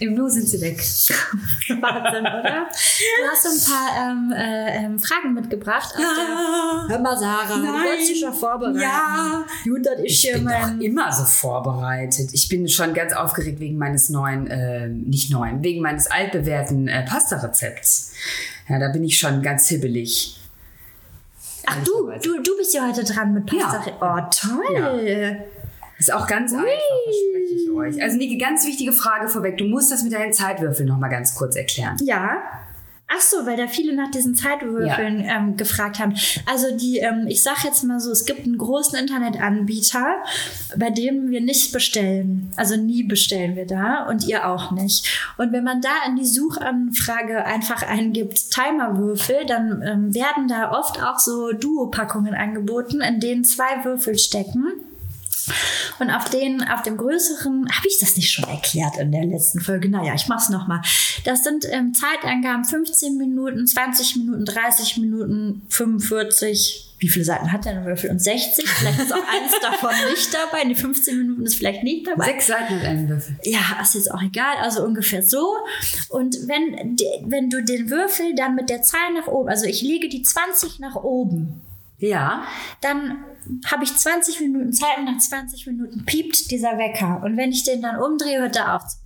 Im Nu sind sie weg. Wahnsinn, oder? Du hast ein paar ähm, äh, ähm, Fragen mitgebracht. Der Hör mal, Sarah, du wolltest dich schon vorbereiten. Ja. Gut, das ist Ich hier bin mein... doch immer so vorbereitet. Ich bin schon ganz aufgeregt wegen meines neuen, äh, nicht neuen, wegen meines altbewährten äh, Pasta-Rezepts. Ja, da bin ich schon ganz hibbelig. Ach du, du, du bist ja heute dran mit Pasta. Oh, toll. Ist auch ganz einfach, verspreche ich euch. Also Niki, ganz wichtige Frage vorweg. Du musst das mit deinen Zeitwürfeln noch mal ganz kurz erklären. Ja. Ach so, weil da viele nach diesen Zeitwürfeln ähm, gefragt haben. Also die, ähm, ich sag jetzt mal so, es gibt einen großen Internetanbieter, bei dem wir nicht bestellen. Also nie bestellen wir da und ihr auch nicht. Und wenn man da in die Suchanfrage einfach eingibt Timerwürfel, dann ähm, werden da oft auch so Duo-Packungen angeboten, in denen zwei Würfel stecken. Und auf den, auf dem größeren, habe ich das nicht schon erklärt in der letzten Folge? Naja, ich mach's nochmal. Das sind ähm, Zeitangaben 15 Minuten, 20 Minuten, 30 Minuten, 45. Wie viele Seiten hat der Würfel? Und 60? Vielleicht ist auch eins davon nicht dabei. Die 15 Minuten ist vielleicht nicht dabei. Sechs Seiten hat ein Würfel. Ja, ist jetzt auch egal, also ungefähr so. Und wenn, wenn du den Würfel dann mit der Zahl nach oben, also ich lege die 20 nach oben, Ja. dann habe ich 20 Minuten Zeit und nach 20 Minuten piept dieser Wecker. Und wenn ich den dann umdrehe, hört er auf zu.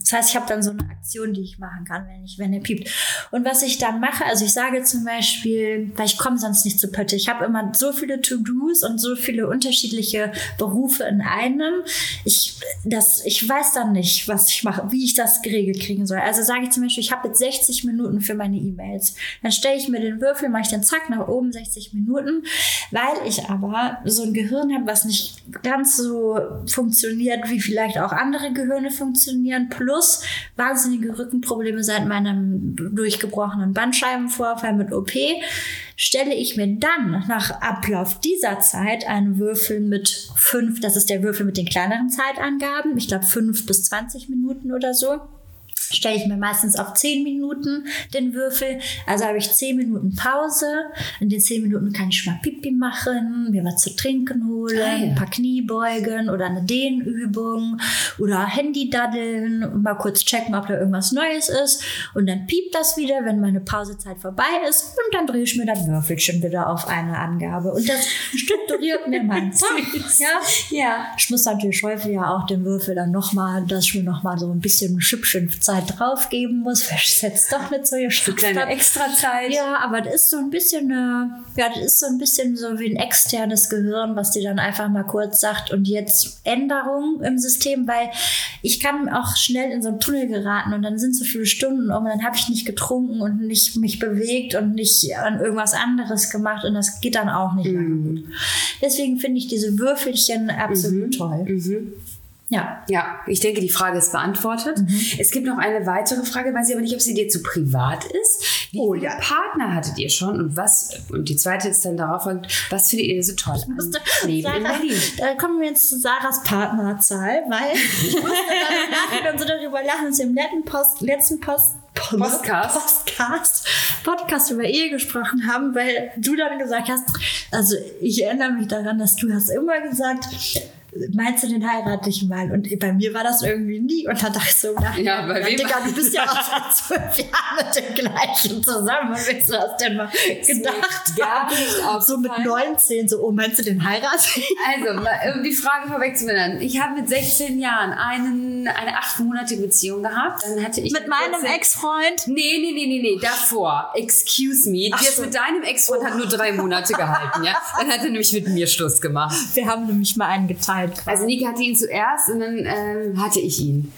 Das heißt, ich habe dann so eine Aktion, die ich machen kann, wenn, ich, wenn er piept. Und was ich dann mache, also ich sage zum Beispiel, weil ich komme sonst nicht zu Pötte, ich habe immer so viele To-Dos und so viele unterschiedliche Berufe in einem. Ich, das, ich weiß dann nicht, was ich mache, wie ich das geregelt kriegen soll. Also sage ich zum Beispiel, ich habe jetzt 60 Minuten für meine E-Mails. Dann stelle ich mir den Würfel, mache ich den zack nach oben 60 Minuten, weil ich aber so ein Gehirn habe, was nicht ganz so funktioniert, wie vielleicht auch andere Gehirne funktionieren, plus wahnsinnige Rückenprobleme seit meinem durchgebrochenen Bandscheibenvorfall mit OP, stelle ich mir dann nach Ablauf dieser Zeit einen Würfel mit fünf, das ist der Würfel mit den kleineren Zeitangaben, ich glaube fünf bis 20 Minuten oder so stelle ich mir meistens auf 10 Minuten den Würfel. Also habe ich 10 Minuten Pause. In den 10 Minuten kann ich mal Pipi machen, mir was zu trinken holen, Ah, ja. ein paar Kniebeugen oder eine Dehnübung oder Handy daddeln mal kurz checken, ob da irgendwas Neues ist. Und dann piept das wieder, wenn meine Pausezeit vorbei ist. Und dann drehe ich mir das Würfelchen wieder auf eine Angabe. Und das strukturiert mir meinen Tag. Ja? Ja. Ich muss natürlich häufig ja auch den Würfel dann nochmal, dass ich mir nochmal so ein bisschen Schipschenfzeit draufgeben muss, weil jetzt doch nicht so geschafft Kleine habe. Extrazeit. Ja, aber das ist so ein bisschen, äh, ja, das ist so ein bisschen so wie ein externes Gehirn, was dir dann einfach mal kurz sagt und jetzt Änderungen im System, weil ich kann auch schnell in so einen Tunnel geraten und dann sind so viele Stunden um und dann habe ich nicht getrunken und nicht mich bewegt und nicht an irgendwas anderes gemacht und das geht dann auch nicht lange gut. Deswegen finde ich diese Würfelchen absolut toll. Ja. Ja, ich denke, die Frage ist beantwortet. Es gibt noch eine weitere Frage, weiß ich aber nicht, ob sie dir zu privat ist. Wie Oh, viele ja. Partner hattet ihr schon und was, und die zweite ist dann darauf was findet ihr so toll am Leben in Sarah, Berlin? da kommen wir jetzt zu Sarahs Partnerzahl, weil ich musste dann nachher so darüber lachen, dass wir im letzten, Post, letzten Post, Postcast. Podcast, Podcast über Ehe gesprochen haben, weil du dann gesagt hast, also ich erinnere mich daran, dass du hast immer gesagt, meinst du den heirate ich mal? Und bei mir war das irgendwie nie. Und dann dachte ich so, nach, Ja, bei wem- Digga, du bist ja auch seit zwölf Jahren mit dem gleichen zusammen. Und willst du das denn mal gedacht? haben? so mit 19, so, oh, meinst du den heirate ich? Also, um die Frage vorwegzunehmen. Ich habe mit 16 Jahren einen, eine achtmonatige Beziehung gehabt. Dann hatte ich Mit meinem 14 Ex-Freund? Nee, nee, nee, nee, nee, davor. Excuse me. Jetzt so. mit deinem Ex-Freund hat nur drei Monate gehalten, ja? Dann hat er nämlich mit mir Schluss gemacht. Wir haben nämlich mal einen geteilt. Also Nike hatte ihn zuerst und dann ähm, hatte ich ihn.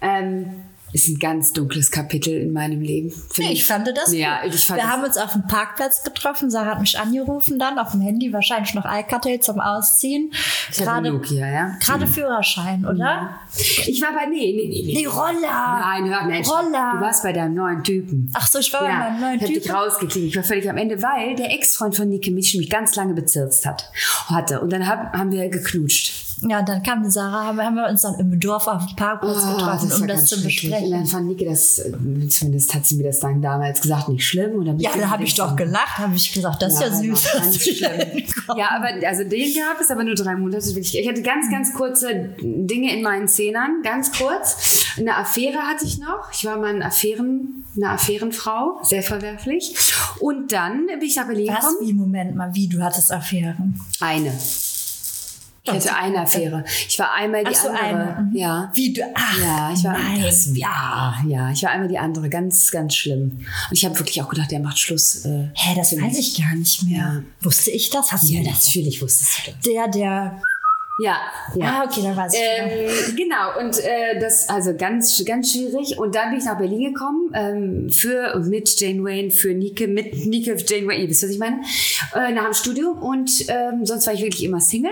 Ähm, ist ein ganz dunkles Kapitel in meinem Leben. Nee, ich fand das Ja, gut. ich fand Wir haben uns auf dem Parkplatz getroffen. Sarah hat mich angerufen dann auf dem Handy, wahrscheinlich noch Alcatel zum Ausziehen. Ich Gerade Nokia, ja. gerade Führerschein, oder? Ich war bei, nee, nee, nee. nee. Nee, Roller. Nein, hör, Mensch. Roller. Du warst bei deinem neuen Typen. Ach so, ich war bei meinem neuen ich dich Typen. rausgekriegt. Ich war völlig am Ende, weil der Ex-Freund von Nike mich mich ganz lange bezirzt hat, hatte. Und dann hab, haben wir geknutscht. Ja, und dann kam Sarah, haben wir, haben wir uns dann im Dorf auf dem Parkplatz Oh, getroffen, war um das zu schrecklich. Und dann besprechen. fand Nike das, zumindest hat sie mir das dann damals gesagt, nicht schlimm. Dann Ja, da habe ich doch gelacht, habe ich gesagt, das ist ja, süß. Ganz schlimm. Ja, aber also den gab es aber nur drei Monate. Ich, hatte ganz, ganz kurze Dinge in meinen Zehnern, ganz kurz. Eine Affäre hatte ich noch. Ich war mal eine Affären, eine Affärenfrau, sehr verwerflich. Und dann bin ich nach Berlin Was? gekommen. Wie, Moment mal, wie, du hattest Affären? Eine. Ich hatte eine Affäre. Ich war einmal die so, andere. eine. Mhm. Ja. Wie, du, ach, Ja, ich war nein. das, ja, ja, ich war einmal die andere, ganz, ganz schlimm. Und ich habe wirklich auch gedacht, der macht Schluss. Äh, Hä, das weiß ich gar nicht mehr. Ja. Wusste ich das? Hast du Ja, natürlich wusstest du das. Der, der. Ja, ja. Ah, okay, dann weiß ich. Ähm, genau, und äh, das also ganz, ganz schwierig. Und dann bin ich nach Berlin gekommen ähm, für und mit Jane Wayne, für Nike, mit Nike, Jane Wayne, ihr wisst, was ich meine, äh, nach dem Studium. Und ähm, sonst war ich wirklich immer Single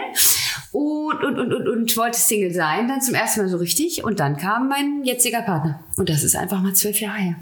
und, und, und, und, und wollte Single sein, dann zum ersten Mal so richtig. Und dann kam mein jetziger Partner. Und das ist einfach mal zwölf Jahre her.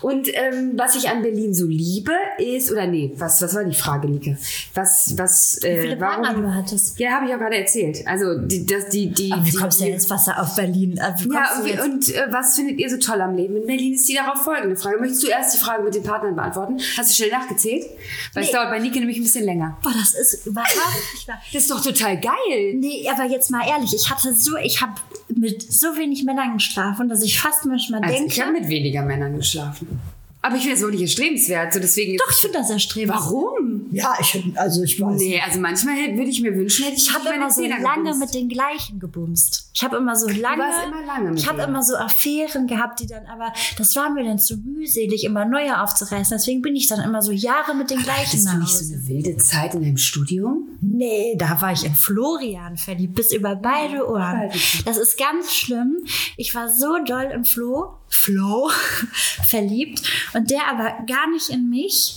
Und ähm, was ich an Berlin so liebe, ist, oder nee, was, was war die Frage, Nike? Was, was, äh, Wie viele warum, Partner du hattest? ja, habe ich auch gerade erzählt. Also die, das, die, die. Aber wie die, kommst du denn jetzt Wasser auf Berlin? Wie Ja, und, und äh, was findet ihr so toll am Leben in Berlin? Ist die darauf folgende Frage. Möchtest du erst die Frage mit den Partnern beantworten? Hast du schnell nachgezählt? Weil es Nee. dauert bei Nike nämlich ein bisschen länger. Boah, das ist überhaupt nicht wahr. Das ist doch total geil. Nee, aber jetzt mal ehrlich, ich hatte so, ich habe mit so wenig Männern geschlafen, dass ich fast manchmal Also denke. ich habe mit weniger Männern geschlafen. Aber ich finde das wohl nicht erstrebenswert. So deswegen. doch, ich finde das erstrebenswert. Warum? Ja, ich, also ich weiß. Nee, also manchmal hätte- würde ich mir wünschen, hätte ich, Ich habe meine immer so Zähne lange gebumst. mit den gleichen gebumst. Ich habe immer so lange. warst immer lange mit ich habe immer so Affären gehabt, die dann aber, das war mir dann zu mühselig, immer neue aufzureißen. Deswegen bin ich dann immer so Jahre mit den gleichen Hattest du nicht so eine wilde Zeit in deinem Studium? Nee, da war ich in Florian verliebt, bis über beide Ohren. Das ist ganz schlimm. Ich war so doll im Flo Flow verliebt und der aber gar nicht in mich.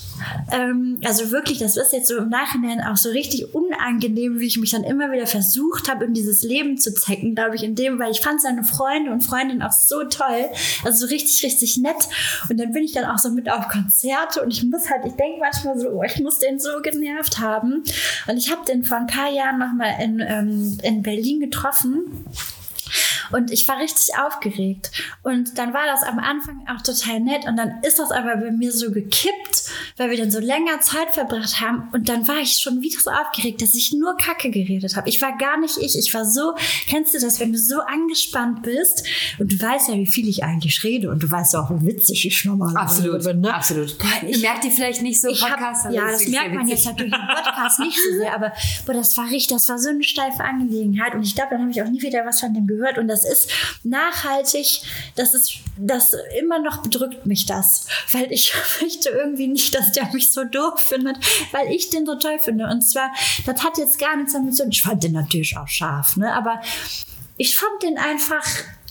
Ähm, also wirklich, das ist jetzt so im Nachhinein auch so richtig unangenehm, wie ich mich dann immer wieder versucht habe, in dieses Leben zu zecken, glaube ich, in dem, weil ich fand seine Freunde und Freundinnen auch so toll, also so richtig, richtig nett. Und dann bin ich dann auch so mit auf Konzerte und ich muss halt, ich denke manchmal so, oh, ich muss den so genervt haben. Und ich habe den vor ein paar Jahren nochmal in, ähm, in Berlin getroffen. Und ich war richtig aufgeregt. Und dann war das am Anfang auch total nett. Und dann ist das aber bei mir so gekippt, weil wir dann so länger Zeit verbracht haben. Und dann war ich schon wieder so aufgeregt, dass ich nur Kacke geredet habe. Ich war gar nicht ich. Ich war so, kennst du das, wenn du so angespannt bist und du weißt ja, wie viel ich eigentlich rede und du weißt auch, wie witzig ich normal Absolut, bin. Ne? absolut. Ich, merkt ihr vielleicht nicht so Podcast? hab, ja, das merkt man jetzt natürlich im Podcast nicht so sehr, aber boah, das war richtig, das war so eine steife Angelegenheit und ich glaube, dann habe ich auch nie wieder was von dem gehört und das ist nachhaltig, das ist, das immer noch bedrückt mich das, weil ich möchte irgendwie nicht, dass der mich so doof findet, weil ich den so toll finde. Und zwar, das hat jetzt gar nichts damit zu tun, ich fand den natürlich auch scharf, ne, aber ich fand den einfach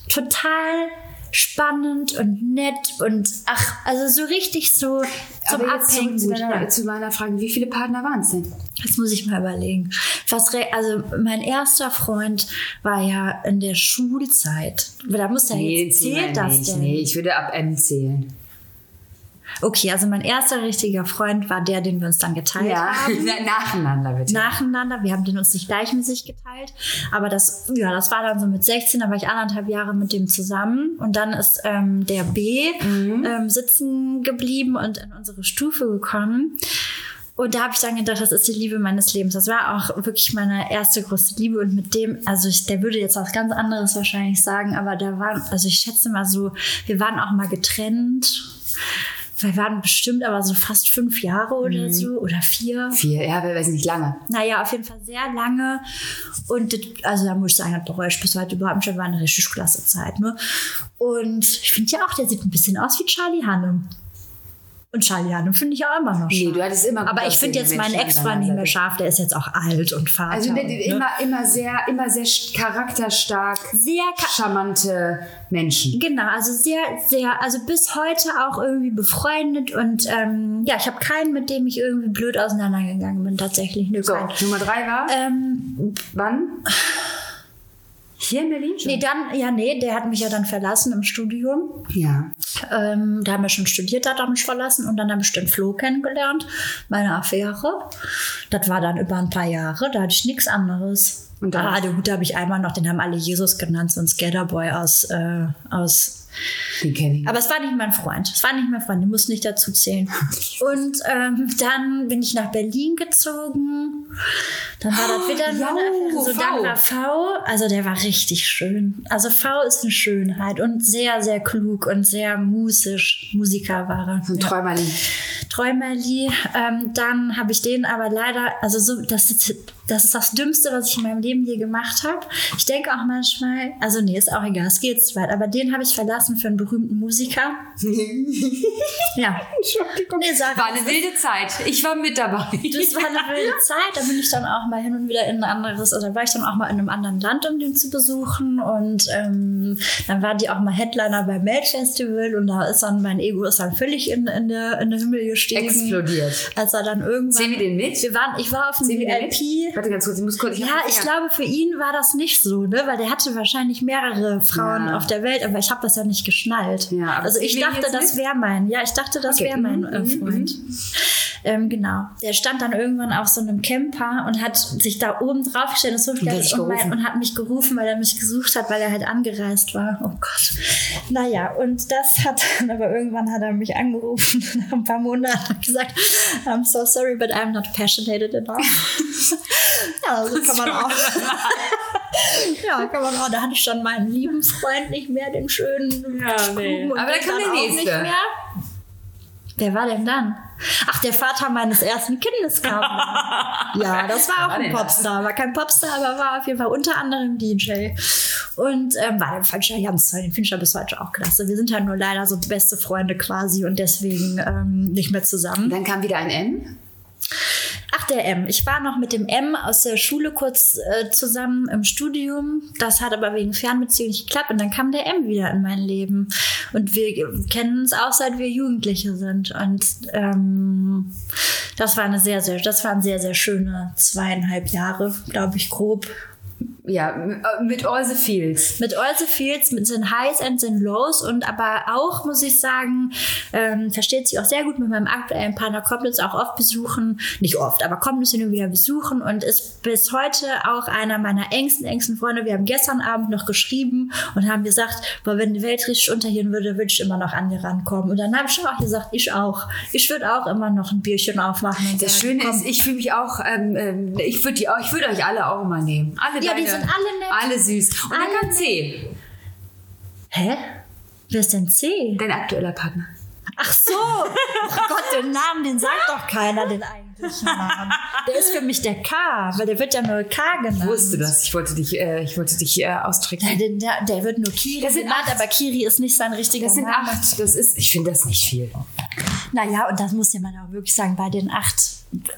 total spannend und nett und ach, also so richtig so zum Aber Abhängen. zu, meiner, ja. zu meiner Frage, wie viele Partner waren es denn? Jetzt muss ich mal überlegen. Was, also mein erster Freund war ja in der Schulzeit. Da muss ja jetzt zählt das nicht. denn? Nee, ich würde ab M zählen. Okay, also mein erster richtiger Freund war der, den wir uns dann geteilt haben. nacheinander bitte. Nacheinander. Wir haben den uns nicht gleichmäßig geteilt. Aber das, ja, das war dann so mit 16, da war ich anderthalb Jahre mit dem zusammen. Und dann ist ähm, der B ähm, sitzen geblieben und in unsere Stufe gekommen. Und da habe ich dann gedacht, das ist die Liebe meines Lebens. Das war auch wirklich meine erste große Liebe. Und mit dem, also ich, der würde jetzt was ganz anderes wahrscheinlich sagen, aber da waren, also ich schätze mal so, wir waren auch mal getrennt. Wir waren bestimmt aber so fast fünf Jahre oder so oder vier. Vier, ja, weiß nicht lange. Naja, auf jeden Fall sehr lange. Und das, also da muss ich sagen, das bereue ich bis heute überhaupt nicht. War eine richtig klasse Zeit. Ne? Und ich finde ja auch, der sieht ein bisschen aus wie Charlie Hannem. Und Charlie Hannem finde ich auch immer noch scharf. Nee, du hattest immer Aber ich finde jetzt meinen an nicht mehr scharf. Der ist jetzt auch alt und Vater. Also ne, ne? immer, immer sehr, immer sehr charakterstark, Sehr ka- charmante Menschen. Genau, also sehr, sehr, also bis heute auch irgendwie befreundet und ähm, ja, ich habe keinen, mit dem ich irgendwie blöd auseinandergegangen bin, tatsächlich. Nö, So, keinen. Nummer drei war? Ähm, Wann? Hier in Berlin schon? nee, dann, ja, nee, der hat mich ja dann verlassen im Studium. Ja. Ähm, da haben wir schon studiert, da hat er mich verlassen und dann habe ich den Flo kennengelernt, meine Affäre. Das war dann über ein paar Jahre, da hatte ich nichts anderes. Und dann- ah, der Gute habe ich einmal noch, den haben alle Jesus genannt, so ein Skaterboy aus, äh, aus Den kenne ich. aber es war nicht mein Freund. Es war nicht mein Freund. Du musst nicht dazu zählen. Und ähm, dann bin ich nach Berlin gezogen. Dann war das wieder eine jau, Affäre. So, dann war V. Also der war richtig schön. Also V ist eine Schönheit und sehr, sehr klug und sehr musisch. Musiker war er. Ein Ja. Träumerling. Träumerli. Ähm, dann habe ich den aber leider, also so, das, ist- das ist das Dümmste, was ich in meinem Leben je gemacht habe. Ich denke auch manchmal, also nee, ist auch egal, es geht zu weit, aber den habe ich verlassen für einen berühmten Musiker. ja. Entschuldigung. Nee, sag War eine wilde Zeit. Ich war mit dabei. das war eine wilde Zeit. Da bin ich dann auch mal hin und wieder in ein anderes, also da war ich dann auch mal in einem anderen Land, um den zu besuchen. Und ähm, dann war die auch mal Headliner beim Melt Festival und da ist dann mein Ego ist dann völlig in, in, der, in den Himmel gestiegen. Explodiert. Als er dann irgendwann. Sehen wir den mit? Wir waren, ich war auf dem? VIP. Warte ganz kurz, ich muss kurz. Ja, hab den ich glaube, für ihn war das nicht so, ne? Weil der hatte wahrscheinlich mehrere Frauen Ja. auf der Welt, aber ich habe das ja nicht geschnallt. Ja, also ich dachte, das wäre mein. Ja, ich dachte, das Okay. wäre mein Mhm, äh, mhm, Freund. Ähm, genau. Der stand dann irgendwann auf so einem Camper und hat sich da oben drauf gestellt dich und, mein, und hat mich gerufen, weil er mich gesucht hat, weil er halt angereist war. Oh Gott. Naja, und das hat dann aber irgendwann hat er mich angerufen nach ein paar Monaten und gesagt, I'm so sorry, but I'm not passionate enough. ja, so kann man auch. ja, kann man auch. Da hatte ich schon meinen lieben Freund nicht mehr, den schönen. Ja, nee. Aber da kam der nächste. Nicht mehr. Wer war denn dann? Ach, der Vater meines ersten Kindes kam. ja, das war auch ein? Popstar. War kein Popstar, aber war auf jeden Fall unter anderem DJ. Und ähm, war den ja ganz toll. Den finde ich ja bis heute auch klasse. Wir sind halt nur leider so beste Freunde quasi und deswegen ähm, nicht mehr zusammen. Dann kam wieder ein N. Ach, der M. Ich war noch mit dem M aus der Schule kurz äh, zusammen im Studium. Das hat aber wegen Fernbeziehung nicht geklappt. Und dann kam der M wieder in mein Leben. Und wir kennen uns auch seit wir Jugendliche sind. Und ähm, das war eine sehr, sehr, das waren sehr, sehr schöne zweieinhalb Jahre, glaube ich, grob. Ja, mit all the feels. Mit all the feels, mit den Highs and den Lows und aber auch, muss ich sagen, ähm, versteht sich auch sehr gut mit meinem aktuellen Partner, kommt uns auch oft besuchen, nicht oft, aber kommt uns hin und wieder besuchen und ist bis heute auch einer meiner engsten, engsten Freunde. Wir haben gestern Abend noch geschrieben und haben gesagt, boah, wenn die Welt richtig untergehen würde, würde ich immer noch an dir rankommen. Und dann habe ich schon auch gesagt, ich auch. Ich würde auch immer noch ein Bierchen aufmachen. Das sagen, Schöne komm. ist, ich fühle mich auch, ähm, ähm, ich würde auch, ich würde euch alle auch immer nehmen. Alle Ja, deine- sind alle nett. Alle süß. Und dann Alle kann C, Hä? Wer ist denn C? dein aktueller Partner. Ach so! Oh Gott, den Namen, den sagt doch keiner, den eigentlichen Namen. Der ist für mich der K, weil der wird ja nur K genannt. Ich wusste das. Ich wollte dich, äh, ich wollte dich äh, austricksen. Der, der, der wird nur Kiri Das sind genannt, acht. aber Kiri ist nicht sein richtiger Das sind Name. acht. Das ist, ich finde das nicht viel. Naja, und das muss ja man auch wirklich sagen, bei den acht,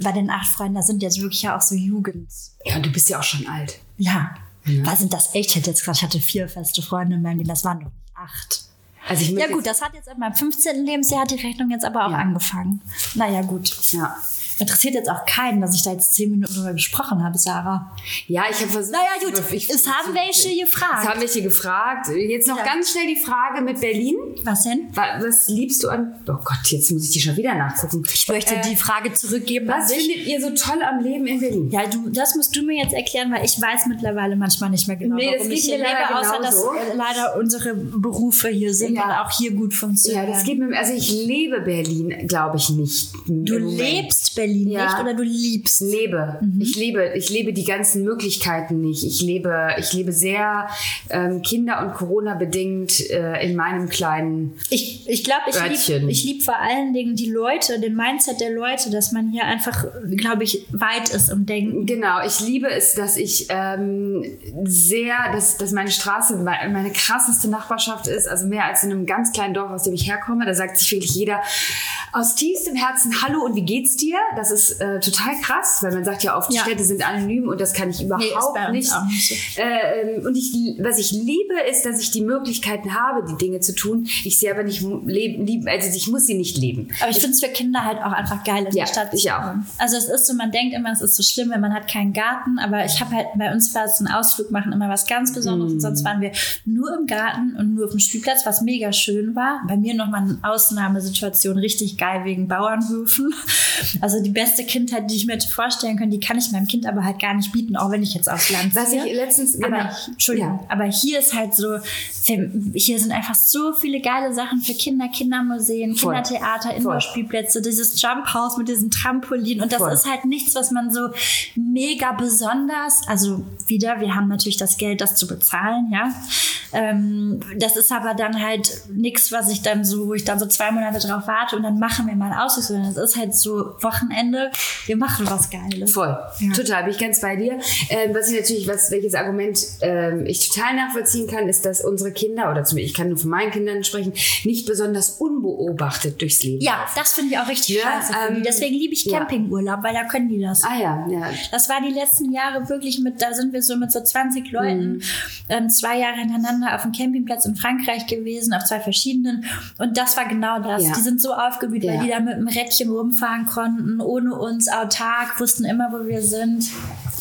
bei den acht Freunden, da sind jetzt wirklich ja auch so Jugend. Ja, und du bist ja auch schon alt. Ja. Was sind das echt? Ich hätte jetzt gerade, ich hatte vier feste Freunde in meinem Leben, das waren doch nicht acht. Also ich Ja gut, das hat jetzt in meinem 15. Lebensjahr hat die Rechnung jetzt aber auch Ja. angefangen. Naja, gut. ja. Interessiert jetzt auch keinen, dass ich da jetzt zehn Minuten drüber gesprochen habe, Sarah. Ja, ich habe versucht. Naja, gut. Ich- Es haben welche gefragt. Es haben welche gefragt. Jetzt noch Ja. ganz schnell die Frage mit Berlin. Was denn? Wa- Was liebst du an. Oh Gott, jetzt muss ich die schon wieder nachgucken. Ich möchte Äh, die Frage zurückgeben. Was findet ihr so toll am Leben in Berlin? Ja, du, das musst du mir jetzt erklären, weil ich weiß mittlerweile manchmal nicht mehr genau, Nee, warum ich hier lebe, außer dass äh, leider unsere Berufe hier sind Ja. und auch hier gut Ja, funktionieren. das geht mir. Also ich lebe Berlin, glaube ich nicht. du lebst Berlin Ja. nicht oder du liebst? lebe. Mhm. Ich lebe, ich lebe die ganzen Möglichkeiten nicht. Ich lebe, ich lebe sehr ähm, Kinder- und Corona-bedingt äh, in meinem kleinen. Ich, ich glaube, ich liebe ich lieb vor allen Dingen die Leute, den Mindset der Leute, dass man hier einfach, glaube ich, weit ist im Denken. Genau, ich liebe es, dass ich ähm, sehr, dass, dass meine Straße me- meine krasseste Nachbarschaft ist, also mehr als in einem ganz kleinen Dorf, aus dem ich herkomme. Da sagt sich wirklich jeder aus tiefstem Herzen Hallo und wie geht's dir? Das ist äh, total krass, weil man sagt ja oft, Ja. Städte sind anonym und das kann ich überhaupt Nee, nicht. nicht. Äh, und ich, was ich liebe, ist, dass ich die Möglichkeiten habe, die Dinge zu tun. Ich sie aber nicht leben, lieben, also ich muss sie nicht leben. Aber ich finde es für Kinder halt auch einfach geil, in Ja, der Stadt ich auch. Also es ist so, man denkt immer, es ist so schlimm, wenn man hat keinen Garten, aber ich habe halt, bei uns war es ein Ausflug machen immer was ganz Besonderes und Mm. sonst waren wir nur im Garten und nur auf dem Spielplatz, was mega schön war. Bei mir nochmal eine Ausnahmesituation, richtig geil wegen Bauernhöfen. Also die beste Kindheit, die ich mir hätte vorstellen können, die kann ich meinem Kind aber halt gar nicht bieten, auch wenn ich jetzt aufs Land Was ziehe. ich letztens, Aber, genau. Entschuldigung, aber hier ist halt so, hier sind einfach so viele geile Sachen für Kinder, Kindermuseen. Kindertheater, Indoor-Spielplätze, dieses Jump House mit diesem Trampolin und das Voll. ist halt nichts, was man so mega besonders, also wieder, wir haben natürlich das Geld, das zu bezahlen, ja. Ähm, das ist aber dann halt nichts, was ich dann so, wo ich dann so zwei Monate drauf warte und dann machen wir mal einen Ausflug, sondern es ist halt so Wochenende, wir machen was Geiles. Voll, Ja. total, bin ich ganz bei dir. Ähm, was ich natürlich, was, welches Argument ähm, ich total nachvollziehen kann, ist, dass unsere Kinder, oder zumindest ich kann nur von meinen Kindern sprechen, nicht besonders unbeobachtet durchs Leben Ja, laufen. das finde ich auch richtig Ja, scheiße. ähm, Deswegen liebe ich ja. Campingurlaub, weil da können die das. Ah ja, ja. Das war die letzten Jahre wirklich mit, da sind wir so mit so 20 Leuten, Mhm. ähm, zwei Jahre hintereinander auf dem Campingplatz in Frankreich gewesen, auf zwei verschiedenen. Und das war genau das. Ja. Die sind so aufgeblüht, Ja. weil die da mit dem Rädchen rumfahren konnten, ohne uns, autark, wussten immer, wo wir sind.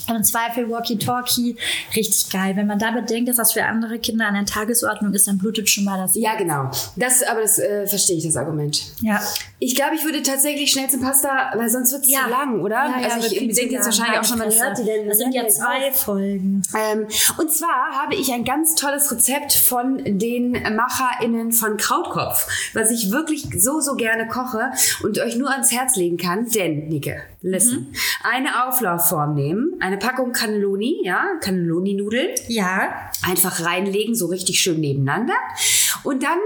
Im Zweifel Walkie-Talkie. Richtig geil. Wenn man da bedenkt, dass das für andere Kinder an der Tagesordnung ist, dann blutet schon mal das. Ja, genau. Das, aber das äh, verstehe ich, das Argument. Ja. Ich glaube, ich würde tatsächlich schnell zum Pasta, weil sonst wird es Ja. zu lang, oder? Ja, ja, also ich denke jetzt wahrscheinlich auch schon, wann hört die Fresse. denn? Das sind ja zwei? Folgen. Ähm, und zwar habe ich ein ganz tolles Rezept von den MacherInnen von Krautkopf, was ich wirklich so, so gerne koche und euch nur ans Herz legen kann. Denn, Nike, listen. Eine Auflaufform nehmen, eine Packung Cannelloni, ja, Cannelloni-Nudeln, Ja. einfach reinlegen, so richtig schön nebeneinander. Und dann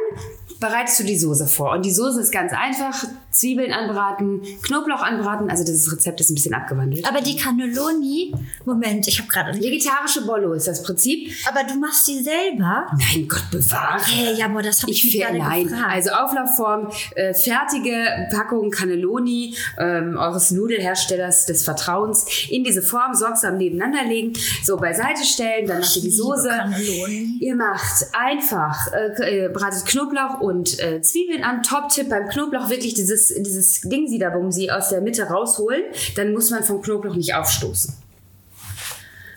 bereitest du die Soße vor. Und die Soße ist ganz einfach. Zwiebeln anbraten, Knoblauch anbraten. Also das Rezept ist ein bisschen abgewandelt. Aber die Cannelloni, Moment, ich habe gerade. Vegetarische Bollo ist das Prinzip. Aber du machst die selber? Nein, Gott bewahre. Hey, ja, aber das habe ich, Ich mich gerade nein, gefragt. also Auflaufform, äh, fertige Packung Cannelloni ähm, eures Nudelherstellers des Vertrauens in diese Form sorgsam nebeneinander legen, so beiseite stellen, dann macht ihr die Soße. Cannelloni. Ihr macht einfach, äh, äh, bratet Knoblauch und äh, Zwiebeln an. Top-Tipp beim Knoblauch wirklich dieses, dieses Ding sie da, wo sie aus der Mitte rausholen, dann muss man vom Knoblauch nicht aufstoßen.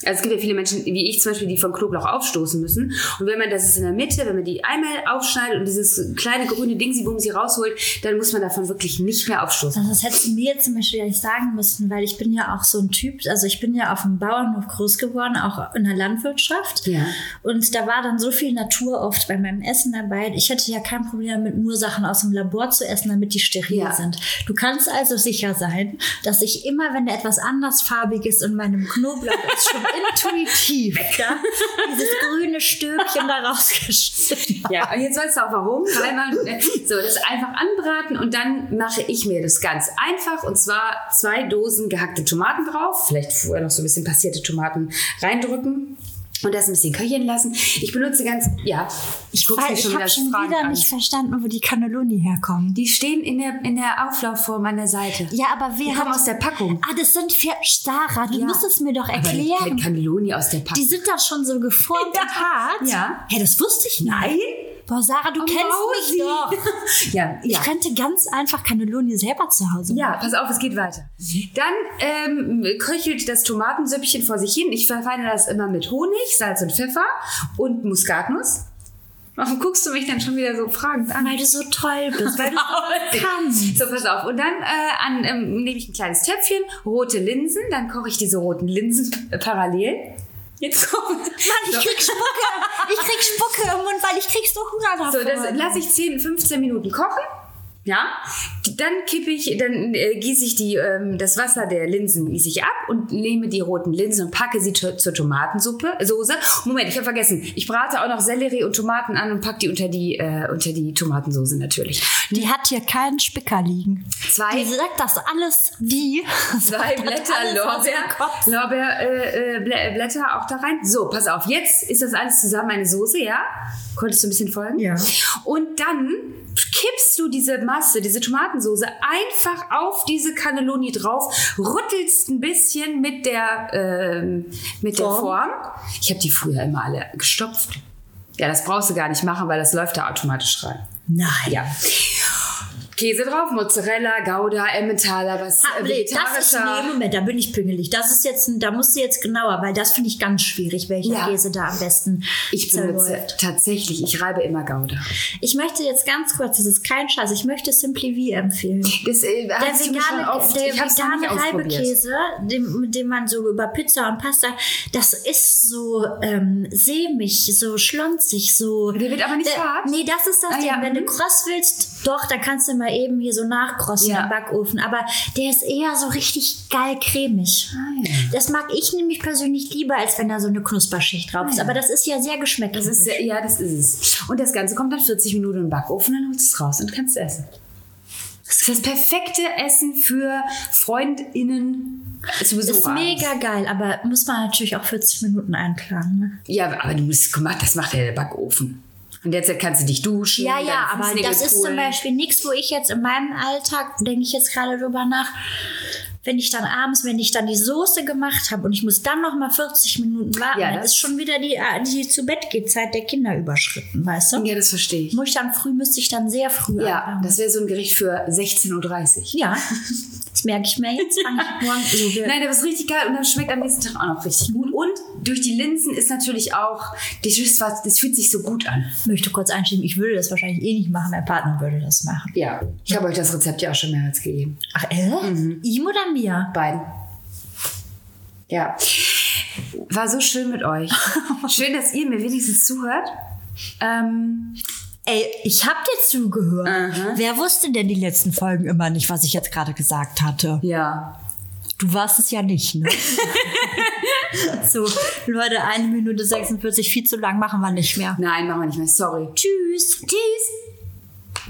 Also es gibt ja viele Menschen, wie ich zum Beispiel, die vom Knoblauch aufstoßen müssen. Und wenn man das ist in der Mitte, wenn man die einmal aufschneidet und dieses kleine grüne Ding sie, sie rausholt, dann muss man davon wirklich nicht mehr aufstoßen. Also das hättest du mir zum Beispiel gar nicht sagen müssen, weil ich bin ja auch so ein Typ, also ich bin ja auf dem Bauernhof groß geworden, auch in der Landwirtschaft. Ja. Und da war dann so viel Natur oft bei meinem Essen dabei. Ich hätte ja kein Problem damit, nur Sachen aus dem Labor zu essen, damit die steril Ja. sind. Du kannst also sicher sein, dass ich immer, wenn da etwas andersfarbiges in meinem Knoblauch ist, schon intuitiv ja, dieses grüne Stückchen da rausgeschnitten. Ja, und jetzt weißt du auch warum. Weil man, äh, so, das einfach anbraten und dann mache ich mir das ganz einfach. Und zwar zwei Dosen gehackte Tomaten drauf. Vielleicht vorher noch so ein bisschen passierte Tomaten reindrücken. Und das ein bisschen köcheln lassen. Ich benutze ganz, ja, ich gucke Weil mich ich schon habe wieder schon wieder an. nicht verstanden, wo die Cannelloni herkommen. Die stehen in der, in der Auflaufform an der Seite. Ja, aber wer Die kommen hat- aus der Packung. Ah, das sind vier Sarah, du Ja. musst es mir doch Aber erklären. kein Cannelloni aus der Packung. Die sind doch schon so geformt Ja. und hart. Ja. Hey, das wusste ich nicht. Nein? Boah, Sarah, du Oh, kennst Mausi. mich doch. ja, Ich ja. könnte ganz einfach Cannelloni selber zu Hause Ja, machen. pass auf, es geht weiter. Dann ähm, köchelt das Tomatensüppchen vor sich hin. Ich verfeine das immer mit Honig, Salz und Pfeffer und Muskatnuss. Warum guckst du mich dann schon wieder so fragend an? Weil du so toll bist, weil du so kannst. So, pass auf. Und dann äh, an, ähm, nehme ich ein kleines Töpfchen, rote Linsen, dann koche ich diese roten Linsen äh, parallel. Jetzt kommt. Mann, ich krieg Spucke. Ich krieg Spucke im Mund, weil ich krieg so Hunger davon. So, das lasse ich 10, 15 Minuten kochen. Ja, dann kippe ich, dann äh, gieße ich die, ähm, das Wasser der Linsen gieße ich ab und nehme die roten Linsen und packe sie zu, zur Tomatensuppe, Soße. Moment, ich habe vergessen, ich brate auch noch Sellerie und Tomaten an und packe die unter die, äh, unter die Tomatensoße natürlich. die hat hier keinen Spicker liegen. Zwei- Die sagt das alles die. Zwei Blätter Lorbeer, Kopf. Lorbeer äh, äh, Blätter auch da rein. So, pass auf, jetzt ist das alles zusammen eine Soße, ja? Konntest du ein bisschen folgen? Ja. Und dann kippst du diese Masse, diese Tomatensoße einfach auf diese Cannelloni drauf, rüttelst ein bisschen mit der, ähm, mit der Form. Form. Ich habe die früher immer alle gestopft. Ja, das brauchst du gar nicht machen, weil das läuft da automatisch rein. Nein. Ja. Käse drauf, Mozzarella, Gouda, Emmentaler, was Ah, äh, nee, das ist, vegetarischer. nee, Moment, da bin ich pingelig. Das ist jetzt, da musst du jetzt genauer, weil das finde ich ganz schwierig, welcher Ja. Käse da am besten Ich benutze zerläuft. tatsächlich, ich reibe immer Gouda. Ich möchte jetzt ganz kurz, das ist kein Scheiß, ich möchte Simply V empfehlen. Das äh, Der vegane, oft, der vegane. Reibekäse, mit dem man so über Pizza und Pasta, das ist so ähm, sämig, so schlonzig, so. Der wird aber nicht Der- hart? Nee, das ist das Ah, Ding. ja, Wenn du mhm. kross willst, doch, dann kannst du mal eben hier so nachkrossen Ja. im Backofen. Aber der ist eher so richtig geil cremig. Ah, ja. Das mag ich nämlich persönlich lieber, als wenn da so eine Knusperschicht drauf ist. Aber das ist ja sehr geschmacklich. Das ist, ja, das ist es. Und das Ganze kommt dann 40 Minuten in den Backofen, dann holst du es raus und kannst es essen. Das ist das perfekte Essen für FreundInnen Besuch. ist abends. mega geil, aber muss man natürlich auch 40 Minuten einplanen. Ne? Ja, aber du musst gemacht, das macht ja der Backofen. Und jetzt kannst du dich duschen. Ja, ja, aber das ist zum polen. Beispiel nichts, wo ich jetzt in meinem Alltag, denke ich jetzt gerade drüber nach, wenn ich dann abends, wenn ich dann die Soße gemacht habe und ich muss dann noch mal 40 Minuten warten, Ja, dann das- ist schon wieder die, äh, die zu Bett geht Zeit der Kinder überschritten, weißt du? Ja, das verstehe ich. Muss ich dann früh, müsste ich dann sehr früh Ja, anfangen. das wäre so ein Gericht für 16.30 Uhr. ja, das merke ich mir jetzt. Ich morgen so Nein, das ist richtig geil und das schmeckt am nächsten Tag auch noch richtig gut. Und durch die Linsen ist natürlich auch, das, das fühlt sich so gut an. möchte kurz einschieben, ich würde das wahrscheinlich eh nicht machen, mein Partner würde das machen. Ja, ich habe euch das Rezept ja auch schon mehrmals gegeben. Ach, äh? Ihm oder mir? Beiden. Ja. War so schön mit euch. Schön, dass ihr mir wenigstens zuhört. Ähm, Ey, ich hab dir zugehört. Aha. Wer wusste denn die letzten Folgen immer nicht, was ich jetzt gerade gesagt hatte? ja. Du warst es ja nicht, ne? so, Leute, eine Minute 46, viel zu lang machen wir nicht mehr. Nein, machen wir nicht mehr. Sorry. Tschüss. Tschüss.